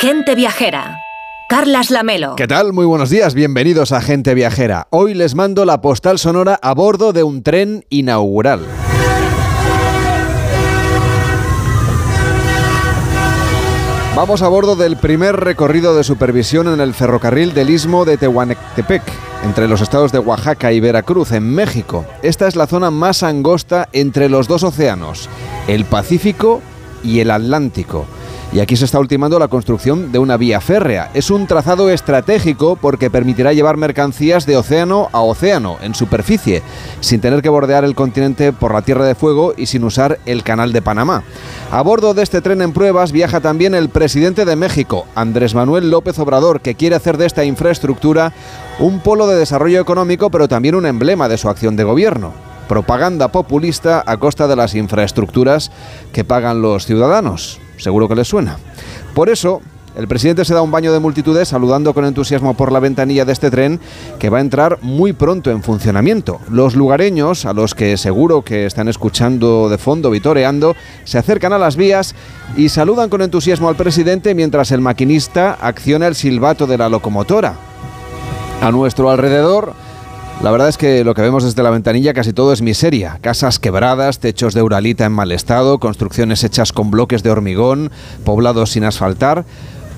Gente Viajera. Carlas Lamelo. ¿Qué tal? Muy buenos días, bienvenidos a Gente Viajera. Hoy les mando la postal sonora a bordo de un tren inaugural. Vamos a bordo del primer recorrido de supervisión en el ferrocarril del Istmo de Tehuantepec, entre los estados de Oaxaca y Veracruz, en México. Esta es la zona más angosta entre los dos océanos, el Pacífico y el Atlántico. Y aquí se está ultimando la construcción de una vía férrea. Es un trazado estratégico porque permitirá llevar mercancías de océano a océano, en superficie, sin tener que bordear el continente por la Tierra de Fuego y sin usar el Canal de Panamá. A bordo de este tren en pruebas viaja también el presidente de México, Andrés Manuel López Obrador, que quiere hacer de esta infraestructura un polo de desarrollo económico, pero también un emblema de su acción de gobierno propaganda populista a costa de las infraestructuras que pagan los ciudadanos. Seguro que les suena. Por eso, el presidente se da un baño de multitudes saludando con entusiasmo por la ventanilla de este tren que va a entrar muy pronto en funcionamiento. Los lugareños, a los que seguro que están escuchando de fondo, vitoreando, se acercan a las vías y saludan con entusiasmo al presidente mientras el maquinista acciona el silbato de la locomotora. A nuestro alrededor, la verdad es que lo que vemos desde la ventanilla casi todo es miseria. Casas quebradas, techos de uralita en mal estado, construcciones hechas con bloques de hormigón, poblados sin asfaltar.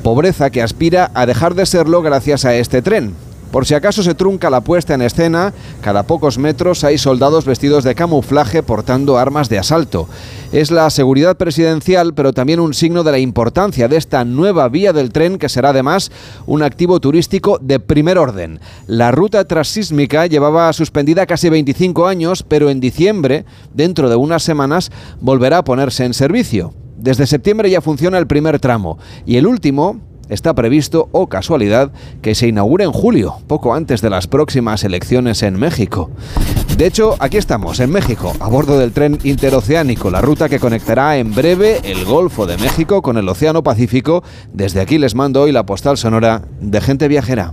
Pobreza que aspira a dejar de serlo gracias a este tren. Por si acaso se trunca la puesta en escena, cada pocos metros hay soldados vestidos de camuflaje portando armas de asalto. Es la seguridad presidencial, pero también un signo de la importancia de esta nueva vía del tren que será además un activo turístico de primer orden. La ruta transísmica llevaba suspendida casi 25 años, pero en diciembre, dentro de unas semanas, volverá a ponerse en servicio. Desde septiembre ya funciona el primer tramo y el último, está previsto, o casualidad, que se inaugure en julio, poco antes de las próximas elecciones en México. De hecho, aquí estamos, en México, a bordo del tren interoceánico, la ruta que conectará en breve el Golfo de México con el Océano Pacífico. Desde aquí les mando hoy la postal sonora de gente viajera.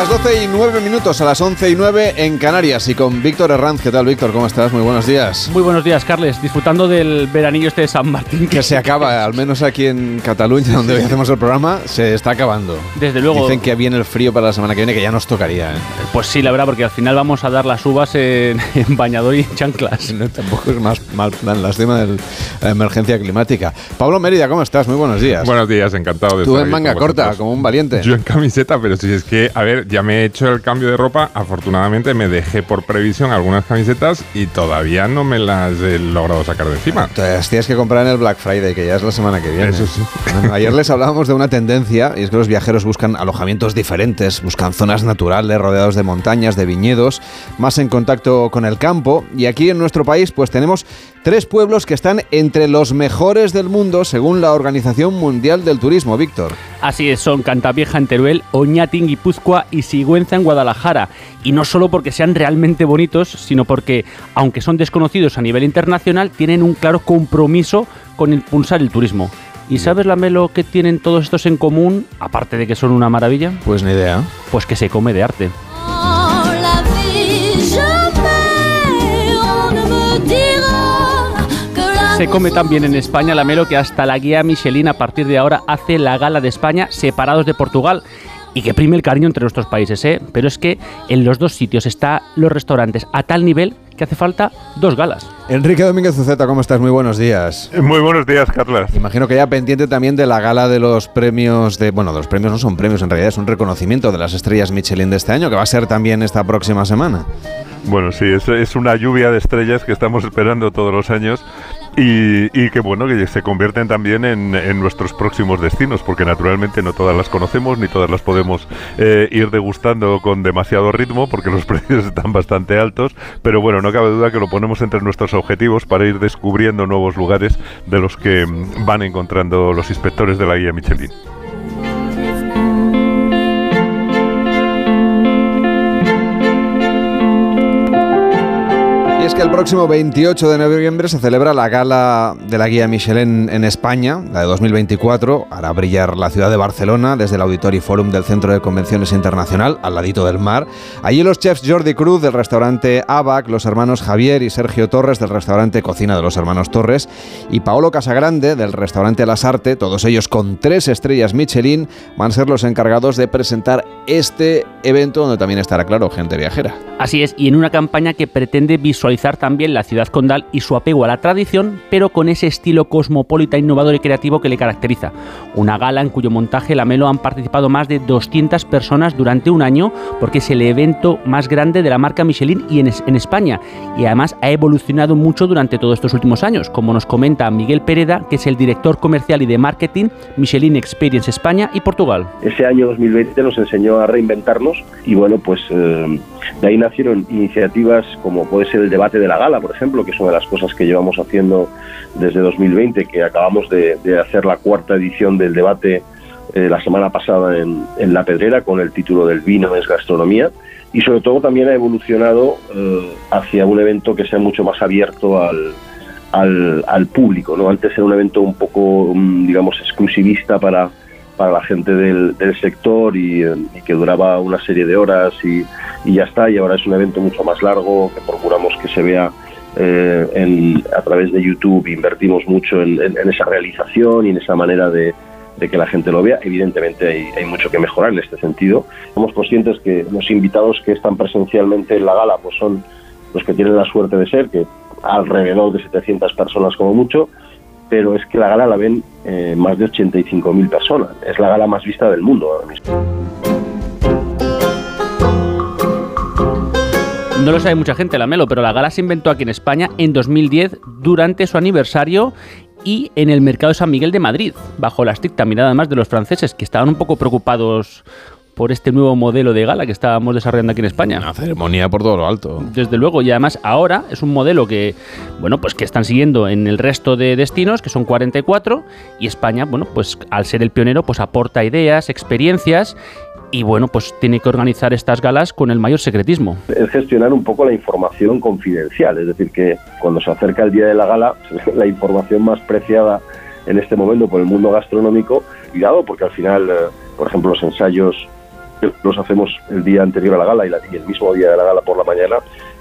A las 12 y 9 minutos, a las 11 y 9 en Canarias y con Víctor Herranz. ¿Qué tal, Víctor? ¿Cómo estás? Muy buenos días. Muy buenos días, Carles. Disfrutando del veranillo este de San Martín. Que se acaba, al menos aquí en Cataluña, donde hoy hacemos el programa, se está acabando. Desde luego. Dicen que viene el frío para la semana que viene, que ya nos tocaría. ¿eh? Pues sí, la verdad, porque al final vamos a dar las uvas en, en bañador y en chanclas. No, tampoco es más mal plan lástima de la emergencia climática. Pablo Mérida, ¿cómo estás? Muy buenos días. Buenos días, encantado de Tú estar en manga corta, vosotros. como un valiente. Yo en camiseta, pero si es que, a ver, ya me he hecho el cambio de ropa. Afortunadamente me dejé por previsión algunas camisetas y todavía no me las he logrado sacar de encima. Entonces, tienes que comprar en el Black Friday, que ya es la semana que viene. Eso sí. Bueno, ayer les hablábamos de una tendencia, y es que los viajeros buscan alojamientos diferentes, buscan zonas naturales, rodeados de montañas, de viñedos, más en contacto con el campo. Y aquí en nuestro país, pues tenemos tres pueblos que están entre los mejores del mundo, según la Organización Mundial del Turismo, Víctor. Así es, son Cantavieja en Teruel, Oñati en Guipúzcoa y Sigüenza en Guadalajara. Y no solo porque sean realmente bonitos, sino porque, aunque son desconocidos a nivel internacional, tienen un claro compromiso con impulsar el turismo. ¿Y sabes, Lamelo, qué tienen todos estos en común, aparte de que son una maravilla? Pues ni idea. Pues que se come de arte. Se come también en España, Lamelo, que hasta la guía Michelin a partir de ahora hace la gala de España separados de Portugal. Y que prime el cariño entre nuestros países, ¿eh? Pero es que en los dos sitios están los restaurantes a tal nivel que hace falta dos galas. Enrique Domínguez Zuceta, ¿cómo estás? Muy buenos días. Muy buenos días, Carlas. Imagino que ya pendiente también de la gala de los premios de. Bueno, de los premios no son premios, en realidad es un reconocimiento de las estrellas Michelin de este año, que va a ser también esta próxima semana. Bueno, sí, es, es una lluvia de estrellas que estamos esperando todos los años y, que bueno, que se convierten también en, en nuestros próximos destinos, porque naturalmente no todas las conocemos ni todas las podemos eh, ir degustando con demasiado ritmo, porque los precios están bastante altos, pero bueno, no cabe duda que lo ponemos entre nuestros objetivos para ir descubriendo nuevos lugares de los que mm, van encontrando los inspectores de la guía Michelin. Que el próximo 28 de noviembre se celebra la gala de la guía Michelin en España, la de 2024. Hará brillar la ciudad de Barcelona desde el Auditori Forum del Centro de Convenciones Internacional, al ladito del mar. Allí los chefs Jordi Cruz del restaurante ABAC, los hermanos Javier y Sergio Torres del restaurante Cocina de los Hermanos Torres y Paolo Casagrande del restaurante Las Arte, todos ellos con tres estrellas Michelin, van a ser los encargados de presentar este evento donde también estará claro gente viajera. Así es, y en una campaña que pretende visualizar también la ciudad condal y su apego a la tradición, pero con ese estilo cosmopolita, innovador y creativo que le caracteriza. Una gala en cuyo montaje la Melo han participado más de 200 personas durante un año, porque es el evento más grande de la marca Michelin y en, en España, y además ha evolucionado mucho durante todos estos últimos años, como nos comenta Miguel Pereda, que es el director comercial y de marketing Michelin Experience España y Portugal. Ese año 2020 nos enseñó a reinventarnos y bueno, pues eh, de ahí nacieron iniciativas como puede ser el debate de la gala, por ejemplo, que es una de las cosas que llevamos haciendo desde 2020, que acabamos de, hacer la cuarta edición del debate eh, la semana pasada en, La Pedrera con el título del vino es gastronomía y sobre todo también ha evolucionado eh, hacia un evento que sea mucho más abierto al, al, al público. ¿no? Antes era un evento un poco, mm, digamos, exclusivista para, para la gente del, del sector y, eh, y que duraba una serie de horas y, y ya está. Y ahora es un evento mucho más largo que procuramos que se vea eh, en, a través de YouTube. Invertimos mucho en, en- en esa realización y en esa manera de, de que la gente lo vea. Evidentemente hay, hay mucho que mejorar en este sentido. Somos conscientes que los invitados que están presencialmente en la gala pues son los que tienen la suerte de ser, que alrededor de 700 personas como mucho, pero es que la gala la ven eh, más de 85.000 personas. Es la gala más vista del mundo ahora mismo. No lo sabe mucha gente, la Melo, pero la gala se inventó aquí en España en 2010 durante su aniversario y en el mercado de San Miguel de Madrid, bajo la estricta mirada además de los franceses, que estaban un poco preocupados por este nuevo modelo de gala que estábamos desarrollando aquí en España. Una ceremonia por todo lo alto. Desde luego, y además ahora es un modelo que, bueno, pues que están siguiendo en el resto de destinos, que son 44, y España, bueno, pues al ser el pionero, pues aporta ideas, experiencias, y bueno, pues tiene que organizar estas galas con el mayor secretismo. Es gestionar un poco la información confidencial, es decir, que cuando se acerca el día de la gala, la información más preciada en este momento por el mundo gastronómico, cuidado, porque al final, eh, por ejemplo, los ensayos los hacemos el día anterior a la gala y, la- el mismo día de la gala por la mañana.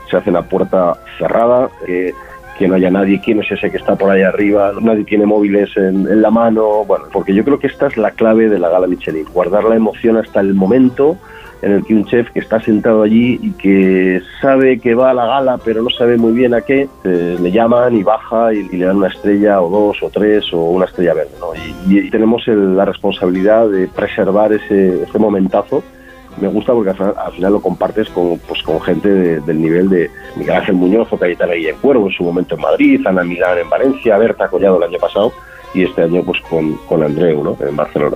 Se hacen a puerta cerrada, que, que no haya nadie, quién es ese que está por ahí arriba, nadie tiene móviles en, en la mano, bueno, porque yo creo que esta es la clave de la gala Michelin, guardar la emoción hasta el momento en el que un chef que está sentado allí y que sabe que va a la gala pero no sabe muy bien a qué, eh, le llaman y baja y, y le dan una estrella o dos o tres o una estrella verde. ¿no? Y, y tenemos el- la responsabilidad de preservar ese, ese momentazo. Me gusta porque al final, al final lo compartes con, pues, con gente de- del nivel de Miguel Ángel Muñoz o Cayetana Guillén Cuervo en su momento en Madrid, Ana Milán en Valencia, Berta Collado el año pasado y este año pues con, con Andreu ¿no? en Barcelona.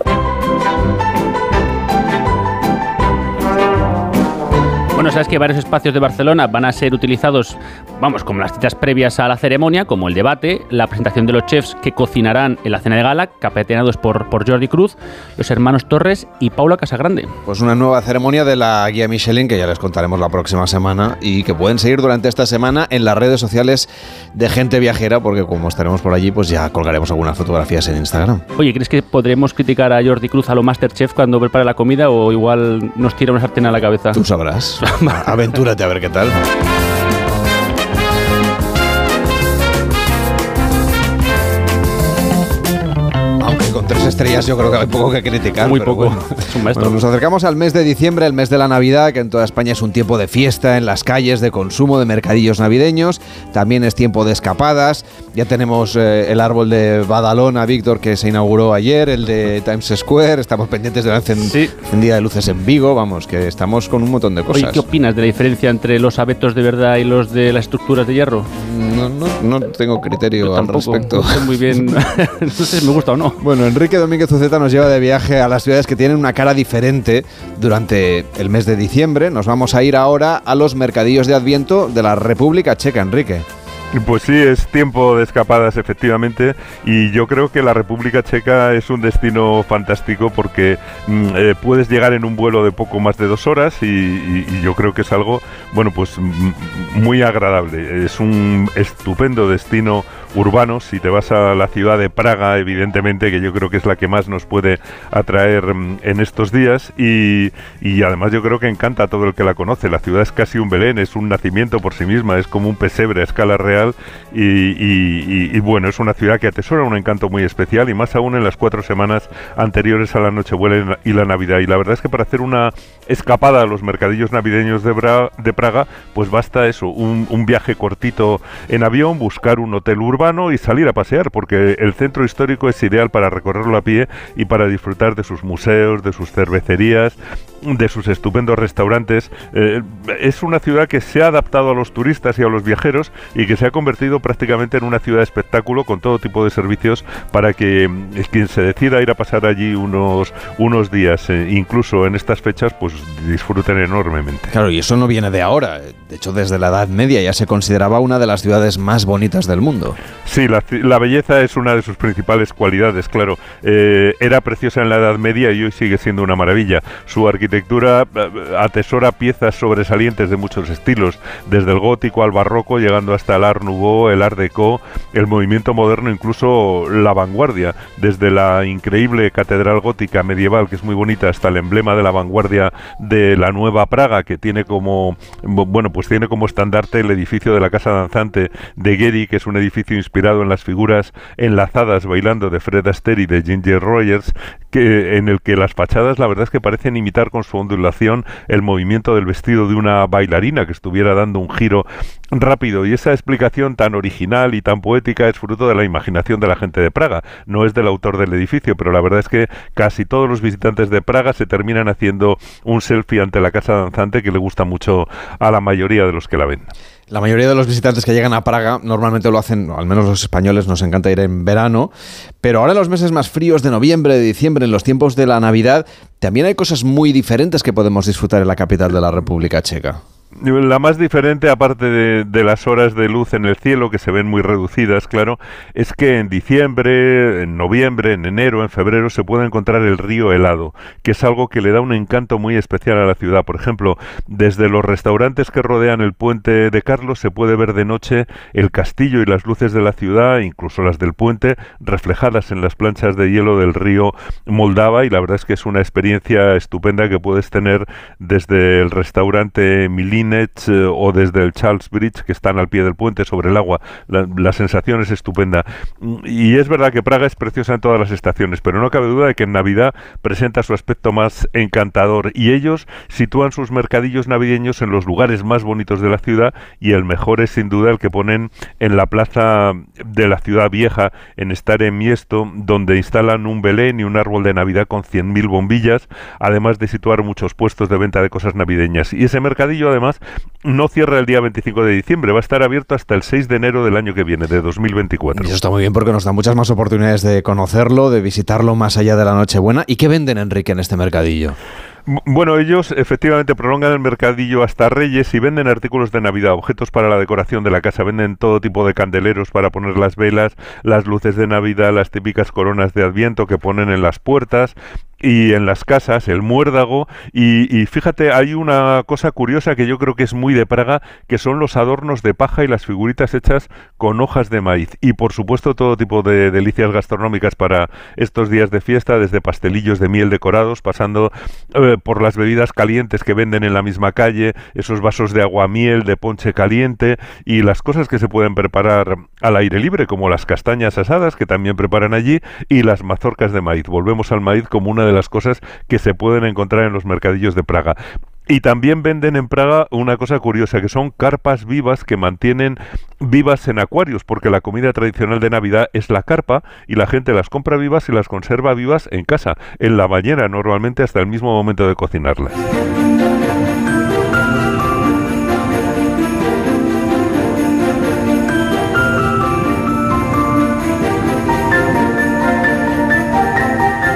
Bueno, sabes que varios espacios de Barcelona van a ser utilizados, vamos, como las citas previas a la ceremonia, como el debate, la presentación de los chefs que cocinarán en la cena de gala, capitaneados por, por Jordi Cruz, los hermanos Torres y Paula Casagrande. Pues una nueva ceremonia de la guía Michelin que ya les contaremos la próxima semana y que pueden seguir durante esta semana en las redes sociales de gente viajera porque como estaremos por allí pues ya colgaremos algunas fotografías en Instagram. Oye, ¿crees que podremos criticar a Jordi Cruz a lo Masterchef cuando prepare la comida o igual nos tira una sartén a la cabeza? Tú sabrás. Aventúrate a ver qué tal. Con tres estrellas yo creo que hay poco que criticar. Muy poco. bueno. Es un maestro. Bueno, nos acercamos al mes de diciembre, el mes de la Navidad, que en toda España es un tiempo de fiesta en las calles, de consumo, de mercadillos navideños. También es tiempo de escapadas. Ya tenemos eh, el árbol de Badalona, Víctor, que se inauguró ayer, el de Times Square. Estamos pendientes de la Sí. encendida de luces en Vigo. Vamos, que estamos con un montón de Oye, cosas. ¿qué opinas de la diferencia entre los abetos de verdad y los de las estructuras de hierro? No, no, no tengo criterio al respecto. No sé muy bien. no sé si me gusta o no. Bueno, Enrique Domínguez Uceta nos lleva de viaje a las ciudades que tienen una cara diferente durante el mes de diciembre. Nos vamos a ir ahora a los mercadillos de Adviento de la República Checa, Enrique. Pues sí, es tiempo de escapadas efectivamente y yo creo que la República Checa es un destino fantástico porque mm, eh, puedes llegar en un vuelo de poco más de dos horas y, y- yo creo que es algo, bueno, pues mm, muy agradable. Es un estupendo destino urbano. Si te vas a la ciudad de Praga, evidentemente, que yo creo que es la que más nos puede atraer mm, en estos días y, y además yo creo que encanta a todo el que la conoce. La ciudad es casi un Belén, es un nacimiento por sí misma, es como un pesebre a escala real y- y- y bueno, es una ciudad que atesora un encanto muy especial y más aún en las cuatro semanas anteriores a la Nochebuena y la Navidad. Y la verdad es que para hacer una escapada a los mercadillos navideños de, Bra- de Praga, pues basta eso, un, un viaje cortito en avión, buscar un hotel urbano y salir a pasear, porque el centro histórico es ideal para recorrerlo a pie y para disfrutar de sus museos, de sus cervecerías, de sus estupendos restaurantes. Eh, es una ciudad que se ha adaptado a los turistas y a los viajeros y que se ha convertido prácticamente en una ciudad de espectáculo con todo tipo de servicios para que mm, quien se decida ir a pasar allí unos, unos días, eh, incluso en estas fechas, pues disfruten enormemente. Claro, y eso no viene de ahora. De hecho, desde la Edad Media ya se consideraba una de las ciudades más bonitas del mundo. Sí, la, la belleza es una de sus principales cualidades, claro. Eh, era preciosa en la Edad Media y hoy sigue siendo una maravilla. Su arquitectura eh, atesora piezas sobresalientes de muchos estilos, desde el gótico al barroco, llegando hasta el Art Nouveau, el Art Deco, el movimiento moderno, incluso la vanguardia, desde la increíble catedral gótica medieval, que es muy bonita, hasta el emblema de la vanguardia de la Nueva Praga, que tiene como, bu- bueno, pues tiene como estandarte el edificio de la Casa Danzante de Gehry, que es un edificio inspirado en las figuras enlazadas bailando de Fred Astaire y de Ginger Rogers, que, en el que las fachadas la verdad es que parecen imitar con su ondulación el movimiento del vestido de una bailarina que estuviera dando un giro rápido. Y esa explicación tan original y tan poética es fruto de la imaginación de la gente de Praga. No es del autor del edificio, pero la verdad es que casi todos los visitantes de Praga se terminan haciendo un selfie ante la casa danzante que le gusta mucho a la mayoría de los que la ven. La mayoría de los visitantes que llegan a Praga normalmente lo hacen, al menos los españoles nos encanta ir en verano, pero ahora en los meses más fríos de noviembre, de diciembre, en los tiempos de la Navidad, también hay cosas muy diferentes que podemos disfrutar en la capital de la República Checa. La más diferente, aparte de, las horas de luz en el cielo, que se ven muy reducidas, claro, es que en diciembre, en noviembre, en enero, en febrero, se puede encontrar el río helado, que es algo que le da un encanto muy especial a la ciudad. Por ejemplo, desde los restaurantes que rodean el puente de Carlos se puede ver de noche el castillo y las luces de la ciudad, incluso las del puente, reflejadas en las planchas de hielo del río Moldava, y la verdad es que es una experiencia estupenda que puedes tener desde el restaurante Eh, o desde el Charles Bridge, que están al pie del puente sobre el agua. La, sensación es estupenda. Y es verdad que Praga es preciosa en todas las estaciones, pero no cabe duda de que en Navidad presenta su aspecto más encantador y ellos sitúan sus mercadillos navideños en los lugares más bonitos de la ciudad y el mejor es sin duda el que ponen en la plaza de la ciudad vieja, en Stare Miesto, donde instalan un Belén y un árbol de Navidad con 100.000 bombillas, además de situar muchos puestos de venta de cosas navideñas. Y ese mercadillo además no cierra el día 25 de diciembre, va a estar abierto hasta el 6 de enero del año que viene, de 2024. Y eso está muy bien porque nos da muchas más oportunidades de conocerlo, de visitarlo más allá de la Nochebuena. ¿Y qué venden, Enrique, en este mercadillo? Bueno, ellos efectivamente prolongan el mercadillo hasta Reyes y venden artículos de Navidad, objetos para la decoración de la casa, venden todo tipo de candeleros para poner las velas, las luces de Navidad, las típicas coronas de Adviento que ponen en las puertas y en las casas, el muérdago y, y fíjate, hay una cosa curiosa que yo creo que es muy de Praga, que son los adornos de paja y las figuritas hechas con hojas de maíz y por supuesto todo tipo de delicias gastronómicas para estos días de fiesta, desde pastelillos de miel decorados, pasando eh, por las bebidas calientes que venden en la misma calle, esos vasos de aguamiel, de ponche caliente y las cosas que se pueden preparar al aire libre, como las castañas asadas que también preparan allí y las mazorcas de maíz. Volvemos al maíz como una de las cosas que se pueden encontrar en los mercadillos de Praga. Y también venden en Praga una cosa curiosa, que son carpas vivas que mantienen vivas en acuarios, porque la comida tradicional de Navidad es la carpa y la gente las compra vivas y las conserva vivas en casa, en la bañera normalmente hasta el mismo momento de cocinarlas.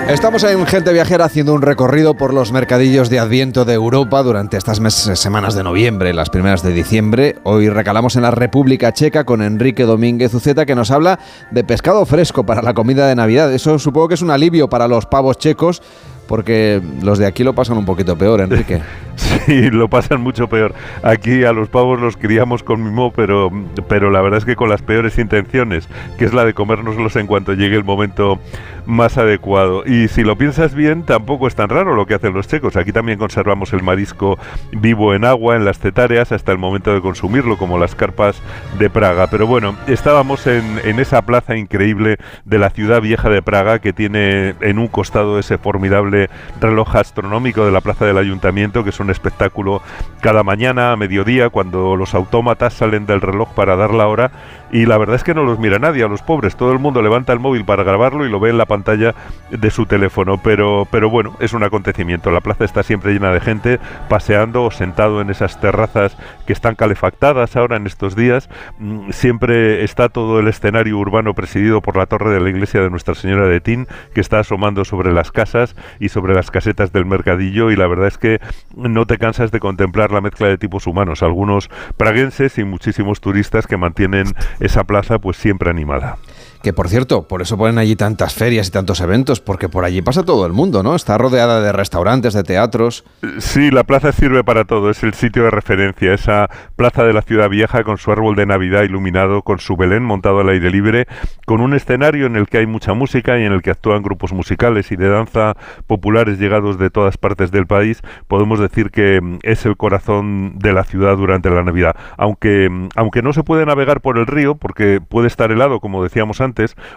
Estamos en Gente Viajera haciendo un recorrido por los mercadillos de Adviento de Europa durante estas semanas de noviembre, las primeras de diciembre. Hoy recalamos en la República Checa con Enrique Domínguez Uceta que nos habla de pescado fresco para la comida de Navidad. Eso supongo que es un alivio para los pavos checos porque los de aquí lo pasan un poquito peor, Enrique. Sí, lo pasan mucho peor. Aquí a los pavos los criamos con mimo, pero, pero la verdad es que con las peores intenciones, que es la de comérnoslos en cuanto llegue el momento más adecuado. Y si lo piensas bien, tampoco es tan raro lo que hacen los checos. Aquí también conservamos el marisco vivo en agua, en las cetáreas, hasta el momento de consumirlo, como las carpas de Praga. Pero bueno, estábamos en, en esa plaza increíble de la ciudad vieja de Praga, que tiene en un costado ese formidable reloj astronómico de la plaza del ayuntamiento, que es un espectáculo cada mañana a mediodía, cuando los autómatas salen del reloj para dar la hora. Y la verdad es que no los mira nadie, a los pobres. Todo el mundo levanta el móvil para grabarlo y lo ve en la pantalla de su teléfono. Pero, pero bueno, es un acontecimiento. La plaza está siempre llena de gente paseando o sentado en esas terrazas que están calefactadas ahora en estos días. Mm, Siempre está todo el escenario urbano presidido por la torre de la iglesia de Nuestra Señora de Tin, que está asomando sobre las casas y sobre las casetas del mercadillo. Y la verdad es que no te cansas de contemplar la mezcla de tipos humanos, algunos praguenses y muchísimos turistas que mantienen esa plaza pues siempre animada. Que por cierto, por eso ponen allí tantas ferias y tantos eventos, porque por allí pasa todo el mundo, ¿no? Está rodeada de restaurantes, de teatros. Sí, la plaza sirve para todo, es el sitio de referencia, esa plaza de la ciudad vieja con su árbol de Navidad iluminado, con su Belén montado al aire libre, con un escenario en el que hay mucha música y en el que actúan grupos musicales y de danza populares llegados de todas partes del país, podemos decir que mm, es el corazón de la ciudad durante la Navidad. Aunque, mm, aunque no se puede navegar por el río, porque puede estar helado, como decíamos antes,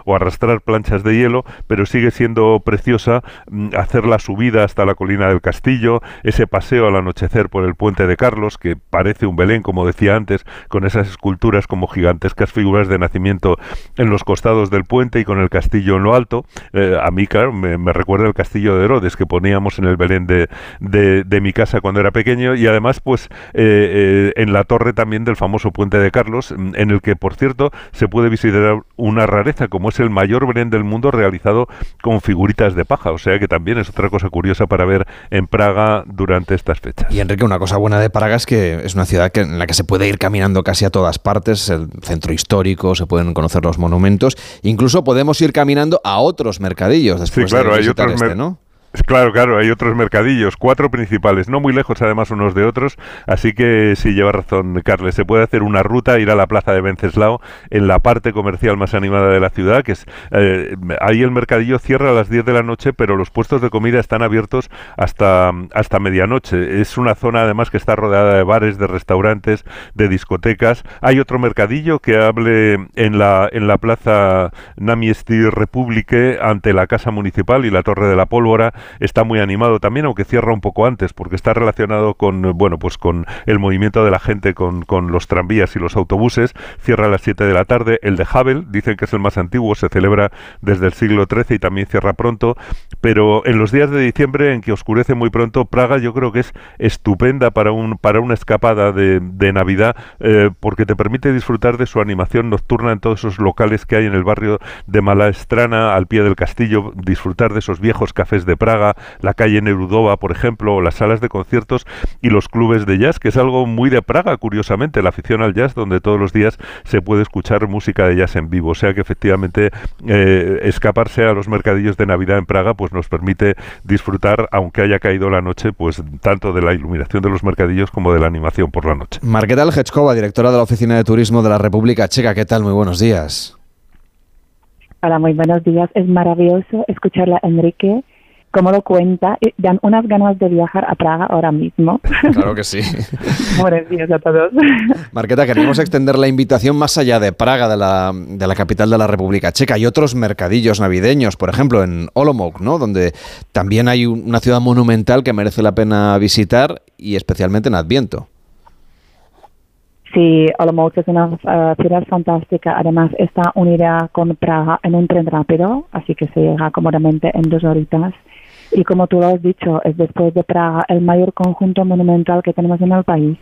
o arrastrar planchas de hielo, pero sigue siendo preciosa mm, hacer la subida hasta la colina del castillo, ese paseo al anochecer por el puente de Carlos, que parece un Belén, como decía antes, con esas esculturas como gigantescas figuras de nacimiento en los costados del puente y con el castillo en lo alto. Eh, a mí, claro, me, recuerda el castillo de Herodes que poníamos en el Belén de, de- de mi casa cuando era pequeño y además, pues, eh, eh, en la torre también del famoso puente de Carlos, mm, en el que, por cierto, se puede visitar una rareza, como es el mayor Belén del mundo realizado con figuritas de paja. O sea que también es otra cosa curiosa para ver en Praga durante estas fechas. Y Enrique, una cosa buena de Praga es que es una ciudad que- en la que se puede ir caminando casi a todas partes, el centro histórico, se pueden conocer los monumentos, incluso podemos ir caminando a otros mercadillos después Sí, claro, de hay otros este, ¿no? Claro, claro, hay otros mercadillos, cuatro principales, no muy lejos además unos de otros, así que sí lleva razón Carles, se puede hacer una ruta, ir a la plaza de Venceslao en la parte comercial más animada de la ciudad, que es eh, ahí el mercadillo cierra a las 10 de la noche, pero los puestos de comida están abiertos hasta, hasta medianoche. Es una zona además que está rodeada de bares, de restaurantes, de discotecas. Hay otro mercadillo que hable en la, en la plaza Namiesti Republike ante la Casa Municipal y la Torre de la Pólvora. Está muy animado también, aunque cierra un poco antes, porque está relacionado con, bueno, pues con el movimiento de la gente, con, con los tranvías y los autobuses. Cierra a las 7 de la tarde. El de Havel, dicen que es el más antiguo, se celebra desde el siglo XIII y también cierra pronto. Pero en los días de diciembre, en que oscurece muy pronto, Praga yo creo que es estupenda para, un, para una escapada de, de Navidad, eh, porque te permite disfrutar de su animación nocturna en todos esos locales que hay en el barrio de Malaestrana, al pie del castillo, disfrutar de esos viejos cafés de Praga, la calle Nerudova, por ejemplo, o las salas de conciertos y los clubes de jazz, que es algo muy de Praga, curiosamente, la afición al jazz, donde todos los días se puede escuchar música de jazz en vivo. O sea que efectivamente eh, escaparse a los mercadillos de Navidad en Praga, pues nos permite disfrutar, aunque haya caído la noche, pues tanto de la iluminación de los mercadillos como de la animación por la noche. Marqueta Lejechkova, directora de la Oficina de Turismo de la República Checa, ¿qué tal? Muy buenos días. Hola, muy buenos días. Es maravilloso escucharla, Enrique. Como lo cuenta, y dan unas ganas de viajar a Praga ahora mismo. Claro que sí. Buenos días a todos. Marqueta, queremos extender la invitación más allá de Praga, de la, de la capital de la República Checa. Hay otros mercadillos navideños, por ejemplo, en Olomouc, ¿no? Donde también hay un- una ciudad monumental que merece la pena visitar y especialmente en Adviento. Sí, Olomouc es una eh, ciudad fantástica. Además, está unida con Praga en un tren rápido, así que se llega cómodamente en dos horitas. Y como tú lo has dicho, es después de Praga el mayor conjunto monumental que tenemos en el país.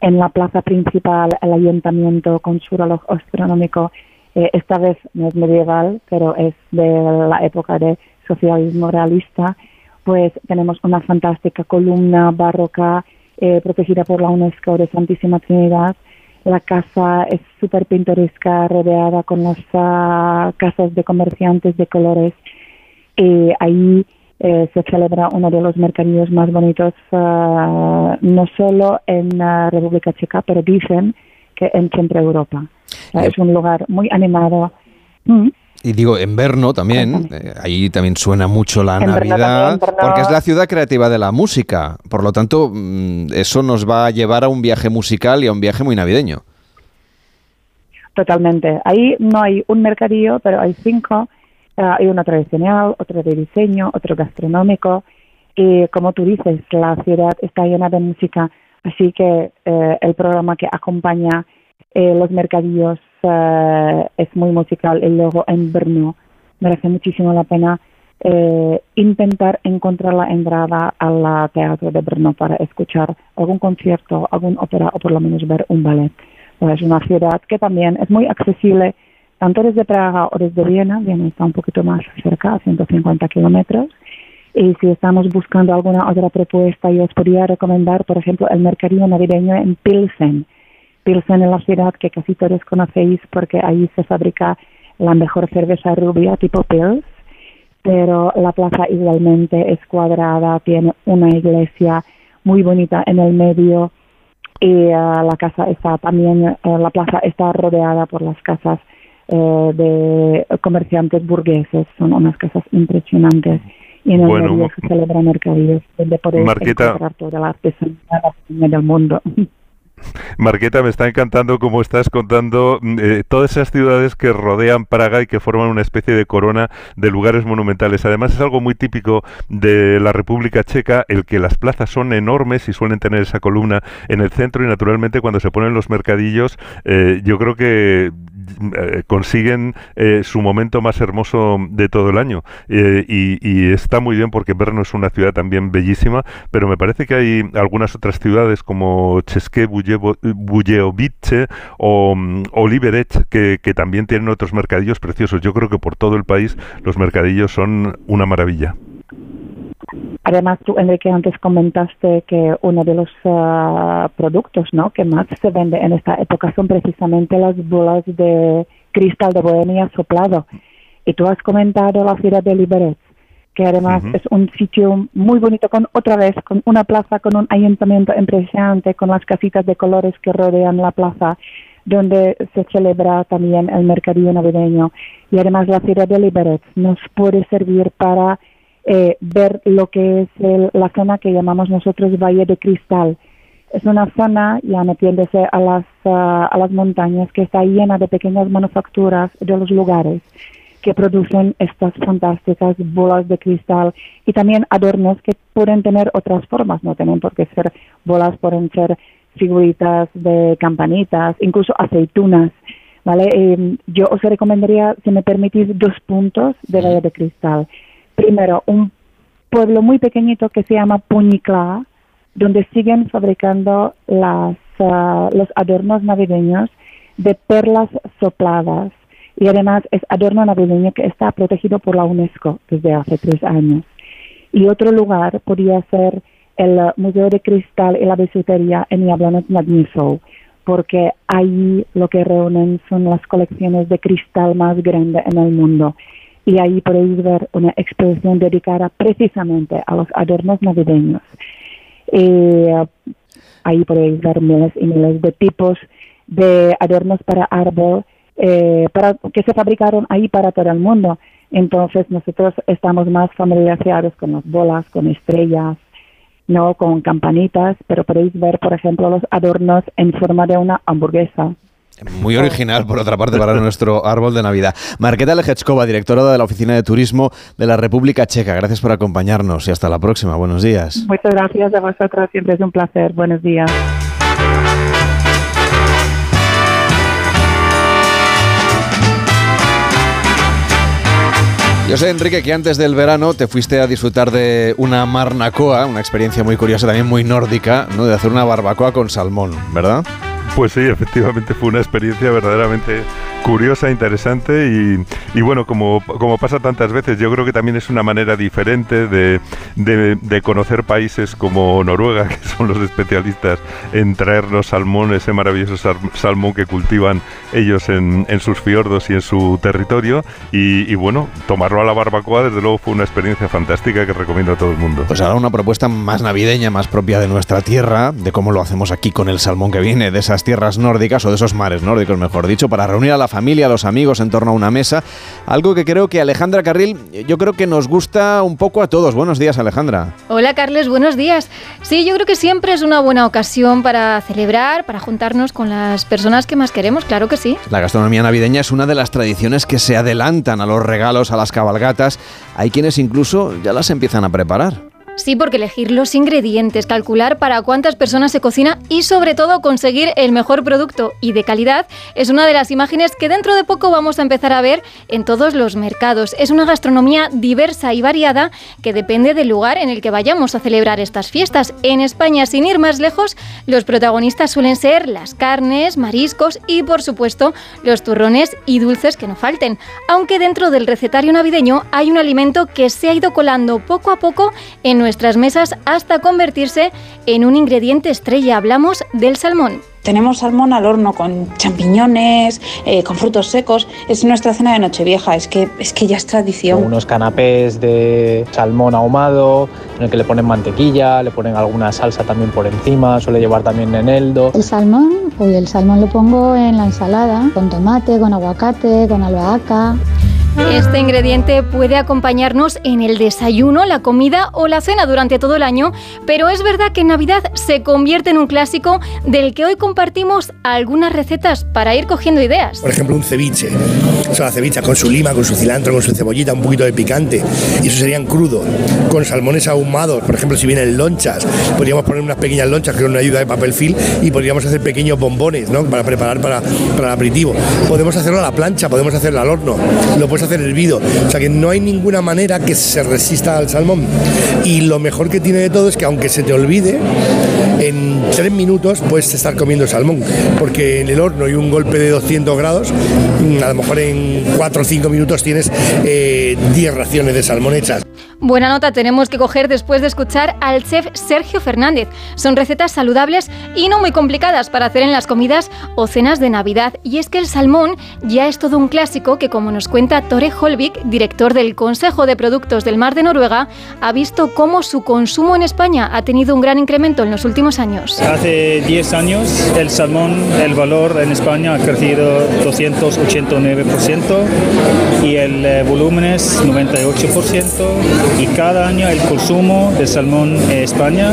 En la plaza principal, el ayuntamiento con su reloj astronómico, eh, esta vez no es medieval, pero es de la época de socialismo realista, pues tenemos una fantástica columna barroca eh, protegida por la UNESCO de Santísima Trinidad. La casa es súper pintoresca, rodeada con las ah, casas de comerciantes de colores. Y ahí eh, se celebra uno de los mercadillos más bonitos, ah, no solo en la República Checa, pero dicen que en Centro Europa. Sea, Es un lugar muy animado. Mm. Y digo, en Brno también, eh, ahí también suena mucho la En Navidad, también, porque es la ciudad creativa de la música. Por lo tanto, mm, eso nos va a llevar a un viaje musical y a un viaje muy navideño. Totalmente. Ahí no hay un mercadillo, pero hay cinco. Hay uno tradicional, otro de diseño, otro gastronómico. Y como tú dices, la ciudad está llena de música, así que eh, el programa que acompaña eh, los mercadillos eh, es muy musical. Y luego en Brno merece muchísimo la pena eh, intentar encontrar la entrada al teatro de Brno para escuchar algún concierto, algún ópera o por lo menos ver un ballet. Pues es una ciudad que también es muy accesible, tanto desde Praga o desde Viena, Viena está un poquito más cerca, a 150 kilómetros. Y si estamos buscando alguna otra propuesta, yo os podría recomendar, por ejemplo, el mercadillo navideño en Pilsen. Pilsen es la ciudad que casi todos conocéis porque ahí se fabrica la mejor cerveza rubia tipo Pils, pero la plaza igualmente es cuadrada, tiene una iglesia muy bonita en el medio y ah, la casa está también, eh, la plaza está rodeada por las casas eh, de comerciantes burgueses, son unas casas impresionantes y en el Bueno, medio se celebran mercadillos donde podéis Marqueta. encontrar toda la artesanía del mundo. Marqueta, me está encantando cómo estás contando mm, eh, todas esas ciudades que rodean Praga y que forman una especie de corona de lugares monumentales. Además, es algo muy típico de la República Checa el que las plazas son enormes y suelen tener esa columna en el centro y naturalmente cuando se ponen los mercadillos, eh, yo creo que consiguen eh, su momento más hermoso de todo el año. Eh, y, está muy bien porque Brno es una ciudad también bellísima, pero me parece que hay algunas otras ciudades como Bujevo- Bujeovice o, mm, o Liberec que también tienen otros mercadillos preciosos. Yo creo que por todo el país los mercadillos son una maravilla. Además, tú, Enrique, antes comentaste que uno de los ah, productos ¿no? que más se vende en esta época son precisamente las bolas de cristal de Bohemia soplado. Y tú has comentado la ciudad de Liberec, que además es un sitio muy bonito, con otra vez, con una plaza, con un ayuntamiento impresionante, con las casitas de colores que rodean la plaza, donde se celebra también el mercadillo navideño. Y además la ciudad de Liberec nos puede servir para eh, ver lo que es el- la zona que llamamos nosotros Valle de Cristal. Es una zona, ya metiéndose a las, ah, a las montañas, que está llena de pequeñas manufacturas de los lugares que producen estas fantásticas bolas de cristal y también adornos que pueden tener otras formas, no tienen por qué ser bolas, pueden ser figuritas de campanitas, incluso aceitunas. ¿vale? Eh, yo os recomendaría, si me permitís, dos puntos de Valle de Cristal. Primero, un pueblo muy pequeñito que se llama Puñiclá, donde siguen fabricando las, ah, los adornos navideños de perlas sopladas. Y además es adorno navideño que está protegido por la UNESCO desde hace tres años. Y otro lugar podría ser el eh, Museo de Cristal y la Bisutería en Jablonec nad porque ahí lo que reúnen son las colecciones de cristal más grandes en el mundo. Y ahí podéis ver una exposición dedicada precisamente a los adornos navideños. Eh, ahí podéis ver miles y miles de tipos de adornos para árbol eh, que se fabricaron ahí para todo el mundo. Entonces nosotros estamos más familiarizados con las bolas, con estrellas, no con campanitas, pero podéis ver, por ejemplo, los adornos en forma de una hamburguesa. Muy original, por otra parte, para nuestro árbol de Navidad. Marqueta Lejechkova, directora de la Oficina de Turismo de la República Checa. Gracias por acompañarnos y hasta la próxima. Buenos días. Muchas gracias a vosotros, siempre es un placer. Buenos días. Yo sé, Enrique, que antes del verano te fuiste a disfrutar de una marnacoa, una experiencia muy curiosa, también muy nórdica, ¿no? de hacer una barbacoa con salmón, ¿verdad? Pues sí, efectivamente fue una experiencia verdaderamente curiosa, interesante y, y bueno, como, como pasa tantas veces, yo creo que también es una manera diferente de, de- de conocer países como Noruega, que son los especialistas en traernos salmón, ese maravilloso sal- salmón que cultivan ellos en, en sus fiordos y en su territorio. Y, y bueno, tomarlo a la barbacoa, desde luego, fue una experiencia fantástica que recomiendo a todo el mundo. Pues ahora una propuesta más navideña, más propia de nuestra tierra, de cómo lo hacemos aquí con el salmón que viene de esas tierras nórdicas o de esos mares nórdicos, mejor dicho, para reunir a la familia, a los amigos en torno a una mesa. Algo que creo que Alejandra Carril, yo creo que nos gusta un poco a todos. Buenos días, Alejandra. Hola Carles, buenos días. Sí, yo creo que siempre es una buena ocasión para celebrar, para juntarnos con las personas que más queremos, claro que sí. La gastronomía navideña es una de las tradiciones que se adelantan a los regalos, a las cabalgatas. Hay quienes incluso ya las empiezan a preparar. Sí, porque elegir los ingredientes, calcular para cuántas personas se cocina y sobre todo conseguir el mejor producto y de calidad es una de las imágenes que dentro de poco vamos a empezar a ver en todos los mercados. Es una gastronomía diversa y variada que depende del lugar en el que vayamos a celebrar estas fiestas. En España, sin ir más lejos, los protagonistas suelen ser las carnes, mariscos y por supuesto los turrones y dulces que no falten. Aunque dentro del recetario navideño hay un alimento que se ha ido colando poco a poco en nuestras mesas hasta convertirse en un ingrediente estrella. Hablamos del salmón. Tenemos salmón al horno con champiñones, eh, con frutos secos. Es nuestra cena de Nochevieja, es que, es que ya es tradición. unos canapés de salmón ahumado, en el que le ponen mantequilla, le ponen alguna salsa también por encima, suele llevar también eneldo. El salmón, uy, el salmón lo pongo en la ensalada, con tomate, con aguacate, con albahaca. Este ingrediente puede acompañarnos en el desayuno, la comida o la cena durante todo el año, pero es verdad que en Navidad se convierte en un clásico del que hoy compartimos algunas recetas para ir cogiendo ideas. Por ejemplo, un ceviche. O sea, ceviche con su lima, con su cilantro, con su cebollita, un poquito de picante. Y eso sería en crudo. Con salmones ahumados, por ejemplo, si vienen lonchas, podríamos poner unas pequeñas lonchas con una ayuda de papel film y podríamos hacer pequeños bombones, ¿no? Para preparar para, para el aperitivo. Podemos hacerlo a la plancha, podemos hacerlo al horno, hacer hervido. O sea que no hay ninguna manera que se resista al salmón. Y lo mejor que tiene de todo es que aunque se te olvide, en tres minutos puedes estar comiendo salmón, porque en el horno y un golpe de 200 grados, mm, a lo mejor en 4 o 5 minutos tienes eh, 10 raciones de salmón hechas. Buena nota tenemos que coger después de escuchar al chef Sergio Fernández. Son recetas saludables y no muy complicadas para hacer en las comidas o cenas de Navidad. Y es que el salmón ya es todo un clásico que, como nos cuenta Tore Holvik, director del Consejo de Productos del Mar de Noruega, ha visto cómo su consumo en España ha tenido un gran incremento en los últimos años. Hace 10 años el salmón, el valor en España ha crecido 289% y el eh, volumen es 98% y cada año el consumo de salmón en España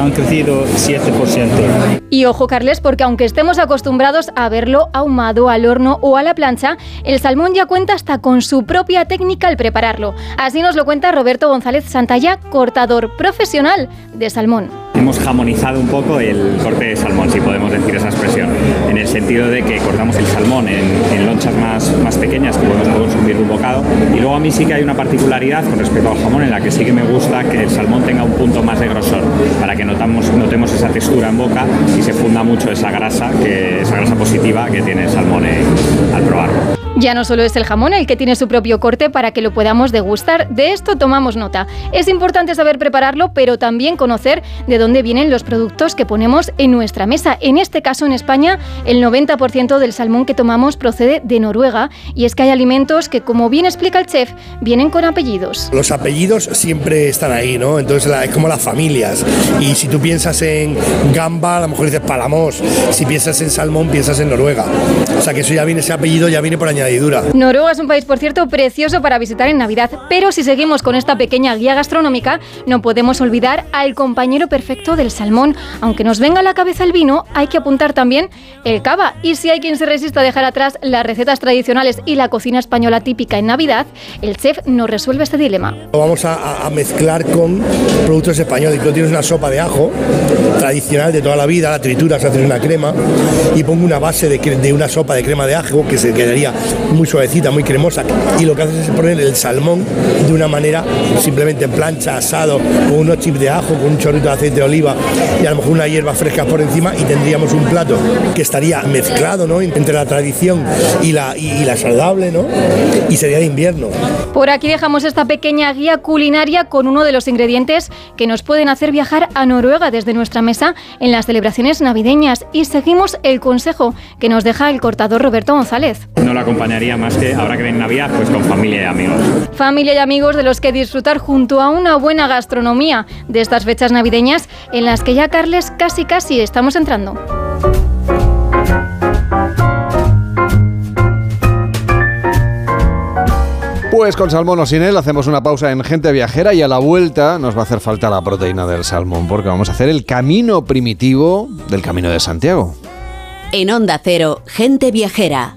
han crecido 7%. Y ojo, Carles, porque aunque estemos acostumbrados a verlo ahumado al horno o a la plancha, el salmón ya cuenta hasta con su propia técnica al prepararlo. Así nos lo cuenta Roberto González Santalla, cortador profesional de salmón. Hemos jamonizado un poco el corte de salmón, si podemos decir esa expresión, en el sentido de que cortamos el salmón en, lonchas más, más pequeñas que podemos consumir de un bocado. Y luego a mí sí que hay una particularidad con respecto al jamón en la que sí que me gusta que el salmón tenga un punto más de grosor, para que notamos, notemos esa textura en boca y se funda mucho esa grasa, que, esa grasa positiva que tiene el salmón al probarlo. Ya no solo es el jamón el que tiene su propio corte para que lo podamos degustar, de esto tomamos nota. Es importante saber prepararlo, pero también conocer de dónde vienen los productos que ponemos en nuestra mesa. En este caso, en España, el 90% del salmón que tomamos procede de Noruega y es que hay alimentos que, como bien explica el chef, vienen con apellidos. Los apellidos siempre están ahí, ¿no? Entonces es como las familias. Y si tú piensas en gamba, a lo mejor dices palamos. Si piensas en salmón, piensas en Noruega. O sea que eso ya viene, ese apellido ya viene por añadidura. Noruega es un país, por cierto, precioso para visitar en Navidad, pero si seguimos con esta pequeña guía gastronómica, no podemos olvidar al compañero perfecto del salmón. Aunque nos venga a la cabeza el vino, hay que apuntar también el cava. Y si hay quien se resista a dejar atrás las recetas tradicionales y la cocina española típica en Navidad, el chef nos resuelve este dilema. Lo vamos a, mezclar con productos españoles. Tú tienes una sopa de ajo tradicional de toda la vida, la trituras, haces una crema y pongo una base de una sopa de crema de ajo que se quedaría muy suavecita, muy cremosa. Y lo que haces es poner el salmón de una manera simplemente en plancha, asado, con unos chips de ajo, con un chorrito de aceite de oliva y a lo mejor una hierba fresca por encima y tendríamos un plato que estaría mezclado ¿no? entre la tradición y la, y, y la saludable ¿no? y sería de invierno. Por aquí dejamos esta pequeña guía culinaria con uno de los ingredientes que nos pueden hacer viajar a Noruega desde nuestra mesa en las celebraciones navideñas y seguimos el consejo que nos deja el cortador Roberto González. No lo acompañaría más que ahora que viene Navidad, pues con familia y amigos. Familia y amigos de los que disfrutar junto a una buena gastronomía de estas fechas navideñas en las que ya Carles casi casi estamos entrando. Pues con salmón o sin él hacemos una pausa en Gente Viajera y a la vuelta nos va a hacer falta la proteína del salmón porque vamos a hacer el camino primitivo del Camino de Santiago. En Onda Cero, Gente Viajera,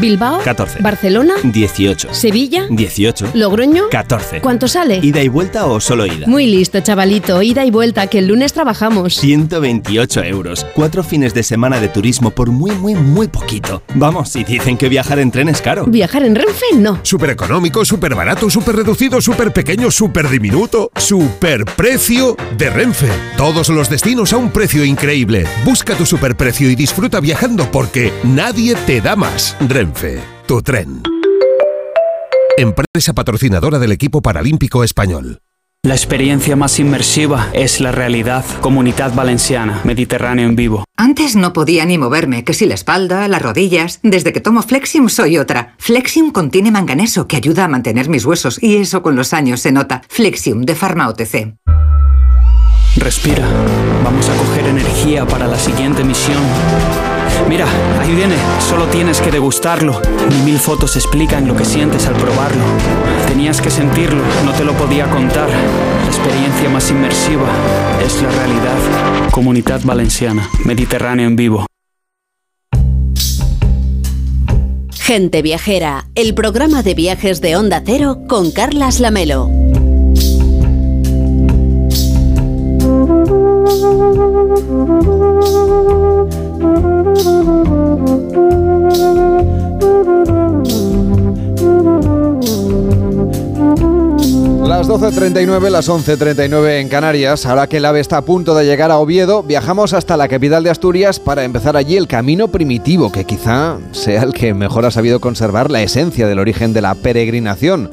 Bilbao 14. Barcelona 18. Sevilla 18. Logroño 14. ¿Cuánto sale? ¿Ida y vuelta o solo ida? Muy listo, chavalito. Ida y vuelta, que el lunes trabajamos. 128 euros. Cuatro fines de semana de turismo por muy, muy, muy poquito. Vamos, y dicen que viajar en tren es caro. ¿Viajar en Renfe? No. Súper económico, súper barato, súper reducido, súper pequeño, súper diminuto. Súper precio de Renfe. Todos los destinos a un precio increíble. Busca tu superprecio y disfruta viajando porque nadie te da más. Renfe, tu tren. Empresa patrocinadora del equipo paralímpico español. La experiencia más inmersiva es la realidad. Comunidad Valenciana, Mediterráneo en vivo. Antes no podía ni moverme, que si la espalda, las rodillas. Desde que tomo Flexium soy otra. Flexium contiene manganeso que ayuda a mantener mis huesos y eso con los años se nota. Flexium de Pharma OTC. Respira. Vamos a coger energía para la siguiente misión. Mira, ahí viene. Solo tienes que degustarlo. Ni mil fotos explican lo que sientes al probarlo. Tenías que sentirlo, no te lo podía contar. La experiencia más inmersiva es la realidad. Comunidad Valenciana, Mediterráneo en vivo. Gente Viajera, el programa de viajes de Onda Cero con Carlas Lamelo. Las 12.39, las 11.39 en Canarias. Ahora que el AVE está a punto de llegar a Oviedo, viajamos hasta la capital de Asturias para empezar allí el camino primitivo, que quizá sea el que mejor ha sabido conservar la esencia del origen de la peregrinación.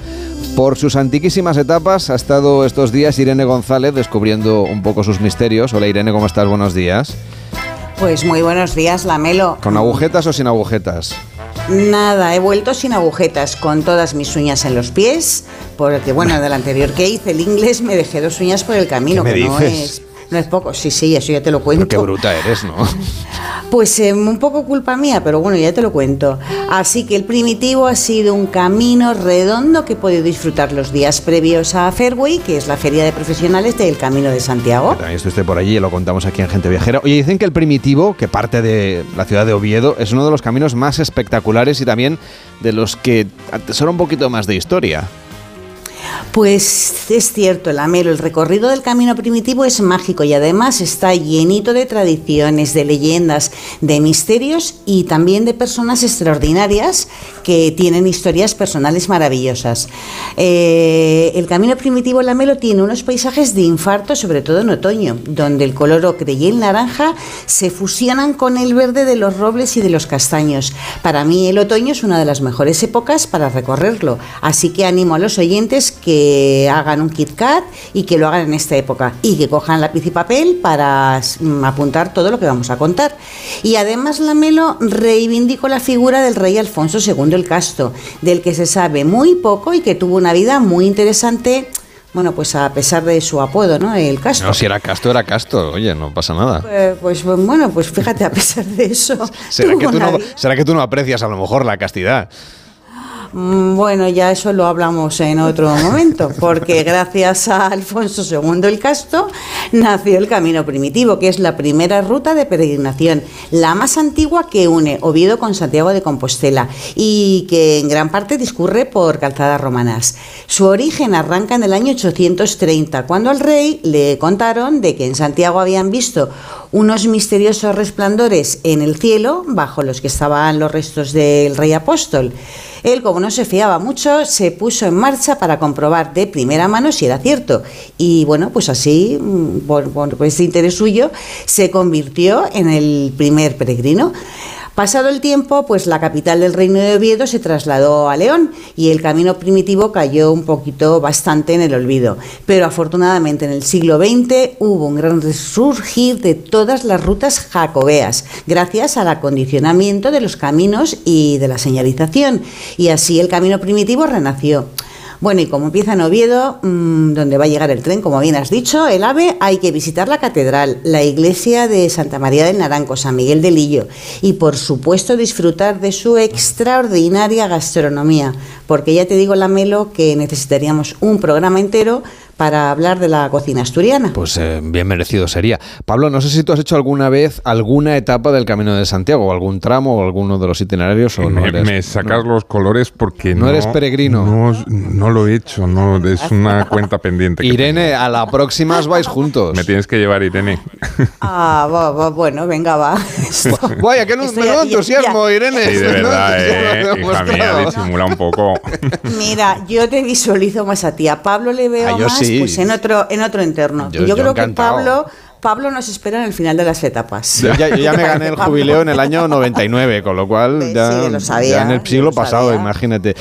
Por sus antiquísimas etapas ha estado estos días Irene González descubriendo un poco sus misterios. Hola Irene, ¿cómo estás? Buenos días. Pues muy buenos días, Lamelo. ¿Con agujetas o sin agujetas? Nada, he vuelto sin agujetas, con todas mis uñas en los pies, porque bueno, del anterior que hice, el inglés, me dejé dos uñas por el camino, ¿Qué me que no es, no es poco. Sí, sí, eso ya te lo cuento. Qué bruta eres, ¿no? Pues eh, un poco culpa mía, pero bueno, ya te lo cuento. Así que el primitivo ha sido un camino redondo que he podido disfrutar los días previos a Fairway, que es la feria de profesionales del Camino de Santiago. También estuviste por allí y lo contamos aquí en Gente Viajera. Oye, dicen que el primitivo, que parte de la ciudad de Oviedo, es uno de los caminos más espectaculares y también de los que atesora un poquito más de historia. Pues es cierto, Lamelo, el recorrido del camino primitivo es mágico y además está llenito de tradiciones, de leyendas, de misterios y también de personas extraordinarias que tienen historias personales maravillosas. Eh, el camino primitivo Lamelo tiene unos paisajes de infarto, sobre todo en otoño, donde el color ocre y el naranja se fusionan con el verde de los robles y de los castaños. Para mí el otoño es una de las mejores épocas para recorrerlo, así que animo a los oyentes hagan un Kit Kat y que lo hagan en esta época y que cojan lápiz y papel para mm, apuntar todo lo que vamos a contar. Y además Lamelo reivindicó la figura del rey Alfonso II el Casto, del que se sabe muy poco y que tuvo una vida muy interesante bueno, pues a pesar de su apodo, ¿no? El Casto. No, si era casto, era casto. Oye, no pasa nada. Eh, Pues, bueno, pues fíjate, a pesar de eso. ¿Será que, tú no, ¿Será que tú no aprecias a lo mejor la castidad? Mm, Bueno, ya eso lo hablamos en otro momento, porque gracias a Alfonso II el Casto nació el Camino Primitivo, que es la primera ruta de peregrinación, la más antigua que une Oviedo con Santiago de Compostela y que en gran parte discurre por calzadas romanas. Su origen arranca en el año 830, cuando al rey le contaron de que en Santiago habían visto unos misteriosos resplandores en el cielo, bajo los que estaban los restos del rey apóstol. Él, como no se fiaba mucho, se puso en marcha para comprobar de primera mano si era cierto. Y bueno, pues así, mm, por, ese interés suyo, se convirtió en el primer peregrino. Pasado el tiempo, pues la capital del reino de Oviedo se trasladó a León y el camino primitivo cayó un poquito bastante en el olvido. Pero afortunadamente en el siglo XX hubo un gran resurgir de todas las rutas jacobeas, gracias al acondicionamiento de los caminos y de la señalización. Y así el camino primitivo renació. Bueno, y como empieza en Oviedo, mm, donde va a llegar el tren, como bien has dicho, el AVE, hay que visitar la catedral, la iglesia de Santa María del Naranco, San Miguel de Lillo, y por supuesto disfrutar de su extraordinaria gastronomía, porque ya te digo, Lamelo, que necesitaríamos un programa entero para hablar de la cocina asturiana. Pues eh, bien merecido sería. Pablo, no sé si tú has hecho alguna vez alguna etapa del Camino de Santiago, o algún tramo o alguno de los itinerarios, o no Me, eres- me sacas los colores porque No no, eres peregrino. No, no lo he hecho, no, es una cuenta pendiente. que Irene, a la próxima os vais juntos. Me tienes que llevar, Irene. Ah, va, va, bueno, venga, va. Vaya, qué esto menudo ya- ya- entusiasmo, Irene. Sí, de verdad, eh, hija mía, disimula un poco. Mira, yo te visualizo más a ti. A Pablo le veo Ah, yo más sí. pues en otro, en otro entorno. Yo- Yo, yo creo que. Pablo, Pablo nos espera en el final de las etapas. Yo ya, yo ya ¿Qué te me gané el jubileo en el año 99, con lo cual ya, sí, lo sabía, ya en el siglo lo pasado, sabía. imagínate.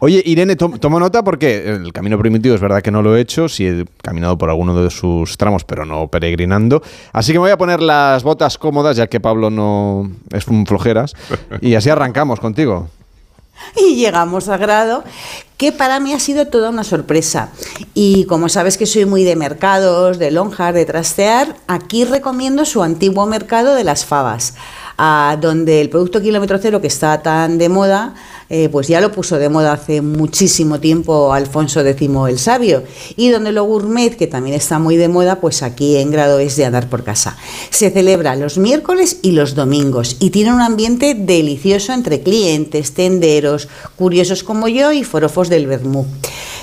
Oye, Irene, to- toma nota porque el camino primitivo es verdad que no lo he hecho, sí he caminado por alguno de sus tramos, pero no peregrinando. Así que me voy a poner las botas cómodas, ya que Pablo no es un flojeras, y así arrancamos contigo. Y llegamos a grado que para mí ha sido toda una sorpresa. Y como sabes que soy muy de mercados, de lonjas, de trastear, aquí recomiendo su antiguo mercado de las fabas, a donde el producto kilómetro cero que está tan de moda, eh, pues ya lo puso de moda hace muchísimo tiempo Alfonso X el Sabio, y donde lo gourmet, que también está muy de moda, pues aquí en grado es de andar por casa. Se celebra los miércoles y los domingos y tiene un ambiente delicioso entre clientes, tenderos, curiosos como yo y forofos del Bermú.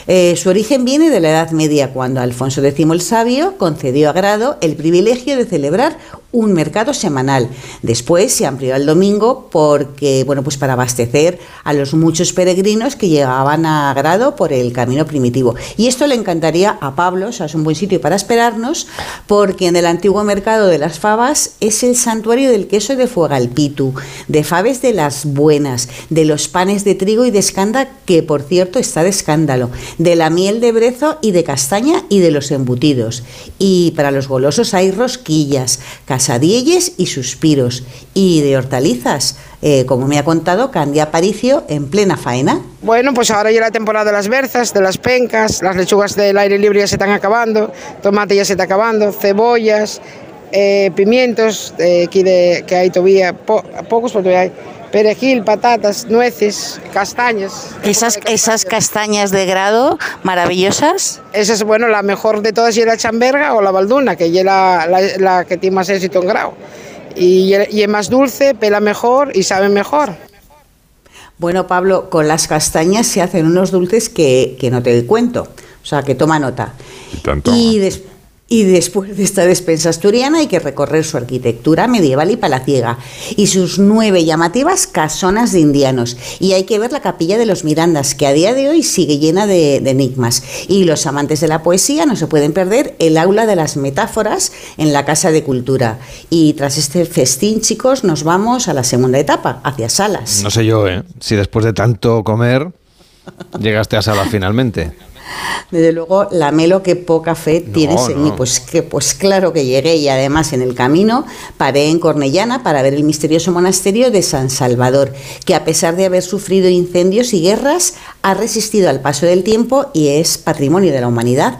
Eh, su origen viene de la Edad Media, cuando Alfonso X el Sabio concedió a Grado el privilegio de celebrar un mercado semanal. Después se amplió al domingo porque, bueno, pues para abastecer a los muchos peregrinos que llegaban a Grado por el camino primitivo. Y esto le encantaría a Pablo, o sea, es un buen sitio para esperarnos, porque en el antiguo mercado de las fabas es el santuario del queso de Fuegalpitu, de faves de las buenas, de los panes de trigo y de escanda, que por cierto está de escándalo, de la miel de brezo y de castaña y de los embutidos. Y para los golosos hay rosquillas, casadielles y suspiros. Y de hortalizas, eh, como me ha contado Candia Aparicio en plena faena. Bueno, pues ahora ya la temporada de las berzas, de las pencas, las lechugas del aire libre ya se están acabando, tomate ya se está acabando, cebollas, eh, pimientos, eh, aquí de, que hay todavía, po- pocos pero todavía hay, perejil, patatas, nueces, castañas. Esas, esas castañas de grado maravillosas. Esa es, bueno, la mejor de todas y la chamberga o la balduna, que es la, la, la que tiene más éxito en grado. Y, y es más dulce, pela mejor y sabe mejor. Bueno, Pablo, con las castañas se hacen unos dulces que, que no te cuento. O sea, que toma nota. Tanto. Y, des- y después de esta despensa asturiana hay que recorrer su arquitectura medieval y palaciega y sus nueve llamativas casonas de indianos. Y hay que ver la capilla de los Mirandas, que a día de hoy sigue llena de, enigmas. Y los amantes de la poesía no se pueden perder el aula de las metáforas en la Casa de Cultura. Y tras este festín, chicos, nos vamos a la segunda etapa, hacia Salas. No sé yo, ¿eh? Si después de tanto comer llegaste a sala finalmente. Desde luego, la Melo, que poca fe tienes en no. mí. Pues, que, pues claro que llegué y además en el camino paré en Cornellana para ver el misterioso monasterio de San Salvador, que a pesar de haber sufrido incendios y guerras, ha resistido al paso del tiempo y es patrimonio de la humanidad.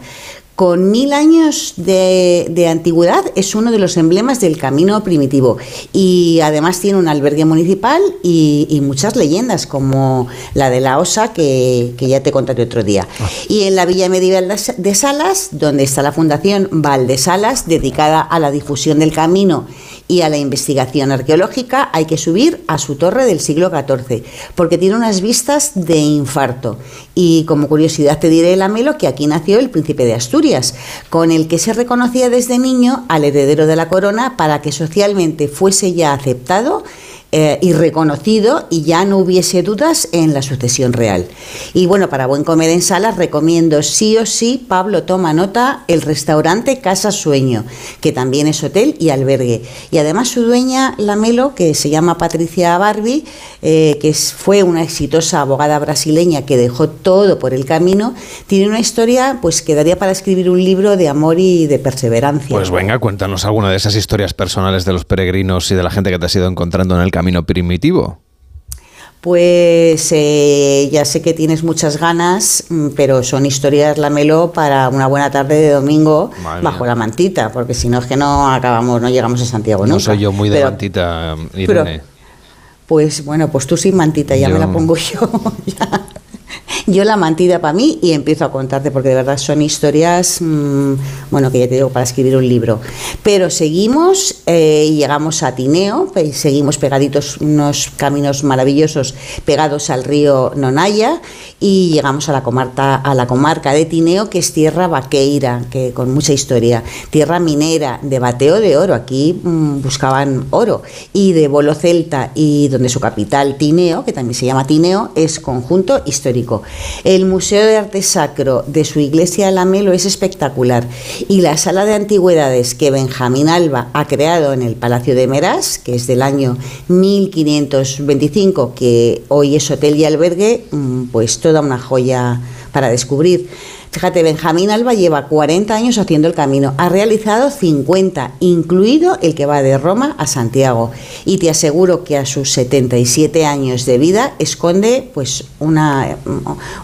Con mil años de, de antigüedad es uno de los emblemas del camino primitivo. Y además tiene un albergue municipal y, y muchas leyendas como la de la osa que, que ya te contaré otro día. Y en la villa medieval de Salas, donde está la Fundación Valdesalas, dedicada a la difusión del camino y a la investigación arqueológica, hay que subir a su torre del siglo XIV, porque tiene unas vistas de infarto. Y como curiosidad te diré, Lamelo, que aquí nació el príncipe de Asturias, con el que se reconocía desde niño al heredero de la corona para que socialmente fuese ya aceptado eh, y reconocido y ya no hubiese dudas en la sucesión real. Y bueno, para buen comer en salas recomiendo sí o sí, Pablo toma nota, el restaurante Casa Sueño, que también es hotel y albergue. Y además su dueña, Lamelo, que se llama Patricia Barbie, eh, que fue una exitosa abogada brasileña que dejó todo por el camino, tiene una historia pues que daría para escribir un libro de amor y de perseverancia. Pues venga, cuéntanos alguna de esas historias personales de los peregrinos y de la gente que te has ido encontrando en el camino primitivo. Pues eh, ya sé que tienes muchas ganas, mm, pero son historias Lamelo para una buena tarde de domingo Madre bajo mía. la mantita, porque si no es que no acabamos, no llegamos a Santiago No nunca. soy yo muy de Pero, mantita, Irene. pero- Pues bueno, pues tú sin mantita, ya me la pongo yo. ya. Yo la mantita para mí y empiezo a contarte, porque de verdad son historias, mm, bueno, que ya te digo, para escribir un libro. Pero seguimos eh, y llegamos a Tineo, pe- seguimos pegaditos, unos caminos maravillosos pegados al río Nonaya y llegamos a la, comarca, a la comarca de Tineo, que es tierra vaqueira, que con mucha historia, tierra minera, de bateo de oro, aquí mm, buscaban oro, y de bolo celta, y donde su capital, Tineo, que también se llama Tineo, es conjunto histórico. El Museo de Arte Sacro de su iglesia de Lamelo es espectacular, y la sala de antigüedades que Benjamín Alba ha creado en el Palacio de Meraz, que es del año 1525, que hoy es hotel y albergue, mm, pues toda una joya para descubrir. Fíjate, Benjamín Alba lleva 40 años haciendo el camino, ha realizado 50, incluido el que va de Roma a Santiago. Y te aseguro que a sus 77 años de vida esconde pues una,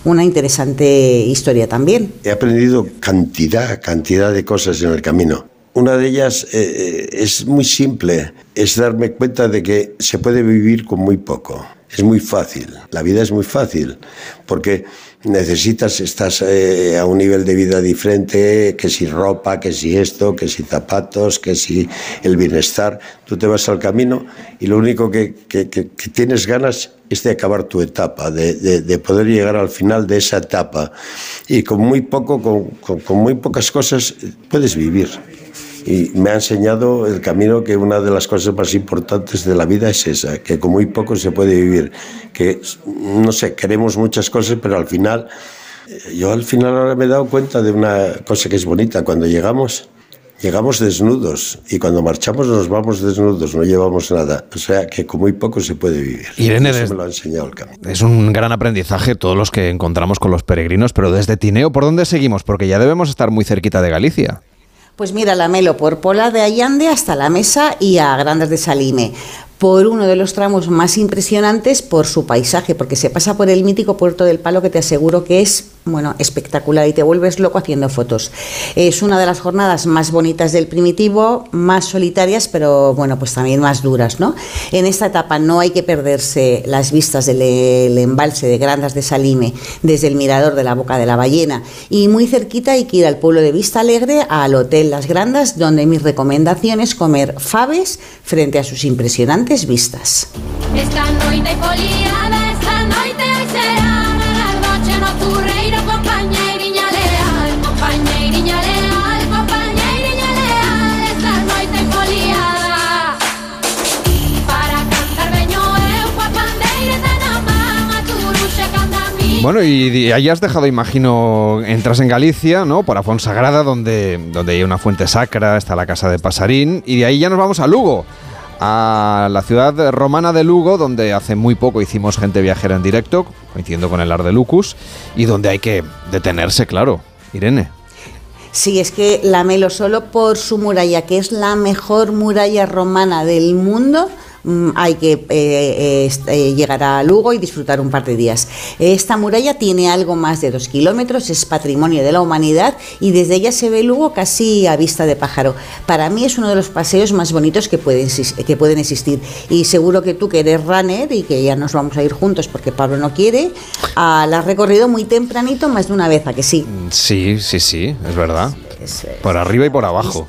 una interesante historia también. He aprendido cantidad, cantidad de cosas en el camino. Una de ellas eh, eh, es muy simple, es darme cuenta de que se puede vivir con muy poco. Es muy fácil, la vida es muy fácil, porque necesitas, estás eh, a un nivel de vida diferente, que si ropa, que si esto, que si zapatos, que si el bienestar. Tú te vas al camino y lo único que, que- tienes ganas es de acabar tu etapa, de, de- de poder llegar al final de esa etapa. Y con muy poco, con- con muy pocas cosas, eh, puedes vivir. Y me ha enseñado el camino que una de las cosas más importantes de la vida es esa, que con muy poco se puede vivir. Que, no sé, queremos muchas cosas, pero al final, eh, yo al final ahora me he dado cuenta de una cosa que es bonita. Cuando llegamos, llegamos desnudos y cuando marchamos nos vamos desnudos, no llevamos nada. O sea, que con muy poco se puede vivir. Irene, Eso me lo ha enseñado el camino. Es un gran aprendizaje todos los que encontramos con los peregrinos, pero desde Tineo, ¿por dónde seguimos? Porque ya debemos estar muy cerquita de Galicia. Pues mira, la Melo por Pola de Allande hasta la Mesa y a Grandas de Salime. Por uno de los tramos más impresionantes por su paisaje, porque se pasa por el mítico Puerto del Palo que te aseguro que es, bueno, espectacular y te vuelves loco haciendo fotos. Es una de las jornadas más bonitas del primitivo, más solitarias, pero bueno, pues también más duras, ¿no? En esta etapa no hay que perderse las vistas del el embalse de Grandas de Salime desde el mirador de la Boca de la Ballena y muy cerquita hay que ir al pueblo de Vista Alegre, al Hotel Las Grandas, donde mi recomendación es comer faves frente a sus impresionantes vistas. Esta noite Bueno, y ahí has dejado, imagino, entras en Galicia, ¿no? Por Afonsagrada, donde, donde hay una fuente sacra, está la casa de Pasarín, y de ahí ya nos vamos a Lugo, a la ciudad romana de Lugo, donde hace muy poco hicimos gente viajera en directo, coincidiendo con el Ar de Lucus, y donde hay que detenerse, claro. Irene. Sí, es que la Melo solo por su muralla, que es la mejor muralla romana del mundo, hay que eh, eh, eh, llegar a Lugo y disfrutar un par de días. Esta muralla tiene algo más de dos kilómetros, es patrimonio de la humanidad y desde ella se ve Lugo casi a vista de pájaro. Para mí es uno de los paseos más bonitos que pueden, que pueden existir y seguro que tú que eres runner y que ya nos vamos a ir juntos porque Pablo no quiere, ah, la has recorrido muy tempranito más de una vez, ¿a que sí? Sí, sí, sí, es verdad. Por arriba y por abajo.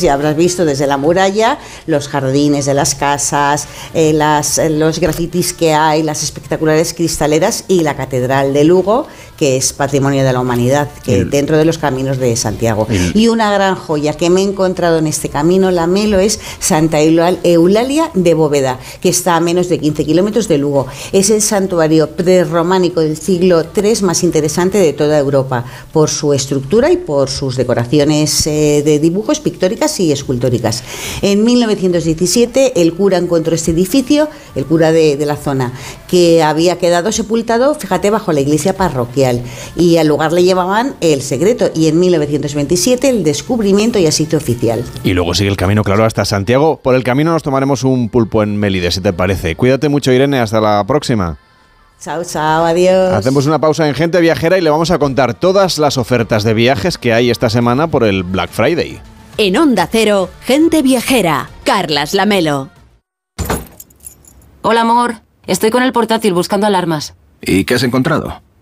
Ya habrás visto desde la muralla los jardines de las casas, eh, eh, los grafitis que hay, las espectaculares cristaleras y la Catedral de Lugo, que es patrimonio de la humanidad, que dentro de los caminos de Santiago. Y una gran joya que me he encontrado en este camino, la Melo, es Santa Eulal- Eulalia de Bóveda, que está a menos de 15 kilómetros de Lugo. Es el santuario prerrománico del siglo III más interesante de toda Europa, por su estructura y por sus decoraciones eh, de dibujos pictóricas y escultóricas. En 1917 el cura encontró este edificio, el cura de, de la zona, que había quedado sepultado, fíjate, bajo la iglesia parroquial. Y al lugar le llevaban el secreto. Y en 1927 el descubrimiento ya se hizo oficial. Y luego sigue el camino, claro, hasta Santiago. Por el camino nos tomaremos un pulpo en Melide, si te parece. Cuídate mucho, Irene, hasta la próxima. Chao, chao, adiós. Hacemos una pausa en Gente Viajera y le vamos a contar todas las ofertas de viajes que hay esta semana por el Black Friday. En Onda Cero, gente viajera. Carlas Lamelo. Hola, amor. Estoy con el portátil buscando alarmas. ¿Y qué has encontrado?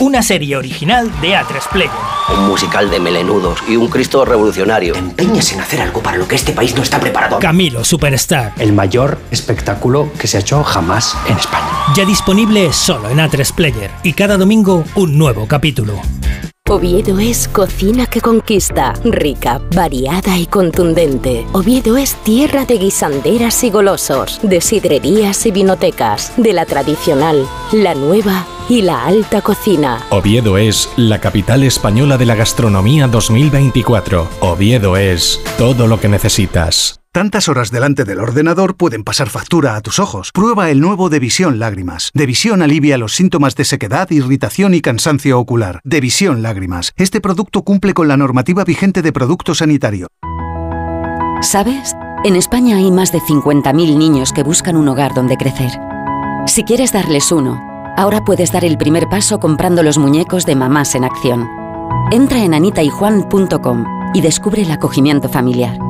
Una serie original de A3 Player. Un musical de melenudos y un Cristo revolucionario. Te empeñas en hacer algo para lo que este país no está preparado. Camilo Superstar. El mayor espectáculo que se ha hecho jamás en España. Ya disponible solo en A3 Player. Y cada domingo un nuevo capítulo. Oviedo es cocina que conquista, rica, variada y contundente. Oviedo es tierra de guisanderas y golosos, de sidrerías y vinotecas, de la tradicional, la nueva y la alta cocina. Oviedo es la capital española de la gastronomía 2024. Oviedo es todo lo que necesitas. Tantas horas delante del ordenador pueden pasar factura a tus ojos. Prueba el nuevo Devisión Lágrimas. Devisión alivia los síntomas de sequedad, irritación y cansancio ocular. Devisión Lágrimas. Este producto cumple con la normativa vigente de producto sanitario. ¿Sabes? En España hay más de 50.000 niños que buscan un hogar donde crecer. Si quieres darles uno, ahora puedes dar el primer paso comprando los muñecos de Mamás en Acción. Entra en anitayjuan.com y descubre el acogimiento familiar.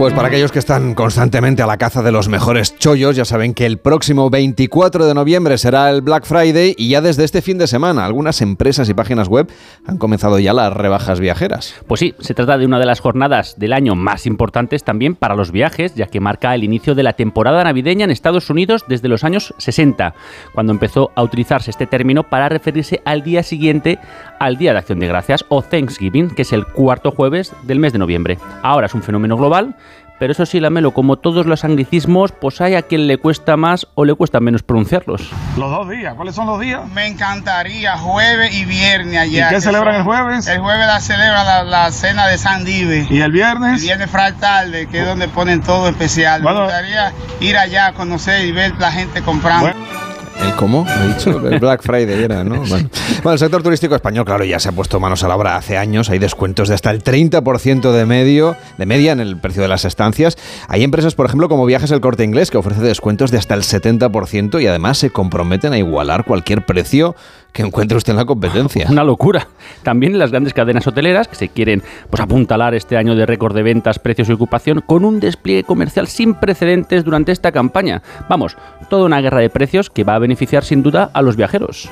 Pues para aquellos que están constantemente a la caza de los mejores chollos, ya saben que el próximo 24 de noviembre será el Black Friday y ya desde este fin de semana algunas empresas y páginas web han comenzado ya las rebajas viajeras. Pues sí, se trata de una de las jornadas del año más importantes también para los viajes, ya que marca el inicio de la temporada navideña en Estados Unidos desde los años 60, cuando empezó a utilizarse este término para referirse al día siguiente al Día de Acción de Gracias o Thanksgiving, que es el cuarto jueves del mes de noviembre. Ahora es un fenómeno global, pero eso sí, Lamelo, como todos los anglicismos, pues hay a quien le cuesta más o le cuesta menos pronunciarlos. Los dos días, ¿cuáles son los días? Me encantaría, jueves y viernes allá. ¿Y qué celebran son- el jueves? El jueves la celebra la, la cena de San Dive. ¿Y el viernes? El viernes fractal, que es donde ponen todo especial. Bueno. Me gustaría ir allá a conocer y ver la gente comprando. ¿El cómo? ¿He dicho? El Black Friday era, ¿no? Bueno. Bueno, el sector turístico español, claro, ya se ha puesto manos a la obra hace años. Hay descuentos de hasta el 30% de, medio, de media en el precio de las estancias. Hay empresas, por ejemplo, como Viajes El Corte Inglés, que ofrece descuentos de hasta el 70% y además se comprometen a igualar cualquier precio que encuentre usted en la competencia. Una locura. También las grandes cadenas hoteleras que se quieren pues, apuntalar este año de récord de ventas, precios y ocupación con un despliegue comercial sin precedentes durante esta campaña. Vamos, toda una guerra de precios que va a beneficiar sin duda a los viajeros.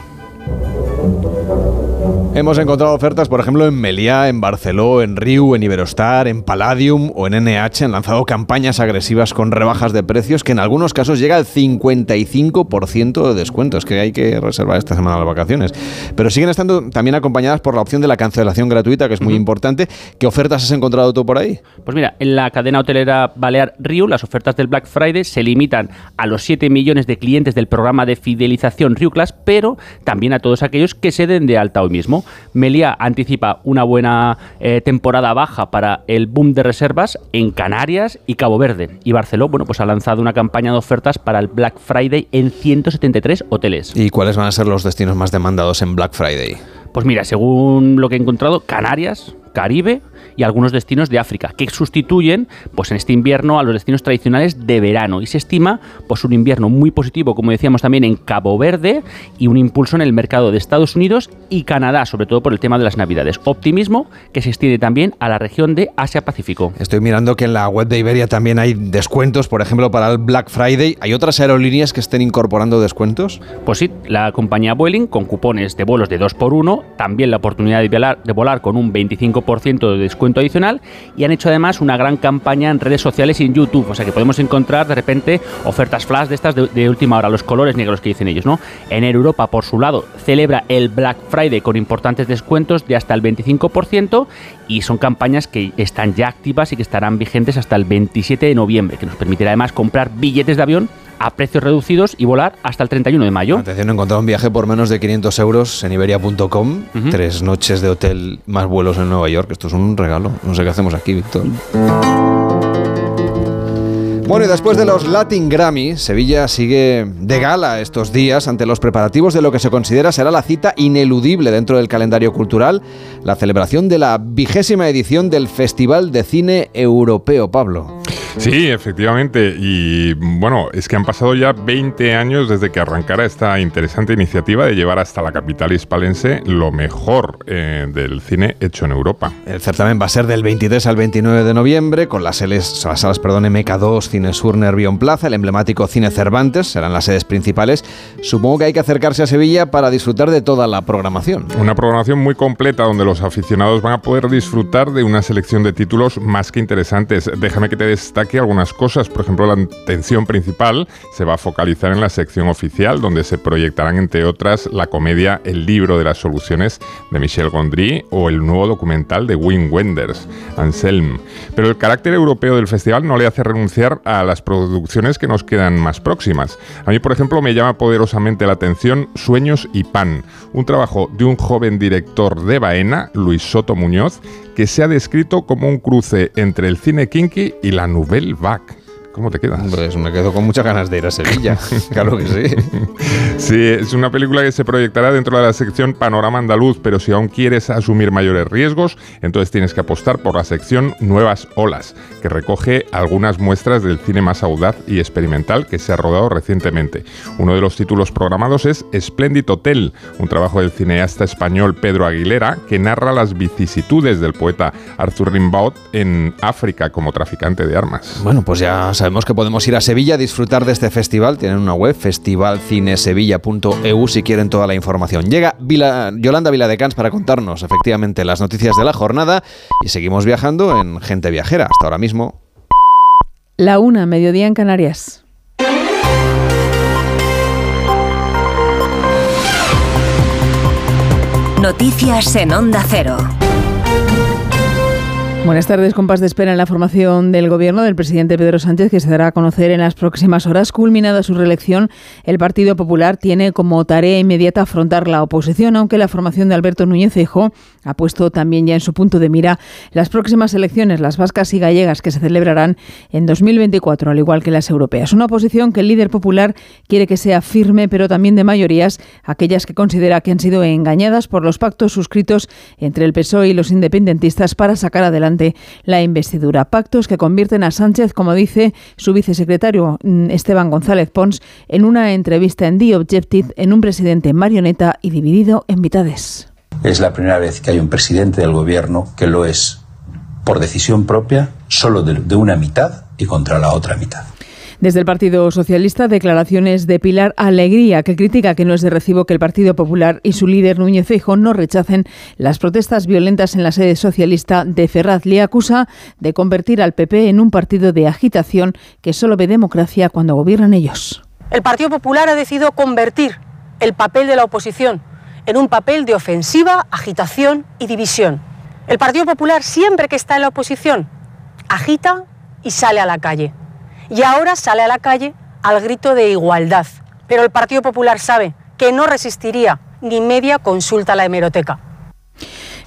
Hemos encontrado ofertas, por ejemplo, en Meliá, en Barceló, en Riu, en Iberostar, en Palladium o en NH. Han lanzado campañas agresivas con rebajas de precios que en algunos casos llega al 55% de descuentos, que hay que reservar esta semana las vacaciones. Pero siguen estando también acompañadas por la opción de la cancelación gratuita, que es muy importante. ¿Qué ofertas has encontrado tú por ahí? Pues mira, en la cadena hotelera Balear Riu, las ofertas del Black Friday se limitan a los 7 millones de clientes del programa de fidelización Riu Class, pero también a todos aquellos que se den de alta hoy mismo. Meliá anticipa una buena eh, temporada baja para el boom de reservas en Canarias y Cabo Verde. Y Barceló, bueno, pues ha lanzado una campaña de ofertas para el Black Friday en 173 hoteles. ¿Y cuáles van a ser los destinos más demandados en Black Friday? Pues mira, según lo que he encontrado, Canarias, Caribe y algunos destinos de África, que sustituyen pues en este invierno a los destinos tradicionales de verano. Y se estima pues un invierno muy positivo, como decíamos también en Cabo Verde, y un impulso en el mercado de Estados Unidos y Canadá, sobre todo por el tema de las Navidades. Optimismo que se extiende también a la región de Asia-Pacífico. Estoy mirando que en la web de Iberia también hay descuentos, por ejemplo, para el Black Friday. ¿Hay otras aerolíneas que estén incorporando descuentos? Pues sí, la compañía Vueling con cupones de vuelos de 2x1, también la oportunidad de volar, de volar con un 25% de descuento adicional y han hecho además una gran campaña en redes sociales y en YouTube, o sea que podemos encontrar de repente ofertas flash de estas de, de última hora, los colores negros que dicen ellos, ¿no? En Europa, por su lado, celebra el Black Friday con importantes descuentos de hasta el 25% y son campañas que están ya activas y que estarán vigentes hasta el 27 de noviembre, que nos permitirá además comprar billetes de avión a precios reducidos y volar hasta el 31 de mayo. Atención, he encontrado un viaje por menos de 500 euros en iberia.com, tres noches de hotel más vuelos en Nueva York. Esto es un regalo. No sé qué hacemos aquí, Víctor. Bueno, y después de los Latin Grammy, Sevilla sigue de gala estos días ante los preparativos de lo que se considera será la cita ineludible dentro del calendario cultural, la celebración de la vigésima edición del Festival de Cine Europeo, Pablo. Sí, efectivamente. Y bueno, es que han pasado ya 20 años desde que arrancara esta interesante iniciativa de llevar hasta la capital hispalense lo mejor eh, del cine hecho en Europa. El certamen va a ser del 23 al 29 de noviembre con las, seles- las salas perdón, MK2, Cine Sur, Nervión Plaza, el emblemático Cine Cervantes, serán las sedes principales. Supongo que hay que acercarse a Sevilla para disfrutar de toda la programación. Una programación muy completa donde los aficionados van a poder disfrutar de una selección de títulos más que interesantes. Déjame que te destaque algunas cosas. Por ejemplo, la atención principal se va a focalizar en la sección oficial, donde se proyectarán, entre otras, la comedia El libro de las soluciones de Michel Gondry o el nuevo documental de Wim Wenders, Anselm. Pero el carácter europeo del festival no le hace renunciar a las producciones que nos quedan más próximas. A mí, por ejemplo, me llama poderosamente la atención Sueños y Pan, un trabajo de un joven director de Baena, Luis Soto Muñoz, que se ha descrito como un cruce entre el cine kinky y la nouvelle vague. ¿Cómo te quedas? Pues me quedo con muchas ganas de ir a Sevilla. claro que sí. Sí, es una película que se proyectará dentro de la sección Panorama Andaluz, pero si aún quieres asumir mayores riesgos, entonces tienes que apostar por la sección Nuevas Olas, que recoge algunas muestras del cine más audaz y experimental que se ha rodado recientemente. Uno de los títulos programados es Splendid Hotel, un trabajo del cineasta español Pedro Aguilera, que narra las vicisitudes del poeta Arthur Rimbaud en África como traficante de armas. Bueno, pues ya sabemos que podemos ir a Sevilla a disfrutar de este festival. Tienen una web, festivalcinesevilla.eu, si quieren toda la información. Llega Vila- Yolanda Viladecans para contarnos efectivamente las noticias de la jornada y seguimos viajando en Gente Viajera. Hasta ahora mismo. La una, mediodía en Canarias. Noticias en Onda Cero. Buenas tardes. Compás de espera en la formación del gobierno del presidente Pedro Sánchez, que se dará a conocer en las próximas horas. Culminada su reelección, el Partido Popular tiene como tarea inmediata afrontar la oposición, aunque la formación de Alberto Núñez Feijóo ha puesto también ya en su punto de mira las próximas elecciones, las vascas y gallegas, que se celebrarán en 2024, al igual que las europeas. Una oposición que el líder popular quiere que sea firme, pero también de mayorías, aquellas que considera que han sido engañadas por los pactos suscritos entre el PSOE y los independentistas para sacar adelante la investidura. Pactos que convierten a Sánchez, como dice su vicesecretario mm, Esteban González Pons, en una entrevista en The Objective, en un presidente marioneta y dividido en mitades. Es la primera vez que hay un presidente del gobierno que lo es por decisión propia, solo de, de una mitad y contra la otra mitad. Desde el Partido Socialista, declaraciones de Pilar Alegría, que critica que no es de recibo que el Partido Popular y su líder Núñez Feijóo no rechacen las protestas violentas en la sede socialista de Ferraz. Le acusa de convertir al PP en un partido de agitación que solo ve democracia cuando gobiernan ellos. El Partido Popular ha decidido convertir el papel de la oposición en un papel de ofensiva, agitación y división. El Partido Popular siempre que está en la oposición agita y sale a la calle y ahora sale a la calle al grito de igualdad. Pero el Partido Popular sabe que no resistiría ni media consulta a la hemeroteca.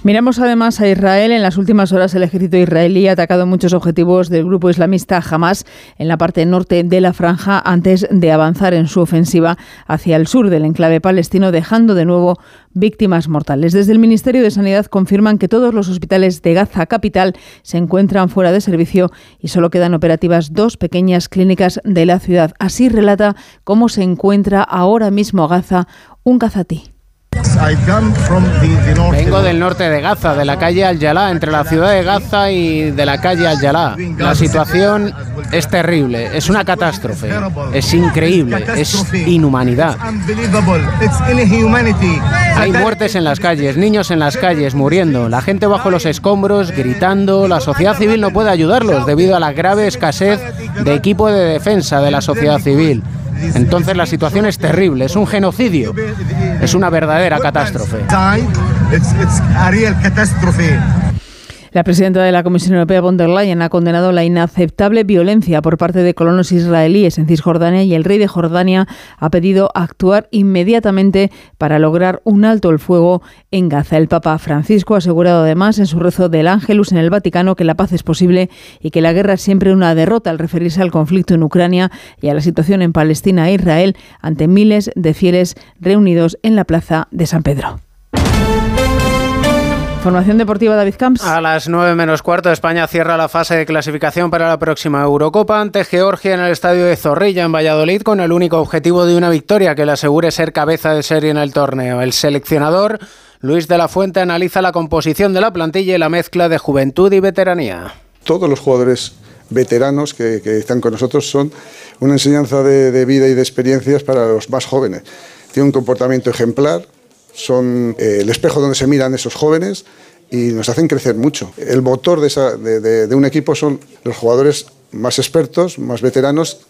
Miramos además a Israel. En las últimas horas el ejército israelí ha atacado muchos objetivos del grupo islamista Hamas en la parte norte de la franja antes de avanzar en su ofensiva hacia el sur del enclave palestino, dejando de nuevo víctimas mortales. Desde el Ministerio de Sanidad confirman que todos los hospitales de Gaza capital se encuentran fuera de servicio y solo quedan operativas dos pequeñas clínicas de la ciudad. Así relata cómo se encuentra ahora mismo Gaza un cazatí. Vengo del norte de Gaza, de la calle Al-Yalá, entre la ciudad de Gaza y de la calle Al-Yalá. La situación es terrible, es una catástrofe, es increíble, es inhumanidad. Hay muertes en las calles, niños en las calles muriendo, la gente bajo los escombros gritando, la sociedad civil no puede ayudarlos debido a la grave escasez de equipo de defensa de la sociedad civil. Entonces la situación es terrible, es un genocidio, es una verdadera catástrofe. La presidenta de la Comisión Europea, von der Leyen, ha condenado la inaceptable violencia por parte de colonos israelíes en Cisjordania y el rey de Jordania ha pedido actuar inmediatamente para lograr un alto el fuego en Gaza. El Papa Francisco ha asegurado además en su rezo del Ángelus en el Vaticano que la paz es posible y que la guerra es siempre una derrota al referirse al conflicto en Ucrania y a la situación en Palestina e Israel ante miles de fieles reunidos en la plaza de San Pedro. Información deportiva, David Camps. A las 9 menos cuarto, España cierra la fase de clasificación para la próxima Eurocopa ante Georgia en el estadio de Zorrilla, en Valladolid, con el único objetivo de una victoria que le asegure ser cabeza de serie en el torneo. El seleccionador, Luis de la Fuente, analiza la composición de la plantilla y la mezcla de juventud y veteranía. Todos los jugadores veteranos que, que están con nosotros son una enseñanza de, de vida y de experiencias para los más jóvenes. Tiene un comportamiento ejemplar, son eh, el espejo donde se miran esos jóvenes y nos hacen crecer mucho. El motor de, esa, de, de, un equipo son los jugadores más expertos, más veteranos,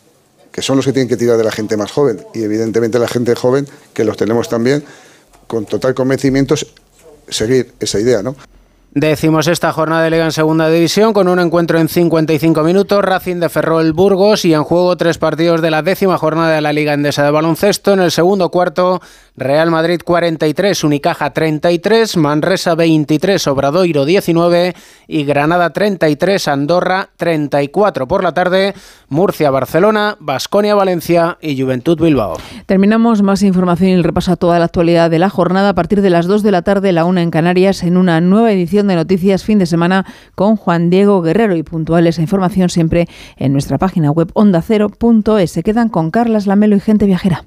que son los que tienen que tirar de la gente más joven. Y evidentemente la gente joven, que los tenemos también, con total convencimiento, seguir esa idea, ¿no? Decimos esta jornada de Liga en Segunda División con un encuentro en 55 minutos, Racing de Ferrol Burgos y en juego tres partidos de la décima jornada de la Liga Endesa de Baloncesto. En el segundo cuarto, Real Madrid 43, Unicaja 33, Manresa 23, Obradoiro 19 y Granada 33, Andorra 34. Por la tarde, Murcia, Barcelona, Basconia, Valencia y Juventud Bilbao. Terminamos más información y el repaso a toda la actualidad de la jornada a partir de las 2 de la tarde, la 1 en Canarias, en una nueva edición de Noticias Fin de Semana con Juan Diego Guerrero y puntual esa información siempre en nuestra página web ondacero.es. Se quedan con Carlas Lamelo y gente viajera.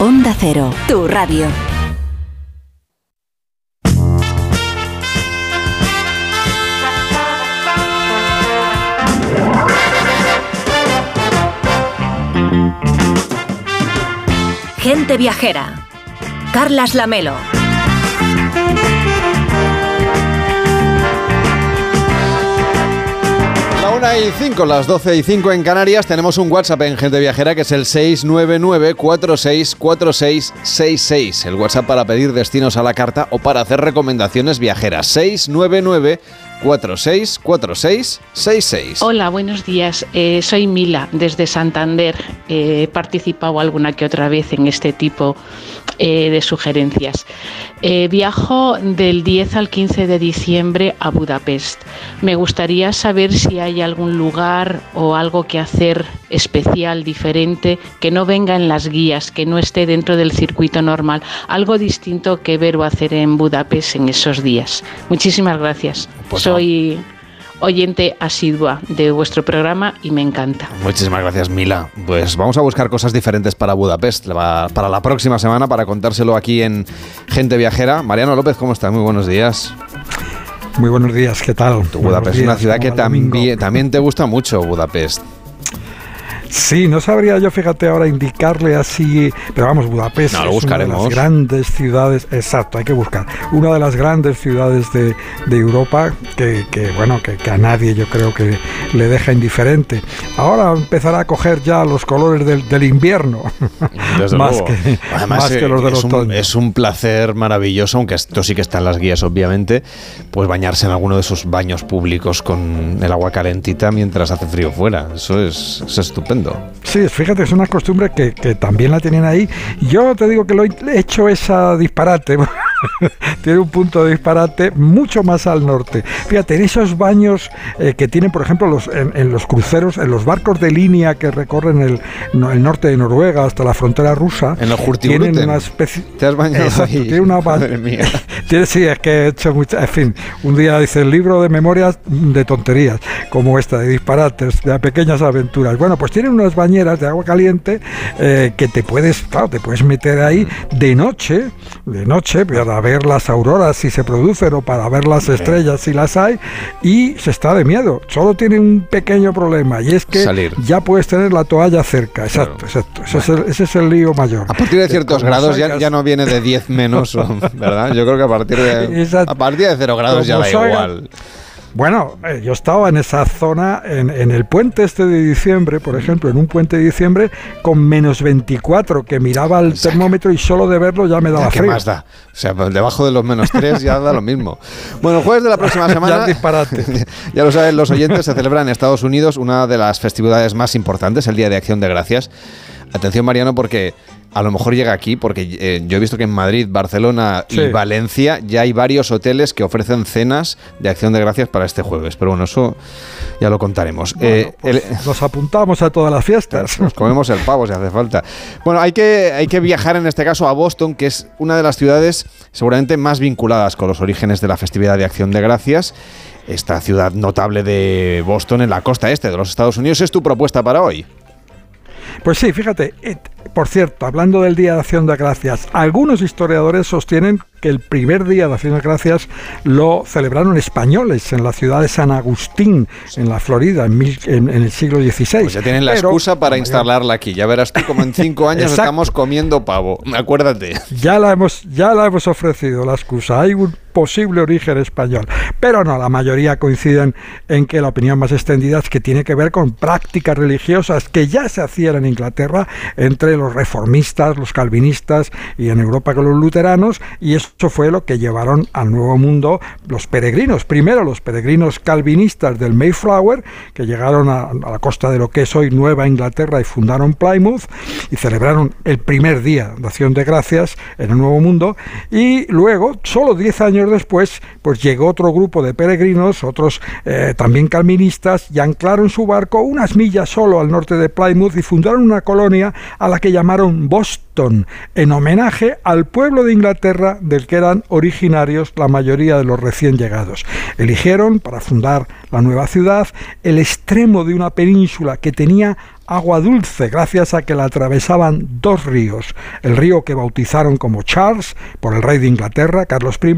Onda Cero, tu radio. Gente viajera. Carlas Lamelo. La una y 5, las 12 y 5 en Canarias, tenemos un WhatsApp en Gente Viajera que es el 699-464666. El WhatsApp para pedir destinos a la carta o para hacer recomendaciones viajeras. 699 464666. Hola, buenos días. Eh, soy Mila desde Santander. Eh, he participado alguna que otra vez en este tipo eh, de sugerencias. Viajo del 10 al 15 de diciembre a Budapest. Me gustaría saber si hay algún lugar o algo que hacer especial, diferente, que no venga en las guías, que no esté dentro del circuito normal. Algo distinto que ver o hacer en Budapest en esos días. Muchísimas gracias. Pues. Soy oyente asidua de vuestro programa y me encanta. Muchísimas gracias, Mila. Pues vamos a buscar cosas diferentes para Budapest para la próxima semana, para contárselo aquí en Gente Viajera. Mariano López, ¿cómo estás? Muy buenos días. Muy buenos días, ¿qué tal? Tu Budapest es una ciudad que también, también te gusta mucho, Budapest. Sí, no sabría yo, fíjate, ahora indicarle así, pero vamos, Budapest No, lo es una de las grandes ciudades, exacto, hay que buscar, una de las grandes ciudades de, de Europa que, que, bueno, que, que a nadie yo creo que le deja indiferente. Ahora empezará a coger ya los colores del, del invierno, Desde más, luego. que, Además, más que eh, los del es un, otoño. es un placer maravilloso, aunque esto sí que está en las guías, obviamente, pues bañarse en alguno de esos baños públicos con el agua calentita mientras hace frío fuera. Eso es, es estupendo. Sí, fíjate, es una costumbre que, que también la tienen ahí. Yo te digo que lo he hecho esa disparate. Tiene un punto de disparate mucho más al norte. Fíjate, en esos baños eh, que tienen, por ejemplo, los, en, en los cruceros, en los barcos de línea que recorren el, no- el norte de Noruega hasta la frontera rusa, En los tienen una especie. ¿Te has bañado Exacto, ahí? tiene una Madre mía. Tiene- sí, es que he hecho mucha. En fin, un día dice el libro de memorias de tonterías, como esta, de disparates, de pequeñas aventuras. Bueno, pues tienen unas bañeras de agua caliente eh, que te puedes, claro, te puedes meter ahí de noche, de noche, para ver las auroras si se producen o para ver las estrellas si las hay, y se está de miedo. Solo tiene un pequeño problema, y es que Salir. ya puedes tener la toalla cerca. Exacto, exacto. Ese, es el, ese es el lío mayor. A partir de ciertos grados ya, sacas- ya no viene de 10 menos, ¿verdad? Yo creo que a partir de, a partir de 0 grados ya da igual. Bueno, eh, yo estaba en esa zona, en, en el puente este de diciembre, por ejemplo, en un puente de diciembre con menos 24, que miraba el termómetro y solo de verlo ya me daba ¿Qué frío. más da? O sea, debajo de los menos 3 ya da lo mismo. Bueno, jueves de la próxima Ya semana. es disparate. ya lo saben los oyentes, se celebra en Estados Unidos una de las festividades más importantes, el Día de Acción de Gracias. Atención, Mariano, porque a lo mejor llega aquí, porque eh, yo he visto que en Madrid, Barcelona y Sí. Valencia ya hay varios hoteles que ofrecen cenas de Acción de Gracias para este jueves. Pero bueno, eso ya lo contaremos. Eh, el- Nos apuntamos a todas las fiestas. nos comemos el pavo si hace falta. Bueno, hay que, hay que viajar en este caso a Boston, que es una de las ciudades seguramente más vinculadas con los orígenes de la festividad de Acción de Gracias. Esta ciudad notable de Boston en la costa este de los Estados Unidos es tu propuesta para hoy. Pues sí, fíjate, eh, por cierto, hablando del Día de Acción de Gracias, algunos historiadores sostienen que el primer Día de Acción de Gracias lo celebraron españoles en la ciudad de San Agustín, en la Florida, en, mil- en- en el siglo XVI. Pues ya tienen la Pero- excusa para instalarla aquí. Ya verás tú como en cinco años estamos comiendo pavo. Acuérdate. Ya la hemos, ya la hemos ofrecido la excusa. Hay un posible origen español. Pero no, la mayoría coinciden en que la opinión más extendida es que tiene que ver con prácticas religiosas que ya se hacían en Inglaterra entre los reformistas, los calvinistas y en Europa con los luteranos. Y eso fue lo que llevaron al Nuevo Mundo los peregrinos. Primero los peregrinos calvinistas del Mayflower, que llegaron a, a la costa de lo que es hoy Nueva Inglaterra y fundaron Plymouth y celebraron el primer día de acción de gracias en el Nuevo Mundo. Y luego, solo 10 años después, pues llegó otro grupo de peregrinos, otros eh, también calvinistas, y anclaron su barco unas millas solo al norte de Plymouth y fundaron una colonia a la que llamaron Boston, en homenaje al pueblo de Inglaterra del que eran originarios la mayoría de los recién llegados. Eligieron para fundar la nueva ciudad el extremo de una península que tenía agua dulce gracias a que la atravesaban dos ríos, el río que bautizaron como Charles por el rey de Inglaterra, Carlos I,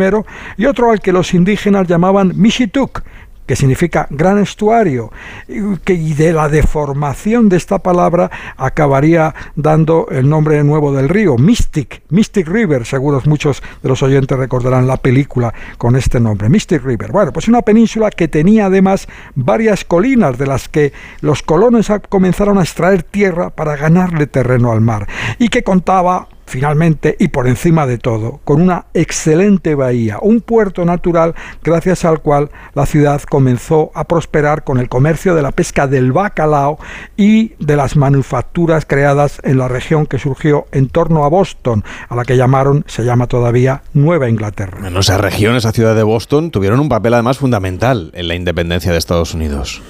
y otro al que los indígenas llamaban Michituk, que significa gran estuario, y de la deformación de esta palabra acabaría dando el nombre nuevo del río, Mystic, Mystic River, seguro muchos de los oyentes recordarán la película con este nombre, Mystic River. Bueno, pues una península que tenía además varias colinas de las que los colonos comenzaron a extraer tierra para ganarle terreno al mar y que contaba finalmente y por encima de todo, con una excelente bahía, un puerto natural gracias al cual la ciudad comenzó a prosperar con el comercio de la pesca del bacalao y de las manufacturas creadas en la región que surgió en torno a Boston, a la que llamaron, se llama todavía Nueva Inglaterra. En esa región, esa ciudad de Boston, tuvieron un papel además fundamental en la independencia de Estados Unidos.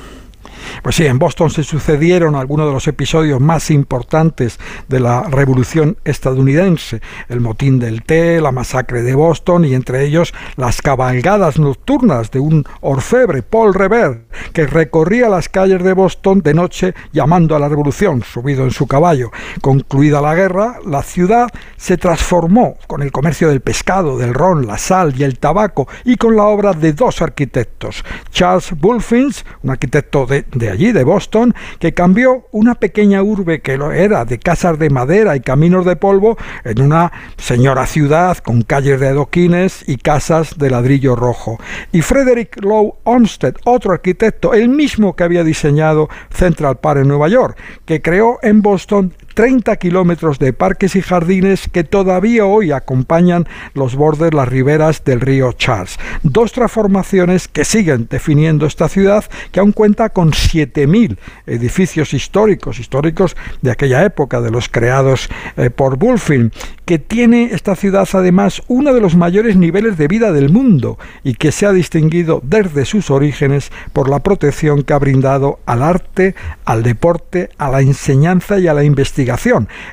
Pues sí, en Boston se sucedieron algunos de los episodios más importantes de la Revolución estadounidense, el motín del té, la masacre de Boston y entre ellos las cabalgadas nocturnas de un orfebre, Paul Revere, que recorría las calles de Boston de noche llamando a la revolución, subido en su caballo. Concluida la guerra, la ciudad se transformó con el comercio del pescado, del ron, la sal y el tabaco y con la obra de dos arquitectos, Charles Bulfins, un arquitecto de de allí, de Boston, que cambió una pequeña urbe que lo era de casas de madera y caminos de polvo en una señora ciudad con calles de adoquines y casas de ladrillo rojo. Y Frederick Lowe Olmsted, otro arquitecto, el mismo que había diseñado Central Park en Nueva York, que creó en Boston 30 kilómetros de parques y jardines que todavía hoy acompañan los bordes, las riberas del río Charles. Dos transformaciones que siguen definiendo esta ciudad que aún cuenta con 7.000 edificios históricos, históricos de aquella época, de los creados eh, por Bulfin, que tiene esta ciudad además uno de los mayores niveles de vida del mundo y que se ha distinguido desde sus orígenes por la protección que ha brindado al arte, al deporte, a la enseñanza y a la investigación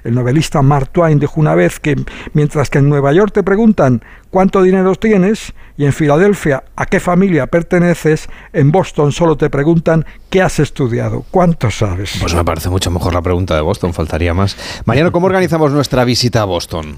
el novelista Mark Twain dijo una vez que mientras que en Nueva York te preguntan cuánto dinero tienes y en Filadelfia a qué familia perteneces, en Boston solo te preguntan qué has estudiado, cuánto sabes. Pues me parece mucho mejor la pregunta de Boston, faltaría más. Mariano, ¿cómo organizamos nuestra visita a Boston?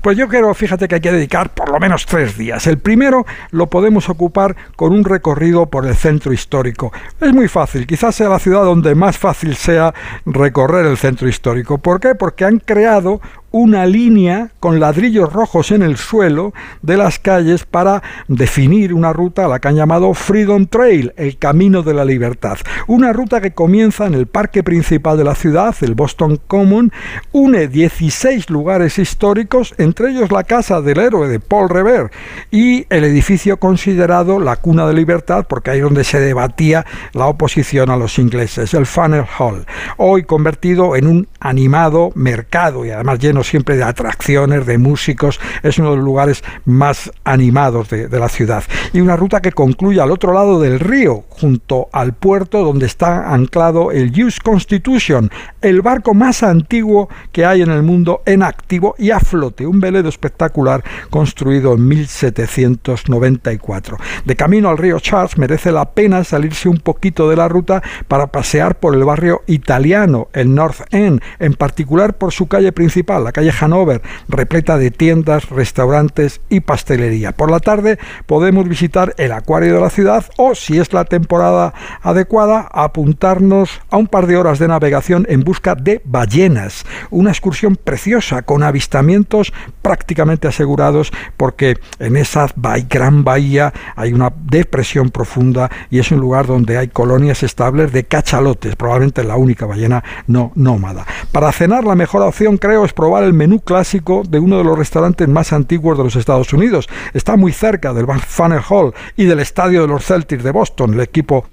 Pues yo creo, fíjate que hay que dedicar por lo menos tres días. El primero lo podemos ocupar con un recorrido por el centro histórico. Es muy fácil, quizás sea la ciudad donde más fácil sea recorrer el centro histórico. ¿Por qué? Porque han creado una línea con ladrillos rojos en el suelo de las calles para definir una ruta a la que han llamado Freedom Trail, el camino de la libertad. Una ruta que comienza en el parque principal de la ciudad, el Boston Common, une 16 lugares históricos, entre ellos la casa del héroe de Paul Revere y el edificio considerado la cuna de libertad, porque ahí es donde se debatía la oposición a los ingleses, el Funnel Hall, hoy convertido en un animado mercado y además lleno siempre de atracciones, de músicos, es uno de los lugares más animados de, la ciudad. Y una ruta que concluye al otro lado del río, junto al puerto donde está anclado el US Constitution, el barco más antiguo que hay en el mundo en activo y a flote, un velero espectacular construido en 1794. De camino al río Charles merece la pena salirse un poquito de la ruta para pasear por el barrio italiano, el North End, en particular por su calle principal, calle Hanover, repleta de tiendas, restaurantes y pastelería. Por la tarde podemos visitar el acuario de la ciudad o, si es la temporada adecuada, apuntarnos a un par de horas de navegación en busca de ballenas. Una excursión preciosa con avistamientos prácticamente asegurados porque en esa gran bahía hay una depresión profunda y es un lugar donde hay colonias estables de cachalotes, probablemente la única ballena no nómada. Para cenar la mejor opción creo es probar el menú clásico de uno de los restaurantes más antiguos de los Estados Unidos. Está muy cerca del Funnel Hall y del estadio de los Celtics de Boston, el equipo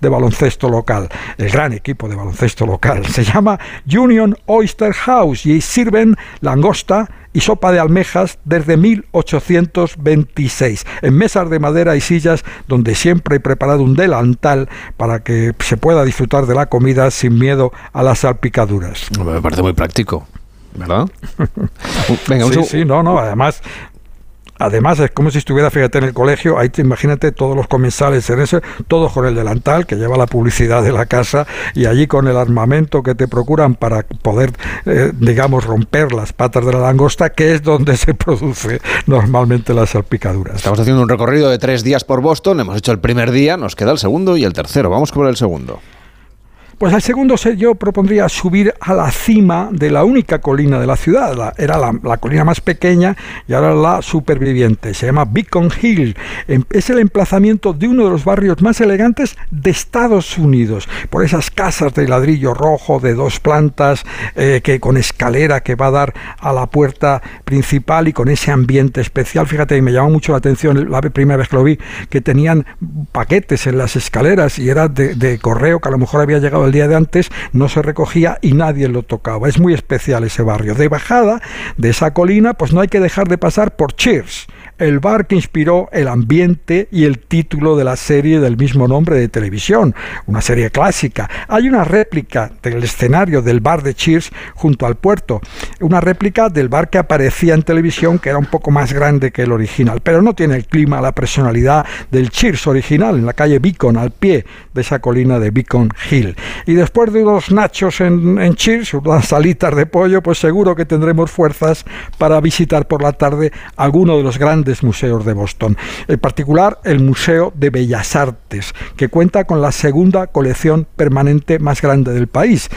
de baloncesto local, el gran equipo de baloncesto local. Se llama Union Oyster House y sirven langosta y sopa de almejas desde 1826, en mesas de madera y sillas donde siempre he preparado un delantal para que se pueda disfrutar de la comida sin miedo a las salpicaduras. Me parece muy práctico. ¿Verdad? Venga, sí, sí, no, no, además Además, es como si estuviera, fíjate, en el colegio, ahí te, imagínate todos los comensales en ese, todos con el delantal que lleva la publicidad de la casa y allí con el armamento que te procuran para poder, eh, digamos, romper las patas de la langosta, que es donde se produce normalmente las salpicaduras. Estamos haciendo un recorrido de tres días por Boston, hemos hecho el primer día, nos queda el segundo y el tercero. Vamos con el segundo. Pues al segundo set yo propondría subir a la cima de la única colina de la ciudad. era la, colina más pequeña y ahora la superviviente. Se llama Beacon Hill. Em, es el emplazamiento de uno de los barrios más elegantes de Estados Unidos. Por esas casas de ladrillo rojo de dos plantas, eh, que con escalera que va a dar a la puerta principal y con ese ambiente especial. Fíjate, me llamó mucho la atención la primera vez que lo vi, que tenían paquetes en las escaleras y era de, de correo que a lo mejor había llegado el día de antes no se recogía y nadie lo tocaba. Es muy especial ese barrio. De bajada de esa colina, pues no hay que dejar de pasar por Cheers el bar que inspiró el ambiente y el título de la serie del mismo nombre de televisión, una serie clásica. Hay una réplica del escenario del bar de Cheers junto al puerto, una réplica del bar que aparecía en televisión que era un poco más grande que el original, pero no tiene el clima, la personalidad del Cheers original en la calle Beacon, al pie de esa colina de Beacon Hill. Y después de unos nachos en, en Cheers, unas salitas de pollo, pues seguro que tendremos fuerzas para visitar por la tarde alguno de los grandes museos de Boston. En particular, el Museo de Bellas Artes, que cuenta con la segunda colección permanente más grande del país,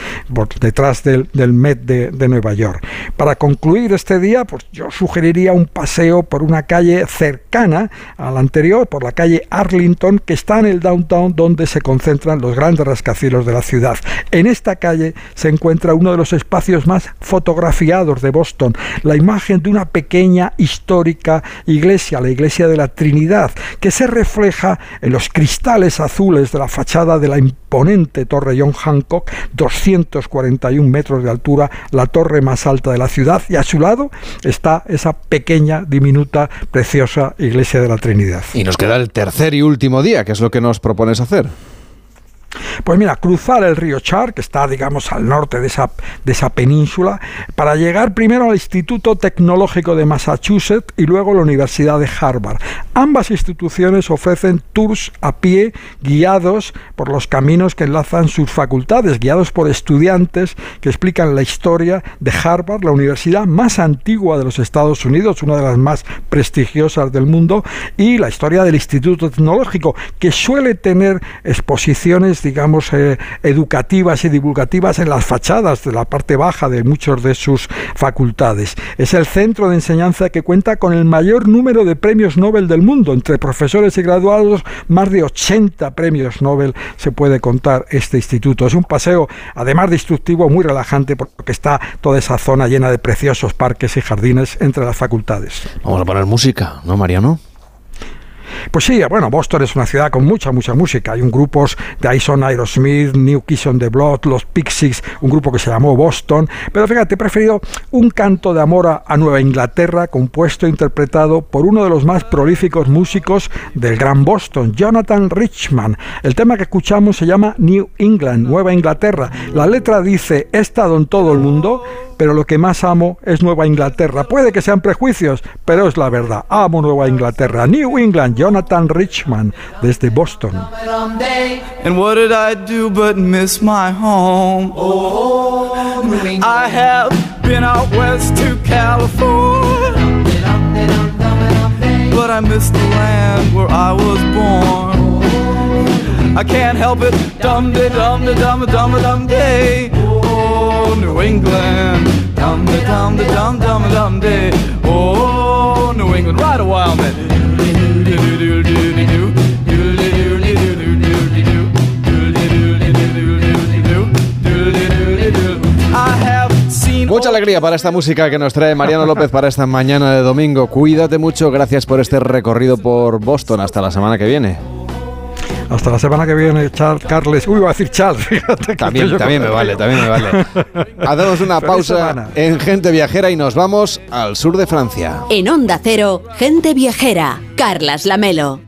detrás del, Met de, de, Nueva York. Para concluir este día, pues yo sugeriría un paseo por una calle cercana a la anterior, por la calle Arlington, que está en el downtown donde se concentran los grandes rascacielos de la ciudad. En esta calle se encuentra uno de los espacios más fotografiados de Boston, la imagen de una pequeña, histórica y iglesia, la iglesia de la Trinidad, que se refleja en los cristales azules de la fachada de la imponente torre John Hancock, 241 metros de altura, la torre más alta de la ciudad, y a su lado está esa pequeña, diminuta, preciosa iglesia de la Trinidad. Y nos queda el tercer y último día, que es lo que nos propones hacer. Pues mira, cruzar el río Char, que está, digamos, al norte de esa, de esa península, para llegar primero al Instituto Tecnológico de Massachusetts y luego a la Universidad de Harvard. Ambas instituciones ofrecen tours a pie guiados por los caminos que enlazan sus facultades, guiados por estudiantes que explican la historia de Harvard, la universidad más antigua de los Estados Unidos, una de las más prestigiosas del mundo, y la historia del Instituto Tecnológico, que suele tener exposiciones, digamos, eh, educativas y divulgativas en las fachadas de la parte baja de muchos de sus facultades. Es el centro de enseñanza que cuenta con el mayor número de premios Nobel del mundo. Entre profesores y graduados, más de 80 premios Nobel se puede contar este instituto. Es un paseo, además de instructivo, muy relajante porque está toda esa zona llena de preciosos parques y jardines entre las facultades. Vamos a poner música, ¿no, Mariano? Pues sí, bueno, Boston es una ciudad con mucha, mucha música. Hay un grupos de Ison Aerosmith, New Kiss on the Blood, los Pixies, un grupo que se llamó Boston. Pero fíjate, he preferido un canto de amor a Nueva Inglaterra, compuesto e interpretado por uno de los más prolíficos músicos del Gran Boston, Jonathan Richman. El tema que escuchamos se llama New England, Nueva Inglaterra. La letra dice, he estado en todo el mundo, pero lo que más amo es Nueva Inglaterra. Puede que sean prejuicios, pero es la verdad. Amo Nueva Inglaterra. New England, Jonathan Richman, desde Boston. And what did I do but miss my home? I have been out west to California, but I miss the land where I was born. I can't help it, dum de dum de dum dum dum day. Oh, New England, dum de dum de dum dum dum day. Oh, New England, right a while minute. Mucha alegría para esta música que nos trae Mariano López para esta mañana de domingo. Cuídate mucho, gracias por este recorrido por Boston. Hasta la semana que viene. Hasta la semana que viene, Charles, Carles. Uy, voy a decir Charles, fíjate. También, también me vale, también me vale. Hacemos una pausa en Gente Viajera y nos vamos al sur de Francia. En Onda Cero, Gente Viajera, Carlas Lamelo.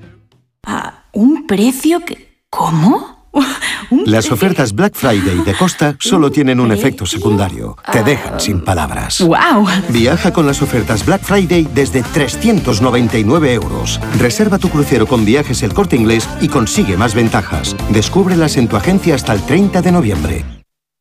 ¿A un precio que... ¿Cómo? Las ofertas Black Friday de Costa solo tienen un efecto secundario. Te dejan sin palabras. ¡Wow! Viaja con las ofertas Black Friday desde 399 euros. Reserva tu crucero con viajes el corte inglés y consigue más ventajas. Descúbrelas en tu agencia hasta el 30 de noviembre.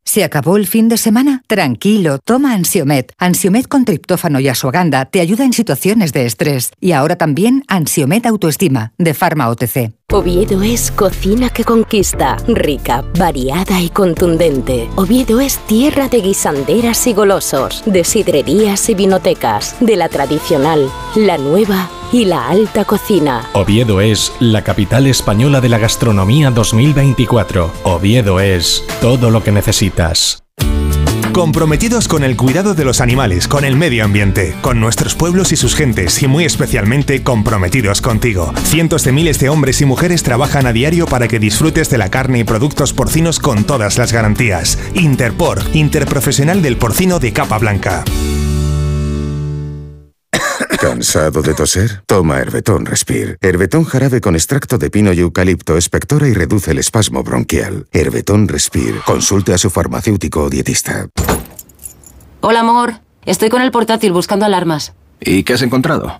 ¿Se acabó el fin de semana? Tranquilo, toma Ansiomet. Ansiomet con triptófano y asuaganda te ayuda en situaciones de estrés. Y ahora también Ansiomet Autoestima, de Pharma OTC. Oviedo es cocina que conquista, rica, variada y contundente. Oviedo es tierra de guisanderas y golosos, de sidrerías y vinotecas, de la tradicional, la nueva y la alta cocina. Oviedo es la capital española de la gastronomía 2024. Oviedo es todo lo que necesitas. Comprometidos con el cuidado de los animales, con el medio ambiente, con nuestros pueblos y sus gentes y muy especialmente comprometidos contigo. Cientos de miles de hombres y mujeres trabajan a diario para que disfrutes de la carne y productos porcinos con todas las garantías. Interpor, interprofesional del porcino de capa blanca. ¿Cansado de toser? Toma Herbetón Respire. Herbetón jarabe con extracto de pino y eucalipto espectora y reduce el espasmo bronquial. Herbetón Respire. Consulte a su farmacéutico o dietista. Hola, amor. Estoy con el portátil buscando alarmas. ¿Y qué has encontrado?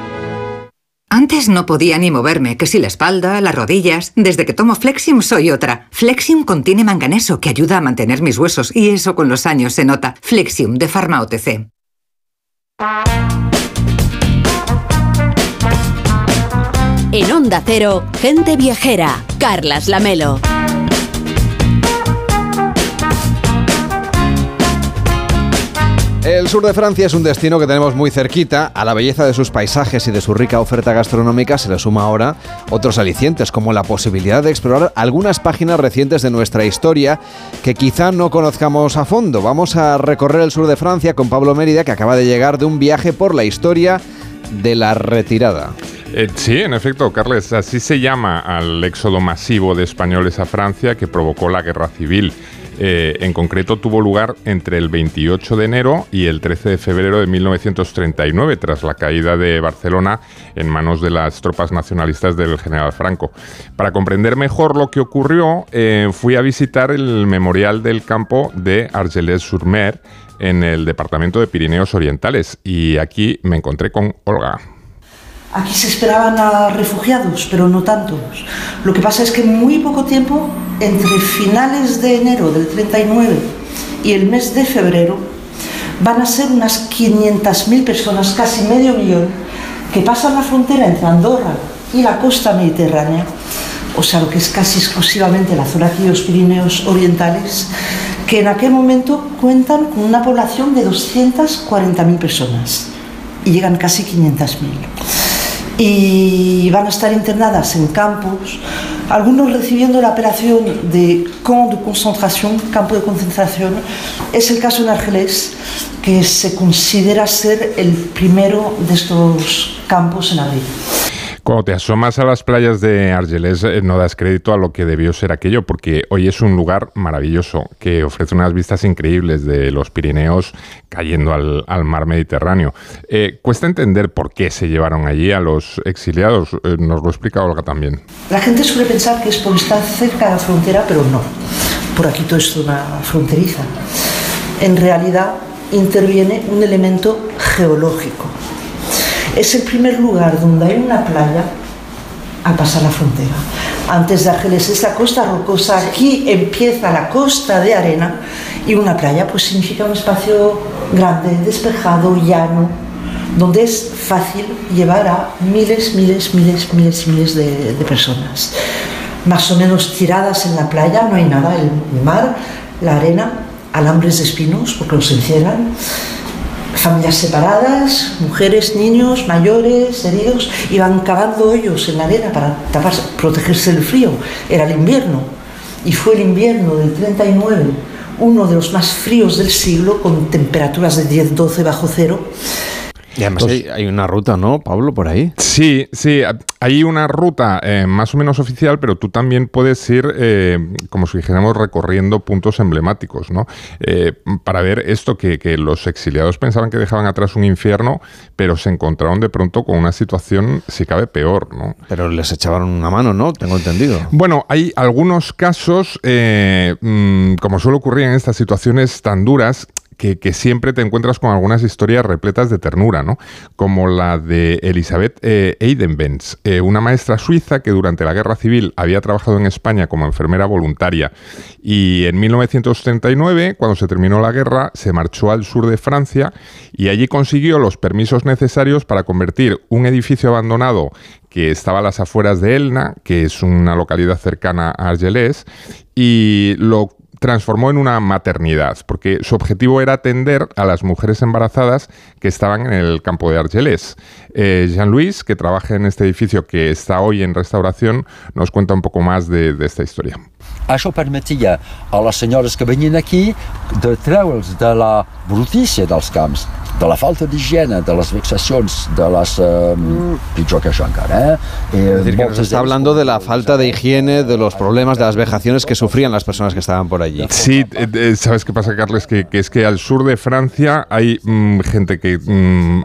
Antes no podía ni moverme, que si la espalda, las rodillas. Desde que tomo Flexium soy otra. Flexium contiene manganeso que ayuda a mantener mis huesos y eso con los años se nota. Flexium de Pharma OTC. En Onda Cero, gente viajera. Carlas Lamelo. El sur de Francia es un destino que tenemos muy cerquita. A la belleza de sus paisajes y de su rica oferta gastronómica se le suma ahora otros alicientes, como la posibilidad de explorar algunas páginas recientes de nuestra historia que quizá no conozcamos a fondo. Vamos a recorrer el sur de Francia con Pablo Mérida, que acaba de llegar de un viaje por la historia de la retirada. Eh, sí, en efecto, Carles, así se llama al éxodo masivo de españoles a Francia que provocó la guerra civil. Eh, en concreto tuvo lugar entre el 28 de enero y el 13 de febrero de 1939, tras la caída de Barcelona en manos de las tropas nacionalistas del general Franco. Para comprender mejor lo que ocurrió, eh, fui a visitar el memorial del campo de Argelès-sur-Mer en el departamento de Pirineos Orientales y aquí me encontré con Olga. Aquí se esperaban a refugiados, pero no tantos. Lo que pasa es que muy poco tiempo, entre finales de enero del 39 y el mes de febrero, van a ser unas 500.000 personas, casi medio millón, que pasan la frontera entre Andorra y la costa mediterránea, o sea, lo que es casi exclusivamente la zona aquí de los Pirineos Orientales, que en aquel momento cuentan con una población de 240.000 personas y llegan casi 500.000 y van a estar internadas en campos, algunos recibiendo la operación de camp de concentración, campo de concentración. Es el caso en Argelés, que se considera ser el primero de estos campos en abrir. Cuando te asomas a las playas de Argelés eh, no das crédito a lo que debió ser aquello, porque hoy es un lugar maravilloso que ofrece unas vistas increíbles de los Pirineos cayendo al, mar Mediterráneo. Eh, cuesta entender por qué se llevaron allí a los exiliados, eh, nos lo explica Olga también. La gente suele pensar que es por estar cerca de la frontera, pero no. Por aquí todo es zona fronteriza. En realidad interviene un elemento geológico es el primer lugar donde hay una playa al pasar la frontera. Antes de Argeles es la costa rocosa, aquí empieza la costa de arena y una playa pues significa un espacio grande, despejado, llano, donde es fácil llevar a miles, miles, miles, miles y miles de, de personas. Más o menos tiradas en la playa, no hay nada, el mar, la arena, alambres de espinos porque los encierran familias separadas, mujeres, niños, mayores, heridos, iban cavando hoyos en la arena para protegerse del frío. Era el invierno. Y fue el invierno del 39, uno de los más fríos del siglo, con temperaturas de 10-12 bajo cero. Y además hay, hay una ruta, ¿no, Pablo, por ahí? Sí, sí, hay una ruta eh, más o menos oficial, pero tú también puedes ir, eh, como si dijéramos, recorriendo puntos emblemáticos, ¿no? Eh, para ver esto que, que los exiliados pensaban que dejaban atrás un infierno, pero se encontraron de pronto con una situación, si cabe, peor, ¿no? Pero les echaban una mano, ¿no? Tengo entendido. Bueno, hay algunos casos, mm, como suele ocurrir en estas situaciones tan duras, que, siempre te encuentras con algunas historias repletas de ternura, ¿no? Como la de Elizabeth eh, Eidenbenz, eh, una maestra suiza que durante la Guerra Civil había trabajado en España como enfermera voluntaria y en 1939, cuando se terminó la guerra, se marchó al sur de Francia y allí consiguió los permisos necesarios para convertir un edificio abandonado que estaba a las afueras de Elna, que es una localidad cercana a Argelès, y lo transformó en una maternidad, porque su objetivo era atender a las mujeres embarazadas que estaban en el campo de Argelès. Eh, Jean-Louis, que trabaja en este edificio que está hoy en restauración, nos cuenta un poco más de, de esta historia. Això permetia a les senyores que venien aquí de treure'ls de la brutícia dels camps, de la falta d'higiene, de les vexacions, de les... Eh, pitjor que això encara, eh? eh Es decir, que nos está hablando de la falta de higiene, de los problemas, de las vejaciones que sufrían las personas que estaban por allí. Sí, eh, eh, ¿sabes qué pasa, Carles? Que, que es que al sur de Francia hay mm, gente que mm,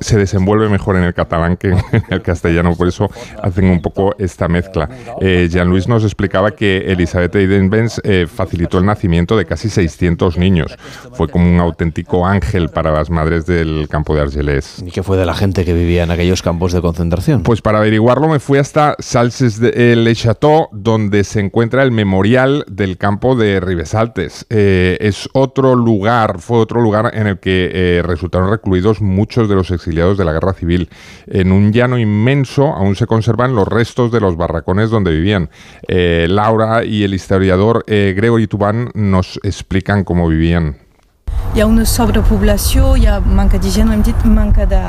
se desenvuelve mejor en el catalán que en el castellano, por eso hacen un poco esta mezcla. Eh, Jean-Louis nos explicaba que Elizabeth Eidenbenz eh, facilitó el nacimiento de casi 600 niños. Fue como un auténtico ángel para las madres del campo de Argelès. ¿Y qué fue de la gente que vivía en aquellos campos de concentración? Pues para averiguarlo me fui hasta Salses-le-Château, donde se encuentra el memorial del campo de Ribesaltes. Eh, es otro lugar, fue otro lugar en el que eh, resultaron recluidos muchos de los exiliados de la guerra civil. En un llano inmenso aún se conservan los restos de los barracones donde vivían. Eh, Laura y el historiador Gregory Tuban nos explican cómo vivían. Hi ha una sobrepoblació, hi manca d'higiene, hem manca de,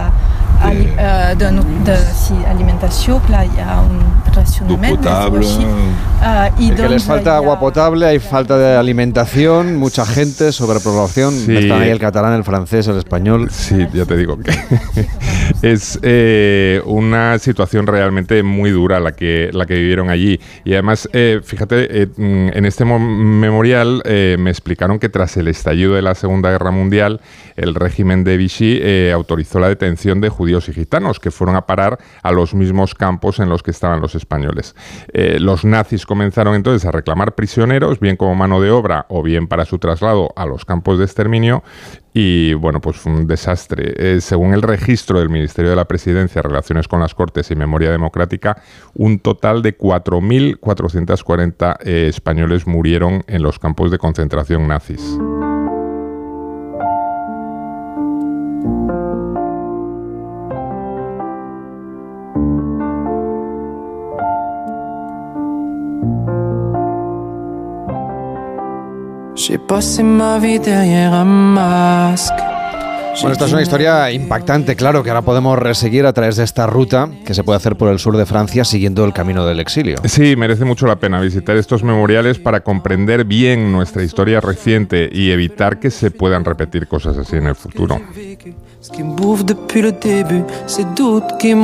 ali, eh, de, de sí, alimentació, clar, hi ha un racionament. potable. Eh, i El que les falta agua potable, hay falta de alimentación, mucha gente, sobrepoblación. Sí. Están ahí el catalán, el francés, el español. Sí, ya te digo que es eh, una situación realmente muy dura la que, la que vivieron allí. Y además, eh, fíjate, eh, mm, en este mo- memorial eh, me explicaron que tras el estallido de la Segunda Guerra Mundial, el régimen de Vichy eh, autorizó la detención de judíos y gitanos que fueron a parar a los mismos campos en los que estaban los españoles. Eh, los nazis comenzaron entonces a reclamar prisioneros, bien como mano de obra o bien para su traslado a los campos de exterminio. Y bueno, pues fue un desastre. Eh, según el registro del Ministerio de la Presidencia, Relaciones con las Cortes y Memoria Democrática, un total de 4.440 eh, españoles murieron en los campos de concentración nazis. J'ai passé ma vie derrière un masque. Bueno, esta es una historia impactante, claro, que ahora podemos reseguir a través de esta ruta que se puede hacer por el sur de Francia siguiendo el camino del exilio. Sí, merece mucho la pena visitar estos memoriales para comprender bien nuestra historia reciente y evitar que se puedan repetir cosas así en el futuro.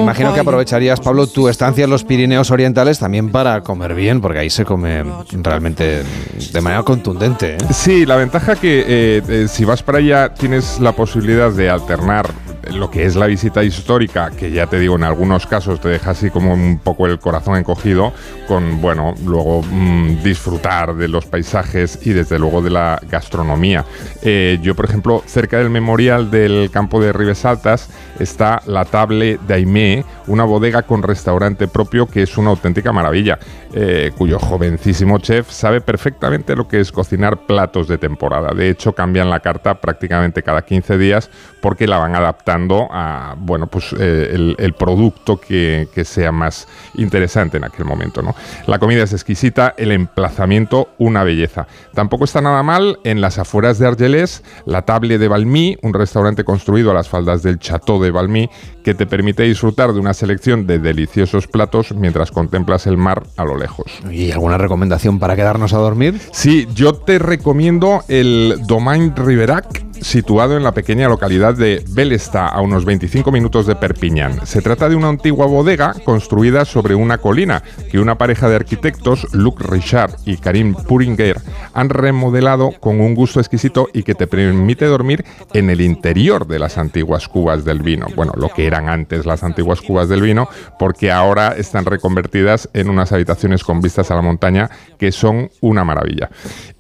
Imagino que aprovecharías, Pablo, tu estancia en los Pirineos Orientales también para comer bien, porque ahí se come realmente de manera contundente. ¿eh? Sí, la ventaja que eh, eh, si vas para allá tienes la posibilidad de alternar lo que es la visita histórica, que ya te digo, en algunos casos te deja así como un poco el corazón encogido, con, bueno, luego mm, disfrutar de los paisajes y desde luego de la gastronomía. Eh, yo, por ejemplo, cerca del memorial del campo de Ribes Altas está la Table d'Aimé, una bodega con restaurante propio que es una auténtica maravilla, eh, cuyo jovencísimo chef sabe perfectamente lo que es cocinar platos de temporada. De hecho, cambian la carta prácticamente cada 15 días porque la van adaptando a, bueno, pues eh, el, producto que, sea más interesante en aquel momento. La comida es exquisita, el emplazamiento una belleza. Tampoco está nada mal en las afueras de Argelès, la Table de Valmy, un restaurante construido a las faldas del Chateau de Valmy, que te permite disfrutar de una selección de deliciosos platos mientras contemplas el mar a lo lejos. ¿Y alguna recomendación para quedarnos a dormir? Sí, yo te recomiendo el Domaine Riverac, situado en la pequeña localidad de Belesta, a unos 25 minutos de Perpiñán. Se trata de una antigua bodega construida sobre una colina que una pareja de arquitectos, Luc Richard y Karim Puringer, han remodelado con un gusto exquisito y que te permite dormir en el interior de las antiguas cubas del vino. Bueno, lo que eran antes las antiguas cubas del vino, porque ahora están reconvertidas en unas habitaciones con vistas a la montaña que son una maravilla.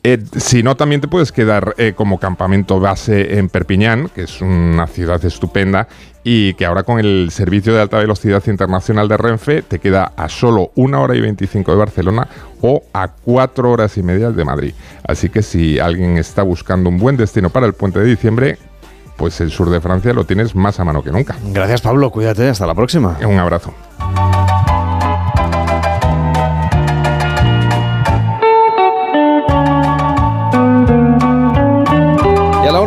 Eh, si no, también te puedes quedar eh, como campamento base en Perpiñán, que es una ciudad estupenda y que ahora con el servicio de alta velocidad internacional de Renfe te queda a solo una hora y 25 de Barcelona o a cuatro horas y media de Madrid. Así que si alguien está buscando un buen destino para el puente de diciembre, pues el sur de Francia lo tienes más a mano que nunca. Gracias Pablo, cuídate, hasta la próxima. Un abrazo.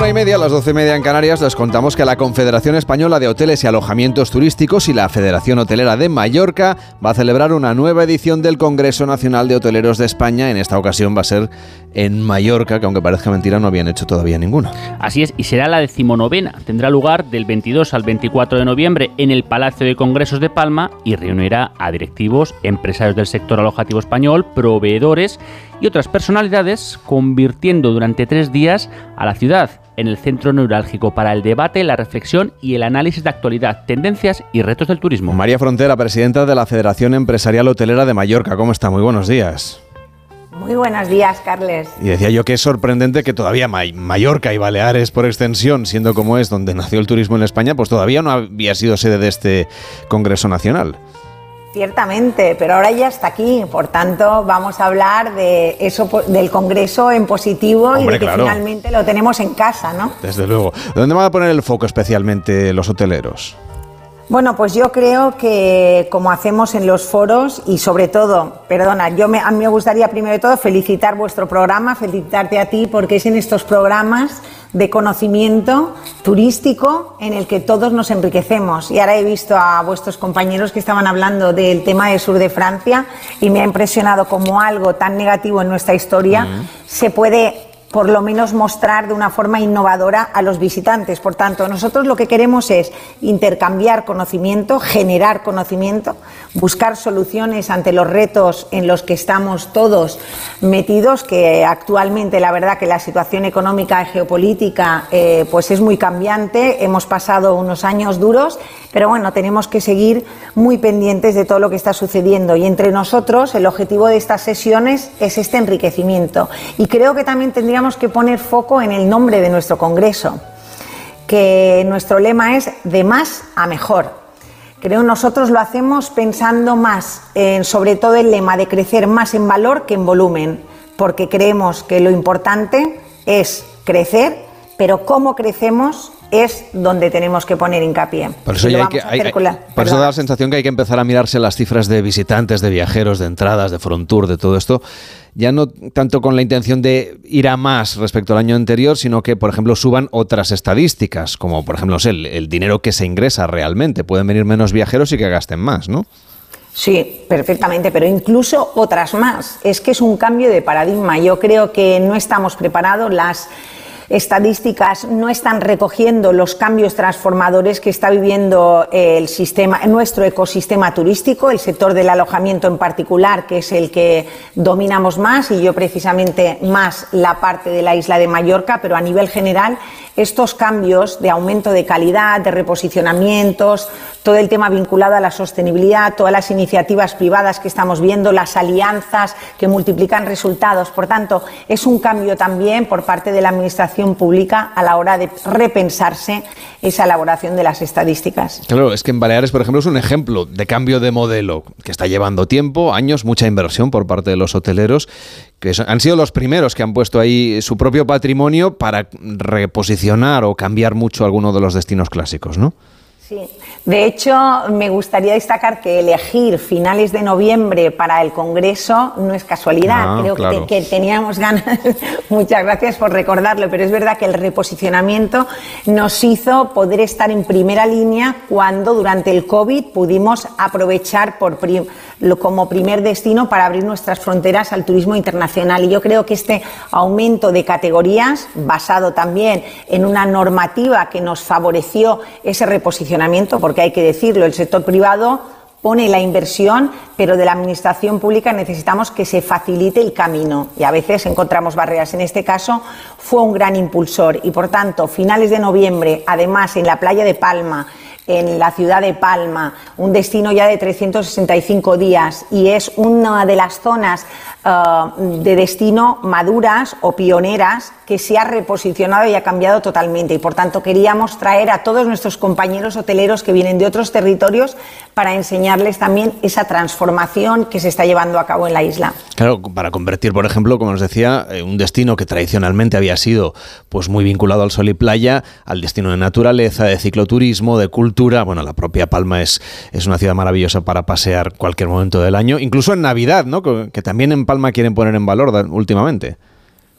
Una y media, las doce y media en Canarias, les contamos que la Confederación Española de Hoteles y Alojamientos Turísticos y la Federación Hotelera de Mallorca va a celebrar una nueva edición del Congreso Nacional de Hoteleros de España. En esta ocasión va a ser en Mallorca, que aunque parezca mentira, no habían hecho todavía ninguno. Así es, y será la decimonovena. Tendrá lugar del 22 al 24 de noviembre en el Palacio de Congresos de Palma y reunirá a directivos, empresarios del sector alojativo español, proveedores y otras personalidades, convirtiendo durante tres días a la ciudad en el centro neurálgico para el debate, la reflexión y el análisis de actualidad, tendencias y retos del turismo. María Frontera, presidenta de la Federación Empresarial Hotelera de Mallorca, ¿cómo está? Muy buenos días. Muy buenos días, Carles. Y decía yo que es sorprendente que todavía May- Mallorca y Baleares, por extensión, siendo como es donde nació el turismo en España, pues todavía no había sido sede de este Congreso Nacional. Ciertamente, pero ahora ya está aquí. Por tanto, vamos a hablar de eso, del Congreso en positivo y de que claro. finalmente lo tenemos en casa, ¿no? Desde luego. ¿Dónde van a poner el foco especialmente los hoteleros? Bueno, pues yo creo que como hacemos en los foros y sobre todo, perdona, yo me, a mí me gustaría primero de todo felicitar vuestro programa, felicitarte a ti porque es en estos programas de conocimiento turístico en el que todos nos enriquecemos. Y ahora he visto a vuestros compañeros que estaban hablando del tema del sur de Francia y me ha impresionado como algo tan negativo en nuestra historia se puede por lo menos mostrar de una forma innovadora a los visitantes. Por tanto, nosotros lo que queremos es intercambiar conocimiento, generar conocimiento, buscar soluciones ante los retos en los que estamos todos metidos, que actualmente la verdad que la situación económica y geopolítica eh, pues es muy cambiante, hemos pasado unos años duros, pero bueno, tenemos que seguir muy pendientes de todo lo que está sucediendo. Y entre nosotros el objetivo de estas sesiones es este enriquecimiento. Y creo que también tendríamos que poner foco en el nombre de nuestro congreso, que nuestro lema es de más a mejor. Creo nosotros lo hacemos pensando más en sobre todo el lema de crecer más en valor que en volumen, porque creemos que lo importante es crecer, pero cómo crecemos es donde tenemos que poner hincapié. Por eso, ya hay que, hay- por eso da la sensación que hay que empezar a mirarse las cifras de visitantes, de viajeros, de entradas, de Frontour, de todo esto. Ya no tanto con la intención de ir a más respecto al año anterior, sino que, por ejemplo, suban otras estadísticas, como por ejemplo no sé, el, el dinero que se ingresa realmente. Pueden venir menos viajeros y que gasten más, ¿no? Sí, perfectamente, pero incluso otras más. Es que es un cambio de paradigma. Yo creo que no estamos preparados, las estadísticas no están recogiendo los cambios transformadores que está viviendo el sistema, nuestro ecosistema turístico, el sector del alojamiento en particular, que es el que dominamos más y yo precisamente más la parte de la isla de Mallorca, pero a nivel general estos cambios de aumento de calidad, de reposicionamientos, todo el tema vinculado a la sostenibilidad, todas las iniciativas privadas que estamos viendo, las alianzas que multiplican resultados. Por tanto, es un cambio también por parte de la Administración pública a la hora de repensarse esa elaboración de las estadísticas. Claro, es que en Baleares, por ejemplo, es un ejemplo de cambio de modelo que está llevando tiempo, años, mucha inversión por parte de los hoteleros, que han sido los primeros que han puesto ahí su propio patrimonio para reposicionar o cambiar mucho alguno de los destinos clásicos, ¿no? Sí, de hecho me gustaría destacar que elegir finales de noviembre para el Congreso no es casualidad, Ah, creo claro. que, que teníamos ganas, muchas gracias por recordarlo, pero es verdad que el reposicionamiento nos hizo poder estar en primera línea cuando durante el COVID pudimos aprovechar por prim- como primer destino para abrir nuestras fronteras al turismo internacional. Y yo creo que este aumento de categorías basado también en una normativa que nos favoreció ese reposicionamiento, porque hay que decirlo, el sector privado pone la inversión, pero de la administración pública necesitamos que se facilite el camino y a veces encontramos barreras. En este caso fue un gran impulsor y por tanto, finales de noviembre, además en la playa de Palma, en la ciudad de Palma, un destino ya de 365 días y es una de las zonas eh, de destino maduras o pioneras que se ha reposicionado y ha cambiado totalmente y por tanto queríamos traer a todos nuestros compañeros hoteleros que vienen de otros territorios para enseñarles también esa transformación que se está llevando a cabo en la isla. Claro, para convertir, por ejemplo, como os decía, eh, un destino que tradicionalmente había sido pues muy vinculado al sol y playa, al destino de naturaleza, de cicloturismo, de cultura. Bueno, la propia Palma es, es una ciudad maravillosa para pasear cualquier momento del año, incluso en Navidad, ¿no? Que, también en Palma quieren poner en valor últimamente.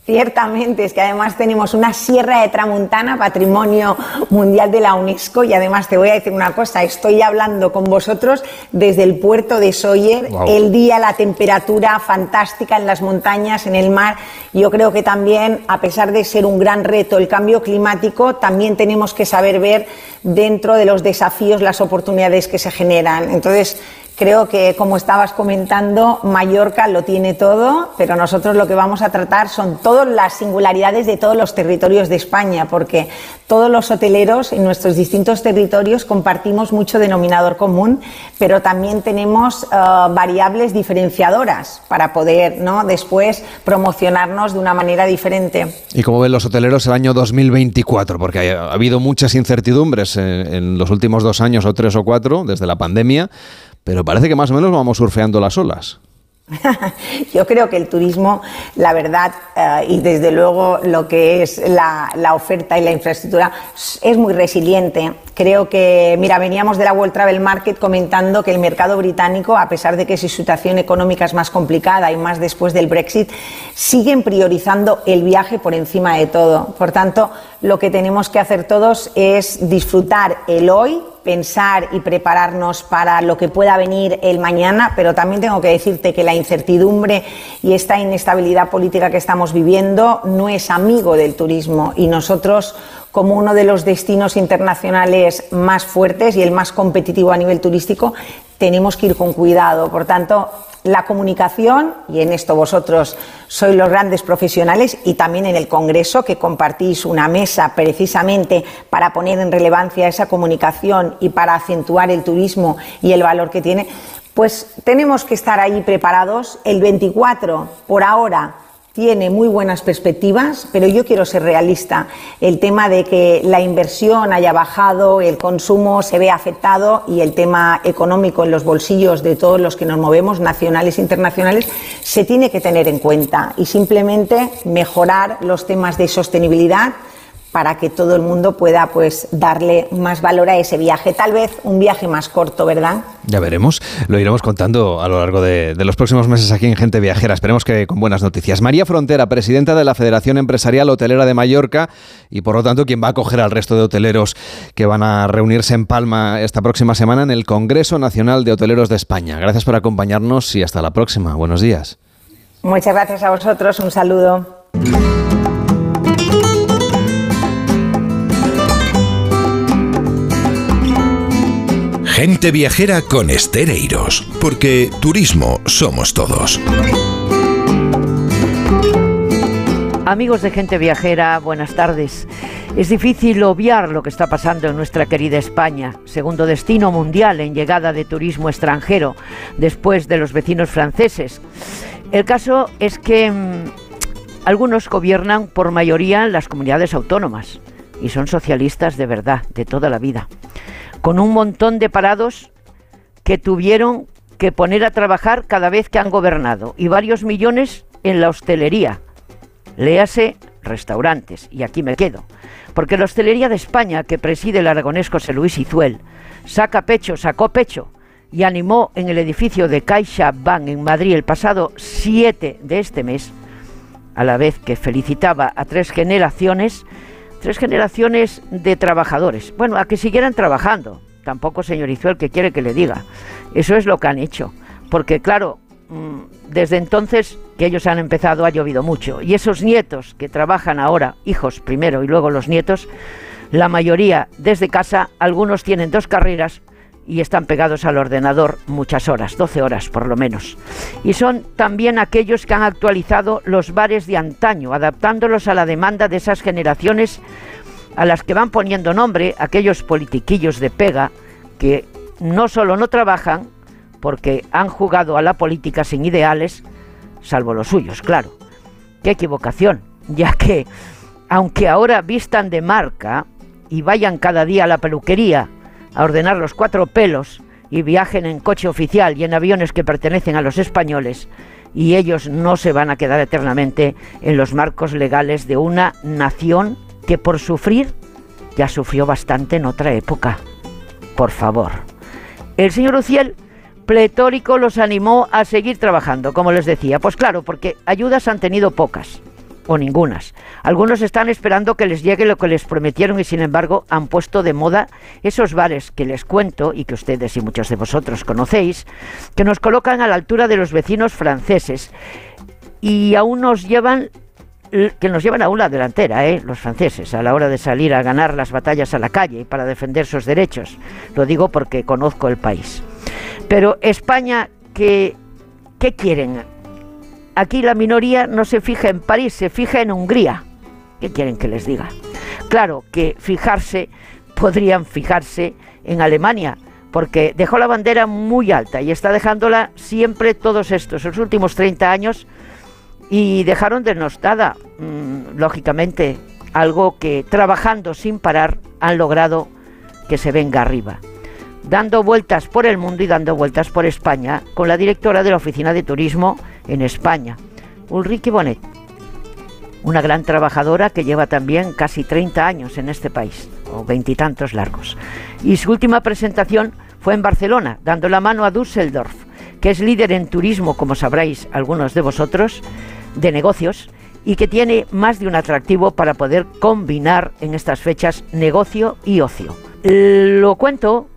Ciertamente, es que además tenemos una sierra de Tramuntana, patrimonio mundial de la UNESCO, y además te voy a decir una cosa, estoy hablando con vosotros desde el puerto de Sóller, Guau. el día, la temperatura fantástica en las montañas, en el mar. Yo creo que también, a pesar de ser un gran reto el cambio climático, también tenemos que saber ver dentro de los desafíos las oportunidades que se generan. Entonces, Creo que, como estabas comentando, Mallorca lo tiene todo, pero nosotros lo que vamos a tratar son todas las singularidades de todos los territorios de España, porque todos los hoteleros en nuestros distintos territorios compartimos mucho denominador común, pero también tenemos eh, variables diferenciadoras para poder ¿no? después promocionarnos de una manera diferente. ¿Y cómo ven los hoteleros el año 2024? Porque ha, ha habido muchas incertidumbres en, en los últimos dos años o tres o cuatro, desde la pandemia, pero parece que más o menos vamos surfeando las olas. Yo creo que el turismo, la verdad, eh, y desde luego lo que es la, la oferta y la infraestructura, es muy resiliente. Creo que, mira, veníamos de la World Travel Market comentando que el mercado británico, a pesar de que su situación económica es más complicada y más después del Brexit, siguen priorizando el viaje por encima de todo. Por tanto, lo que tenemos que hacer todos es disfrutar el hoy, pensar y prepararnos para lo que pueda venir el mañana, pero también tengo que decirte que la incertidumbre y esta inestabilidad política que estamos viviendo no es amigo del turismo y nosotros como uno de los destinos internacionales más fuertes y el más competitivo a nivel turístico, tenemos que ir con cuidado. Por tanto, la comunicación, y en esto vosotros sois los grandes profesionales, y también en el Congreso, que compartís una mesa precisamente para poner en relevancia esa comunicación y para acentuar el turismo y el valor que tiene, pues tenemos que estar ahí preparados. El 24, por ahora, tiene muy buenas perspectivas, pero yo quiero ser realista. El tema de que la inversión haya bajado, el consumo se ve afectado y el tema económico en los bolsillos de todos los que nos movemos, nacionales e internacionales, se tiene que tener en cuenta y simplemente mejorar los temas de sostenibilidad para que todo el mundo pueda pues darle más valor a ese viaje. Tal vez un viaje más corto, ¿verdad? Ya veremos, lo iremos contando a lo largo de, de los próximos meses aquí en Gente Viajera. Esperemos que con buenas noticias. María Frontera, presidenta de la Federación Empresarial Hotelera de Mallorca y por lo tanto quien va a acoger al resto de hoteleros que van a reunirse en Palma esta próxima semana en el Congreso Nacional de Hoteleros de España. Gracias por acompañarnos y hasta la próxima. Buenos días. Muchas gracias a vosotros, un saludo. Gente viajera con Estereiros, porque turismo somos todos. Amigos de Gente Viajera, buenas tardes. Es difícil obviar lo que está pasando en nuestra querida España, segundo destino mundial en llegada de turismo extranjero, después de los vecinos franceses. El caso es que mm, Algunos gobiernan por mayoría las comunidades autónomas y son socialistas de verdad, de toda la vida, con un montón de parados que tuvieron que poner a trabajar cada vez que han gobernado y varios millones en la hostelería. Léase restaurantes, y aquí me quedo, porque la hostelería de España, que preside el aragonés José Luis Izuel, saca pecho, sacó pecho y animó en el edificio de Caixa Bank en Madrid el pasado 7 de este mes, a la vez que felicitaba a tres generaciones, tres generaciones de trabajadores. Bueno, a que siguieran trabajando. Tampoco, señor Izuel, que quiere que le diga. Eso es lo que han hecho. Porque, claro, mm, desde entonces que ellos han empezado ha llovido mucho. Y esos nietos que trabajan ahora, hijos primero y luego los nietos, la mayoría desde casa, algunos tienen dos carreras y están pegados al ordenador muchas horas, 12 horas por lo menos. Y son también aquellos que han actualizado los bares de antaño, adaptándolos a la demanda de esas generaciones a las que van poniendo nombre aquellos politiquillos de pega que no solo no trabajan, porque han jugado a la política sin ideales, salvo los suyos, claro. Qué equivocación, ya que, aunque ahora vistan de marca y vayan cada día a la peluquería a ordenar los cuatro pelos y viajen en coche oficial y en aviones que pertenecen a los españoles, y ellos no se van a quedar eternamente en los marcos legales de una nación que por sufrir ya sufrió bastante en otra época. Por favor. El señor Uciel pletórico los animó a seguir trabajando, como les decía. Pues claro, porque ayudas han tenido pocas o ningunas. Algunos están esperando que les llegue lo que les prometieron y sin embargo han puesto de moda esos bares que les cuento y que ustedes y muchos de vosotros conocéis, que nos colocan a la altura de los vecinos franceses y aún nos llevan que nos llevan aún la delantera, ¿eh? los franceses, a la hora de salir a ganar las batallas a la calle para defender sus derechos. Lo digo porque conozco el país. Pero España, ¿qué, qué quieren? Aquí la minoría no se fija en París, se fija en Hungría. ¿Qué quieren que les diga? Claro que fijarse, podrían fijarse en Alemania, porque dejó la bandera muy alta y está dejándola siempre todos estos, los últimos 30 años, y dejaron denostada, mmm, lógicamente, algo que trabajando sin parar han logrado que se venga arriba. Dando vueltas por el mundo y dando vueltas por España, con la directora de la Oficina de Turismo, en España, Ulrike Bonet, una gran trabajadora que lleva también casi 30 años en este país, o veintitantos largos. Y su última presentación fue en Barcelona, dando la mano a Düsseldorf, que es líder en turismo, como sabréis algunos de vosotros, de negocios, y que tiene más de un atractivo para poder combinar en estas fechas negocio y ocio. Lo cuento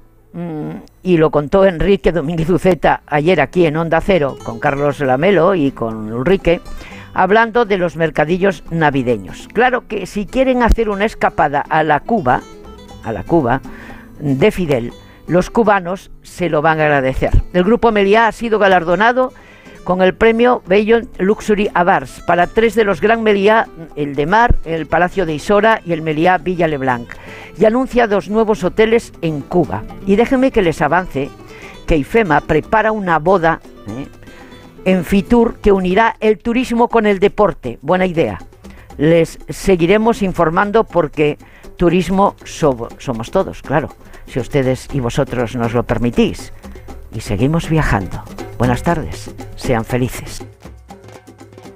y lo contó Enrique Domínguez Uceta ayer aquí en Onda Cero con Carlos Lamelo y con Enrique, hablando de los mercadillos navideños. Claro que si quieren hacer una escapada a la Cuba, a la Cuba de Fidel, los cubanos se lo van a agradecer. El grupo Meliá ha sido galardonado con el premio Beyond Luxury Awards para tres de los Gran Meliá, el de Mar, el Palacio de Isora y el Meliá Villa Leblanc. Y anuncia dos nuevos hoteles en Cuba. Y déjenme que les avance que IFEMA prepara una boda ¿eh? en Fitur que unirá el turismo con el deporte. Buena idea. Les seguiremos informando porque turismo somos todos, claro, si ustedes y vosotros nos lo permitís. Y seguimos viajando. Buenas tardes, sean felices.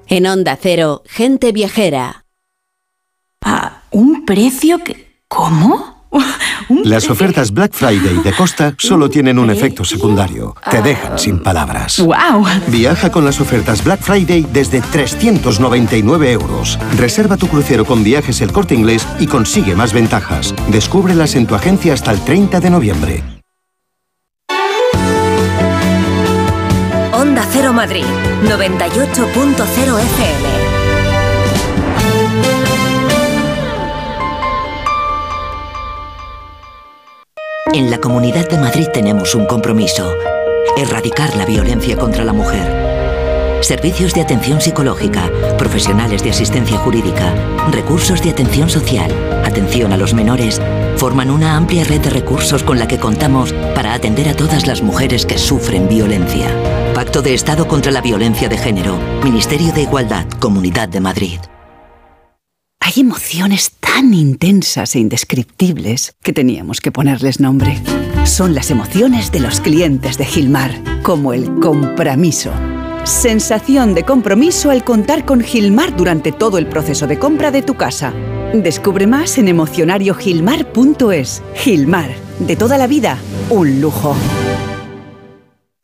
En Onda Cero, gente viajera. ¿A un precio que... ¿Cómo? Las ofertas Black Friday de Costa solo tienen un efecto secundario. Te dejan sin palabras. ¡Wow! Viaja con las ofertas Black Friday desde 399 euros. Reserva tu crucero con viajes el corte inglés y consigue más ventajas. Descúbrelas en tu agencia hasta el 30 de noviembre. Madrid, 98.0 FM. En la Comunidad de Madrid tenemos un compromiso. Erradicar la violencia contra la mujer. Servicios de atención psicológica, profesionales de asistencia jurídica, recursos de atención social, atención a los menores, forman una amplia red de recursos con la que contamos para atender a todas las mujeres que sufren violencia. Pacto de Estado contra la Violencia de Género. Ministerio de Igualdad, Comunidad de Madrid. Hay emociones tan intensas e indescriptibles que teníamos que ponerles nombre. Son las emociones de los clientes de Gilmar, como el compromiso. Sensación de compromiso al contar con Gilmar durante todo el proceso de compra de tu casa. Descubre más en emocionariogilmar.es. Gilmar, de toda la vida, un lujo.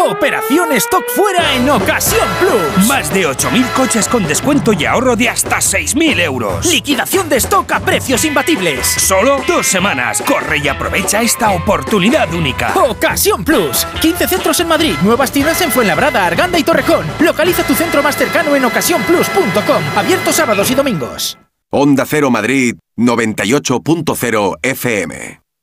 Operación Stock Fuera en Ocasión Plus. Más de 8.000 coches con descuento y ahorro de hasta 6.000 euros. Liquidación de stock a precios imbatibles. Solo dos semanas. Corre y aprovecha esta oportunidad única. Ocasión Plus. 15 centros en Madrid, nuevas tiendas en Fuenlabrada, Arganda y Torrejón. Localiza tu centro más cercano en ocasiónplus.com. Abierto sábados y domingos. Onda Cero Madrid 98.0 FM.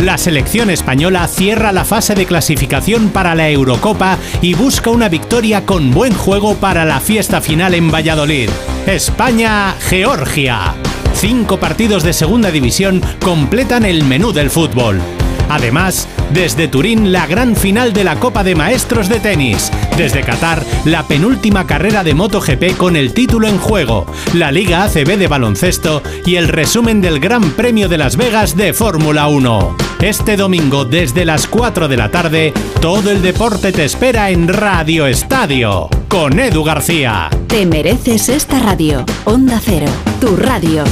La selección española cierra la fase de clasificación para la Eurocopa y busca una victoria con buen juego para la fiesta final en Valladolid. España-Georgia. Cinco partidos de segunda división completan el menú del fútbol. Además, desde Turín la gran final de la Copa de Maestros de Tenis. Desde Qatar, la penúltima carrera de MotoGP con el título en juego, la Liga ACB de baloncesto y el resumen del Gran Premio de Las Vegas de Fórmula 1. Este domingo desde las 4 de la tarde, todo el deporte te espera en Radio Estadio con Edu García. Te mereces esta radio. Onda Cero, tu radio.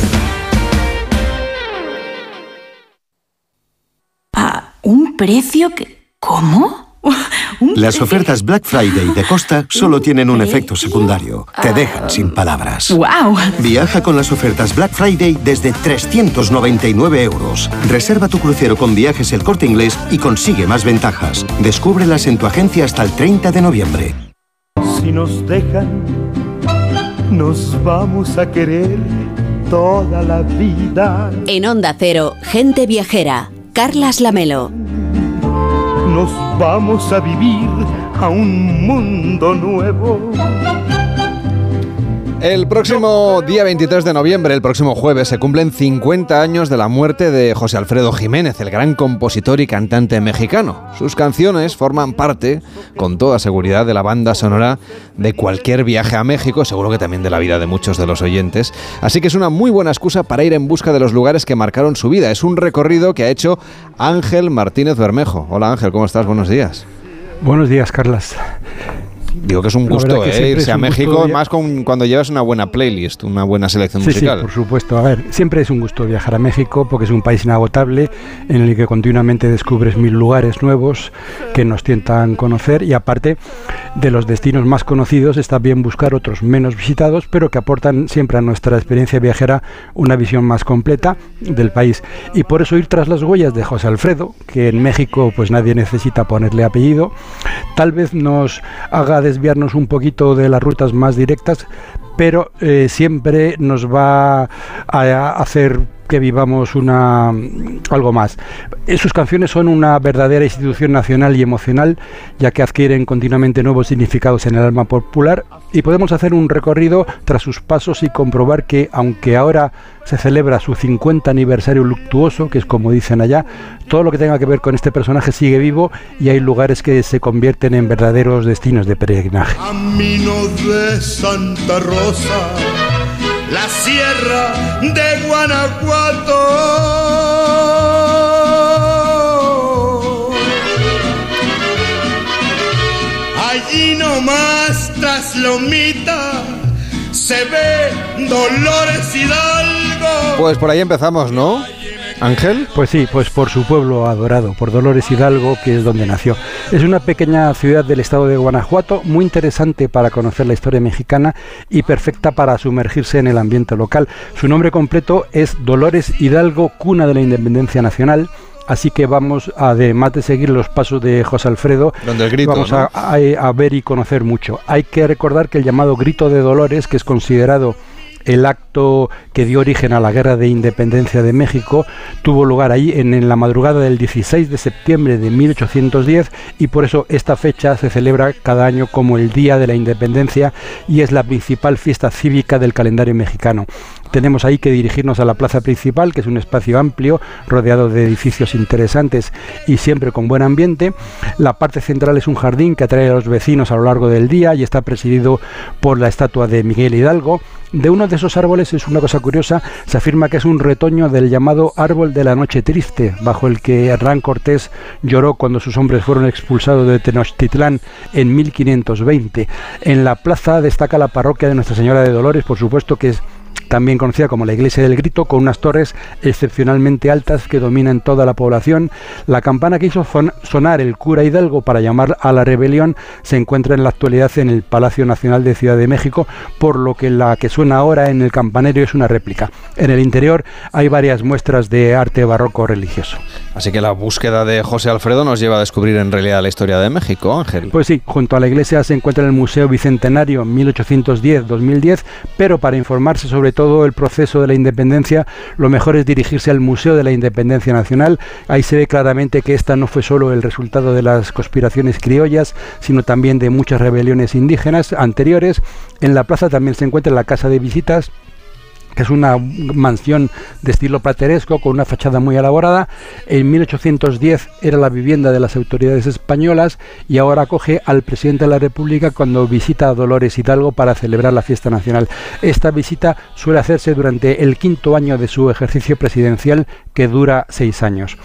Un precio que... ¿Cómo? Las ofertas Black Friday de Costa solo tienen un efecto secundario. Te dejan sin palabras. ¡Wow! Viaja con las ofertas Black Friday desde 399 euros. Reserva tu crucero con viajes el corte inglés y consigue más ventajas. Descúbrelas en tu agencia hasta el 30 de noviembre. Si nos dejan, nos vamos a querer toda la vida. En Onda Cero, gente viajera. Carlas Lamelo. Nos vamos a vivir a un mundo nuevo. El próximo día 23 de noviembre, el próximo jueves, se cumplen 50 años de la muerte de José Alfredo Jiménez, el gran compositor y cantante mexicano. Sus canciones forman parte, con toda seguridad, de la banda sonora de cualquier viaje a México, seguro que también de la vida de muchos de los oyentes. Así que es una muy buena excusa para ir en busca de los lugares que marcaron su vida. Es un recorrido que ha hecho Ángel Martínez Bermejo. Hola Ángel, ¿cómo estás? Buenos días. Buenos días, Carlas. Digo que es un gusto ¿eh? irse a México, más con, cuando llevas una buena playlist, una buena selección Sí, sí, musical. por supuesto. A ver, siempre es un gusto viajar a México porque es un país inagotable en el que continuamente descubres mil lugares nuevos que nos tientan conocer y aparte de los destinos más conocidos está bien buscar otros menos visitados pero que aportan siempre a nuestra experiencia viajera una visión más completa del país. Y por eso ir tras las huellas de José Alfredo, que en México pues nadie necesita ponerle apellido, tal vez nos haga desviarnos un poquito de las rutas más directas, pero eh, siempre nos va a hacer que vivamos una algo más. Eh, Sus canciones son una verdadera institución nacional y emocional, ya que adquieren continuamente nuevos significados en el alma popular y podemos hacer un recorrido tras sus pasos y comprobar que aunque ahora se celebra su 50 aniversario luctuoso, que es como dicen allá, todo lo que tenga que ver con este personaje sigue vivo y hay lugares que se convierten en verdaderos destinos de peregrinaje. Camino de Santa Rosa, la sierra de Guanajuato. Allí nomás tras Lomita se ve Dolores Hidalgo. Pues por ahí empezamos, ¿no? Ángel. Pues sí, pues por su pueblo adorado, por Dolores Hidalgo, que es donde nació. Es una pequeña ciudad del estado de Guanajuato, muy interesante para conocer la historia mexicana y perfecta para sumergirse en el ambiente local. Su nombre completo es Dolores Hidalgo, cuna de la independencia nacional. Así que vamos, además de seguir los pasos de José Alfredo, vamos a, a ver y conocer mucho. Hay que recordar que el llamado Grito de Dolores, que es considerado el acto que dio origen a la Guerra de Independencia de México tuvo lugar ahí en, la madrugada del 16 de septiembre de 1810 y por eso esta fecha se celebra cada año como el Día de la Independencia y es la principal fiesta cívica del calendario mexicano. Tenemos ahí que dirigirnos a la plaza principal, que es un espacio amplio, rodeado de edificios interesantes y siempre con buen ambiente. La parte central es un jardín que atrae a los vecinos a lo largo del día y está presidido por la estatua de Miguel Hidalgo. De uno de esos árboles es una cosa curiosa, se afirma que es un retoño del llamado árbol de la noche triste, bajo el que Hernán Cortés lloró cuando sus hombres fueron expulsados de Tenochtitlán en 1520. En la plaza destaca la parroquia de Nuestra Señora de Dolores, por supuesto que es también conocida como la Iglesia del Grito, con unas torres excepcionalmente altas que dominan toda la población. La campana que hizo sonar el cura Hidalgo para llamar a la rebelión se encuentra en la actualidad en el Palacio Nacional de Ciudad de México, por lo que la que suena ahora en el campanario es una réplica. En el interior hay varias muestras de arte barroco religioso. Así que la búsqueda de José Alfredo nos lleva a descubrir en realidad la historia de México, Ángel. Pues sí, junto a la iglesia se encuentra el Museo Bicentenario 1810-2010, pero para informarse sobre todo el proceso de la independencia, lo mejor es dirigirse al Museo de la Independencia Nacional. Ahí se ve claramente que esta no fue solo el resultado de las conspiraciones criollas, sino también de muchas rebeliones indígenas anteriores. En la plaza también se encuentra la casa de visitas que es una mansión de estilo plateresco con una fachada muy elaborada. En 1810 era la vivienda de las autoridades españolas y ahora acoge al presidente de la República cuando visita a Dolores Hidalgo para celebrar la fiesta nacional. Esta visita suele hacerse durante el quinto año de su ejercicio presidencial que dura seis años.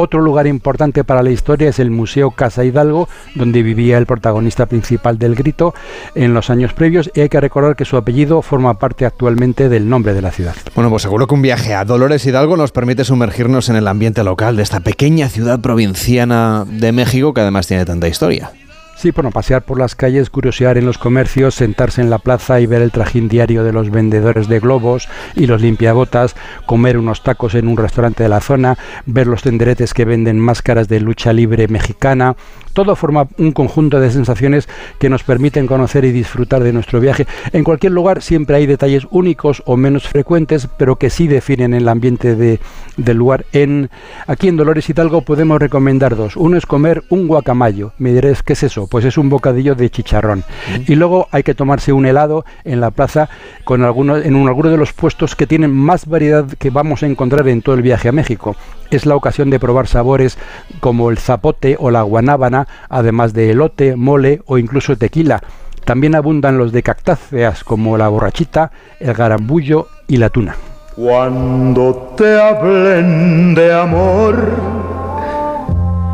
Otro lugar importante para la historia es el Museo Casa Hidalgo, donde vivía el protagonista principal del grito en los años previos y hay que recordar que su apellido forma parte actualmente del nombre de la ciudad. Bueno, pues seguro que un viaje a Dolores Hidalgo nos permite sumergirnos en el ambiente local de esta pequeña ciudad provinciana de México que además tiene tanta historia. Sí, bueno, pasear por las calles, curiosear en los comercios, sentarse en la plaza y ver el trajín diario de los vendedores de globos y los limpiabotas, comer unos tacos en un restaurante de la zona, ver los tenderetes que venden máscaras de lucha libre mexicana, todo forma un conjunto de sensaciones que nos permiten conocer y disfrutar de nuestro viaje. En cualquier lugar siempre hay detalles únicos o menos frecuentes, pero que sí definen el ambiente de, del lugar. En, aquí en Dolores Hidalgo podemos recomendar dos. Uno es comer un guacamayo. Me diréis, ¿qué es eso? Pues es un bocadillo de chicharrón. Y luego hay que tomarse un helado en la plaza con algunos, en alguno de los puestos que tienen más variedad que vamos a encontrar en todo el viaje a México. Es la ocasión de probar sabores como el zapote o la guanábana, además de elote, mole o incluso tequila. También abundan los de cactáceas como la borrachita, el garambullo y la tuna. Cuando te hablen de amor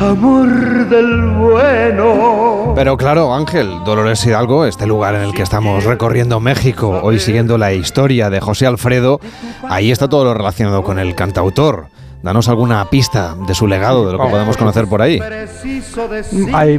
amor del bueno. Pero claro, Ángel, Dolores Hidalgo, este lugar en el que estamos recorriendo México, hoy siguiendo la historia de José Alfredo, ahí está todo lo relacionado con el cantautor. Danos alguna pista de su legado, de lo que podemos conocer por ahí. Hay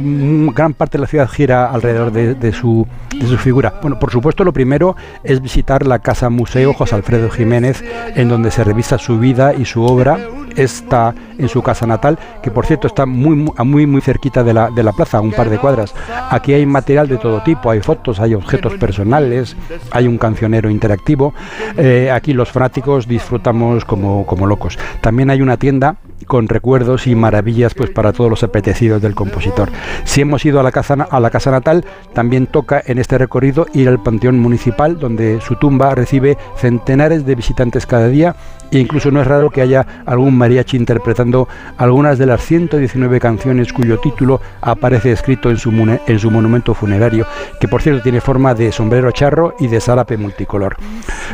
gran parte de la ciudad gira alrededor de, su, de su figura. Bueno, por supuesto, lo primero es visitar la Casa Museo José Alfredo Jiménez, en donde se revisa su vida y su obra está en su casa natal, que por cierto está muy muy muy cerquita de la, de la plaza, un par de cuadras. Aquí hay material de todo tipo, hay fotos, hay objetos personales, hay un cancionero interactivo. Eh, aquí los fanáticos disfrutamos como, como locos. También hay una tienda con recuerdos y maravillas pues para todos los apetecidos del compositor. Si hemos ido a la casa, a la casa natal, también toca en este recorrido ir al Panteón Municipal, donde su tumba recibe centenares de visitantes cada día e incluso no es raro que haya algún mariachi interpretando algunas de las 119 canciones cuyo título aparece escrito en su, en su monumento funerario, que por cierto tiene forma de sombrero charro y de zárape multicolor.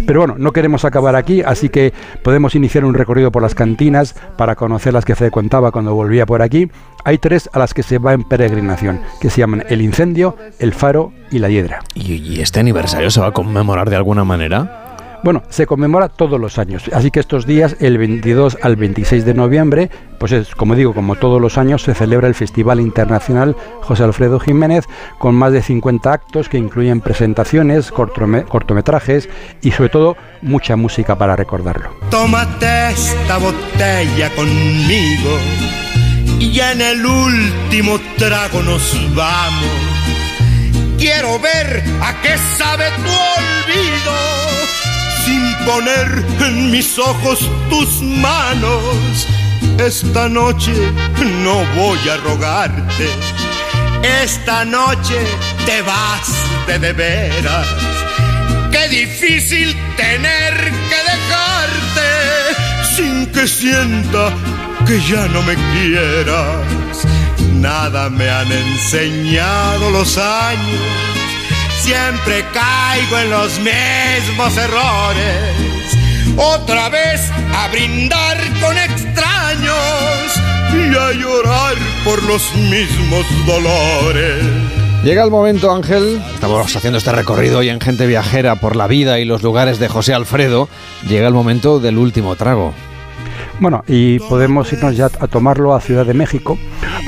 Pero bueno, no queremos acabar aquí, así que podemos iniciar un recorrido por las cantinas para conocer las que frecuentaba cuando volvía por aquí. Hay tres a las que se va en peregrinación, que se llaman El Incendio, El Faro y La Hiedra. ¿Y, este aniversario se va a conmemorar de alguna manera? Bueno, se conmemora todos los años, así que estos días, el 22 al 26 de noviembre, pues es, como digo, como todos los años, se celebra el Festival Internacional José Alfredo Jiménez, con más de 50 actos que incluyen presentaciones, cortometrajes y sobre todo mucha música para recordarlo. Tómate esta botella conmigo y en el último trago nos vamos. Quiero ver a qué sabe tu olvido poner en mis ojos tus manos. Esta noche no voy a rogarte, esta noche te vas de de veras. Qué difícil tener que dejarte sin que sienta que ya no me quieras. Nada me han enseñado los años siempre caigo en los mismos errores. Otra vez a brindar con extraños y a llorar por los mismos dolores. Llega el momento, Ángel. Estamos haciendo este recorrido y en gente viajera por la vida y los lugares de José Alfredo. Llega el momento del último trago. Bueno, y podemos irnos ya a tomarlo a Ciudad de México.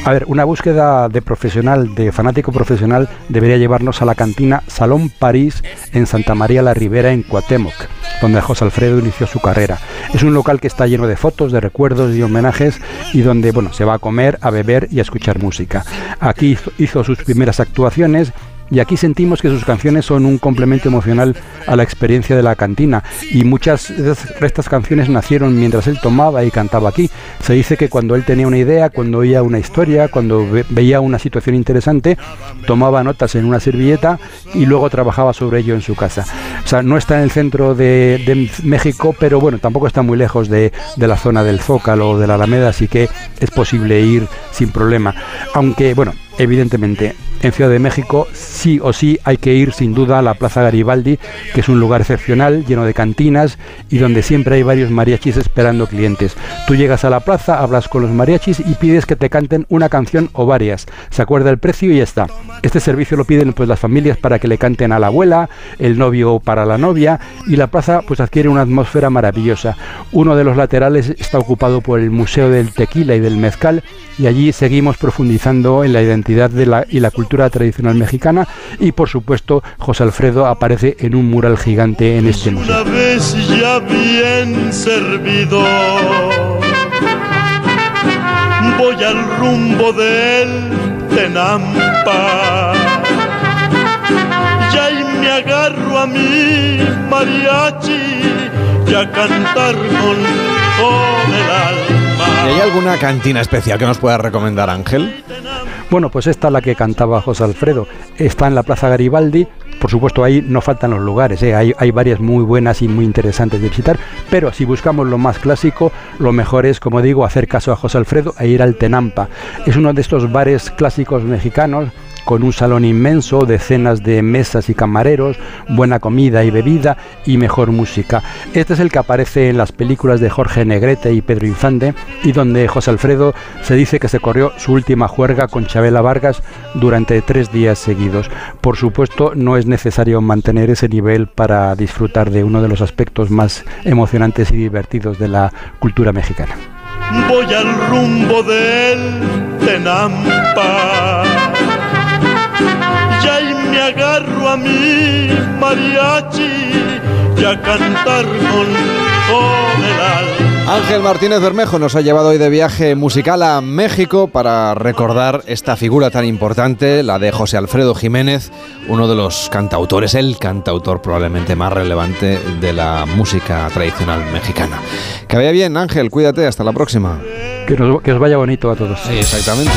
A ver, una búsqueda de profesional, de fanático profesional, debería llevarnos a la cantina Salón París en Santa María la Ribera, en Cuauhtémoc, donde José Alfredo inició su carrera. Es un local que está lleno de fotos, de recuerdos y homenajes y donde, bueno, se va a comer, a beber y a escuchar música. Aquí hizo sus primeras actuaciones y aquí sentimos que sus canciones son un complemento emocional a la experiencia de la cantina y muchas de estas canciones nacieron mientras él tomaba y cantaba aquí. Se dice que cuando él tenía una idea, cuando oía una historia, cuando veía una situación interesante, tomaba notas en una servilleta y luego trabajaba sobre ello en su casa. O sea, no está en el centro de, México, pero bueno, tampoco está muy lejos de, de la zona del Zócalo o de la Alameda, así que es posible ir sin problema. Aunque, bueno, evidentemente en Ciudad de México sí o sí hay que ir sin duda a la Plaza Garibaldi, que es un lugar excepcional, lleno de cantinas y donde siempre hay varios mariachis esperando clientes. Tú llegas a la plaza, hablas con los mariachis y pides que te canten una canción o varias. Se acuerda el precio y ya está. Este servicio lo piden pues las familias para que le canten a la abuela, el novio para la novia y la plaza pues adquiere una atmósfera maravillosa. Uno de los laterales está ocupado por el Museo del Tequila y del Mezcal y allí seguimos profundizando en la identidad de la, y la cultura tradicional mexicana y por supuesto José Alfredo aparece en un mural gigante en este museo. Una vez ya bien servido, voy al rumbo del Tenampa. Y me agarro a mi mariachi y a cantar con todo el alma. ¿Y hay alguna cantina especial que nos pueda recomendar Ángel? Bueno, pues esta es la que cantaba José Alfredo. Está en la Plaza Garibaldi. Por supuesto, ahí no faltan los lugares, ¿eh? hay, hay, varias muy buenas y muy interesantes de visitar, pero si buscamos lo más clásico, lo mejor es, como digo, hacer caso a José Alfredo e ir al Tenampa. Es uno de estos bares clásicos mexicanos con un salón inmenso, decenas de mesas y camareros, buena comida y bebida y mejor música. Este es el que aparece en las películas de Jorge Negrete y Pedro Infante y donde José Alfredo se dice que se corrió su última juerga con Chabela Vargas durante tres días seguidos. Por supuesto, no es necesario mantener ese nivel para disfrutar de uno de los aspectos más emocionantes y divertidos de la cultura mexicana. Voy al rumbo del Tenampa me agarro a mi mariachi y a cantar con todo el alma. Ángel Martínez Bermejo nos ha llevado hoy de viaje musical a México para recordar esta figura tan importante, la de José Alfredo Jiménez, uno de los cantautores, el cantautor probablemente más relevante de la música tradicional mexicana. Que vaya bien, Ángel, cuídate, hasta la próxima. Que, nos- que os vaya bonito a todos. Exactamente.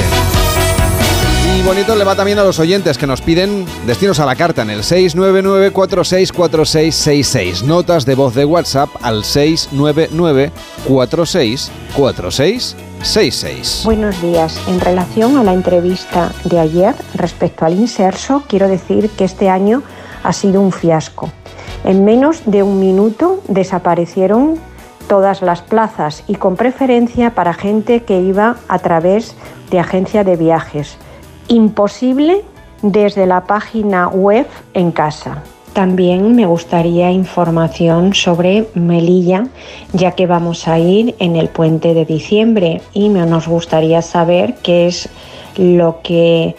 Y bonito le va también a los oyentes que nos piden destinos a la carta en el 699-464666. Notas de voz de WhatsApp al 699-464666. Buenos días. En relación a la entrevista de ayer respecto al inserso, quiero decir que este año ha sido un fiasco. En menos de un minuto desaparecieron todas las plazas y con preferencia para gente que iba a través de agencia de viajes. Imposible desde la página web en casa. También me gustaría información sobre Melilla, ya que vamos a ir en el puente de diciembre y nos gustaría saber qué es lo que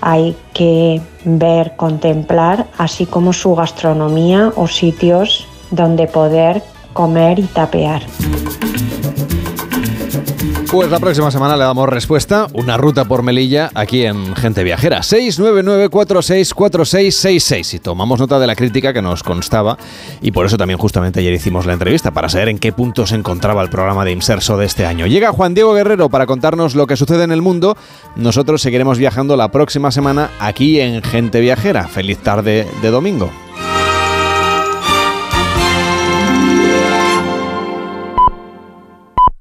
hay que ver, contemplar, así como su gastronomía o sitios donde poder comer y tapear. Pues la próxima semana le damos respuesta, una ruta por Melilla aquí en Gente Viajera. 699464666. Y tomamos nota de la crítica que nos constaba y por eso también justamente ayer hicimos la entrevista para saber en qué punto se encontraba el programa de Inserso de este año. Llega Juan Diego Guerrero para contarnos lo que sucede en el mundo. Nosotros seguiremos viajando la próxima semana aquí en Gente Viajera. Feliz tarde de domingo.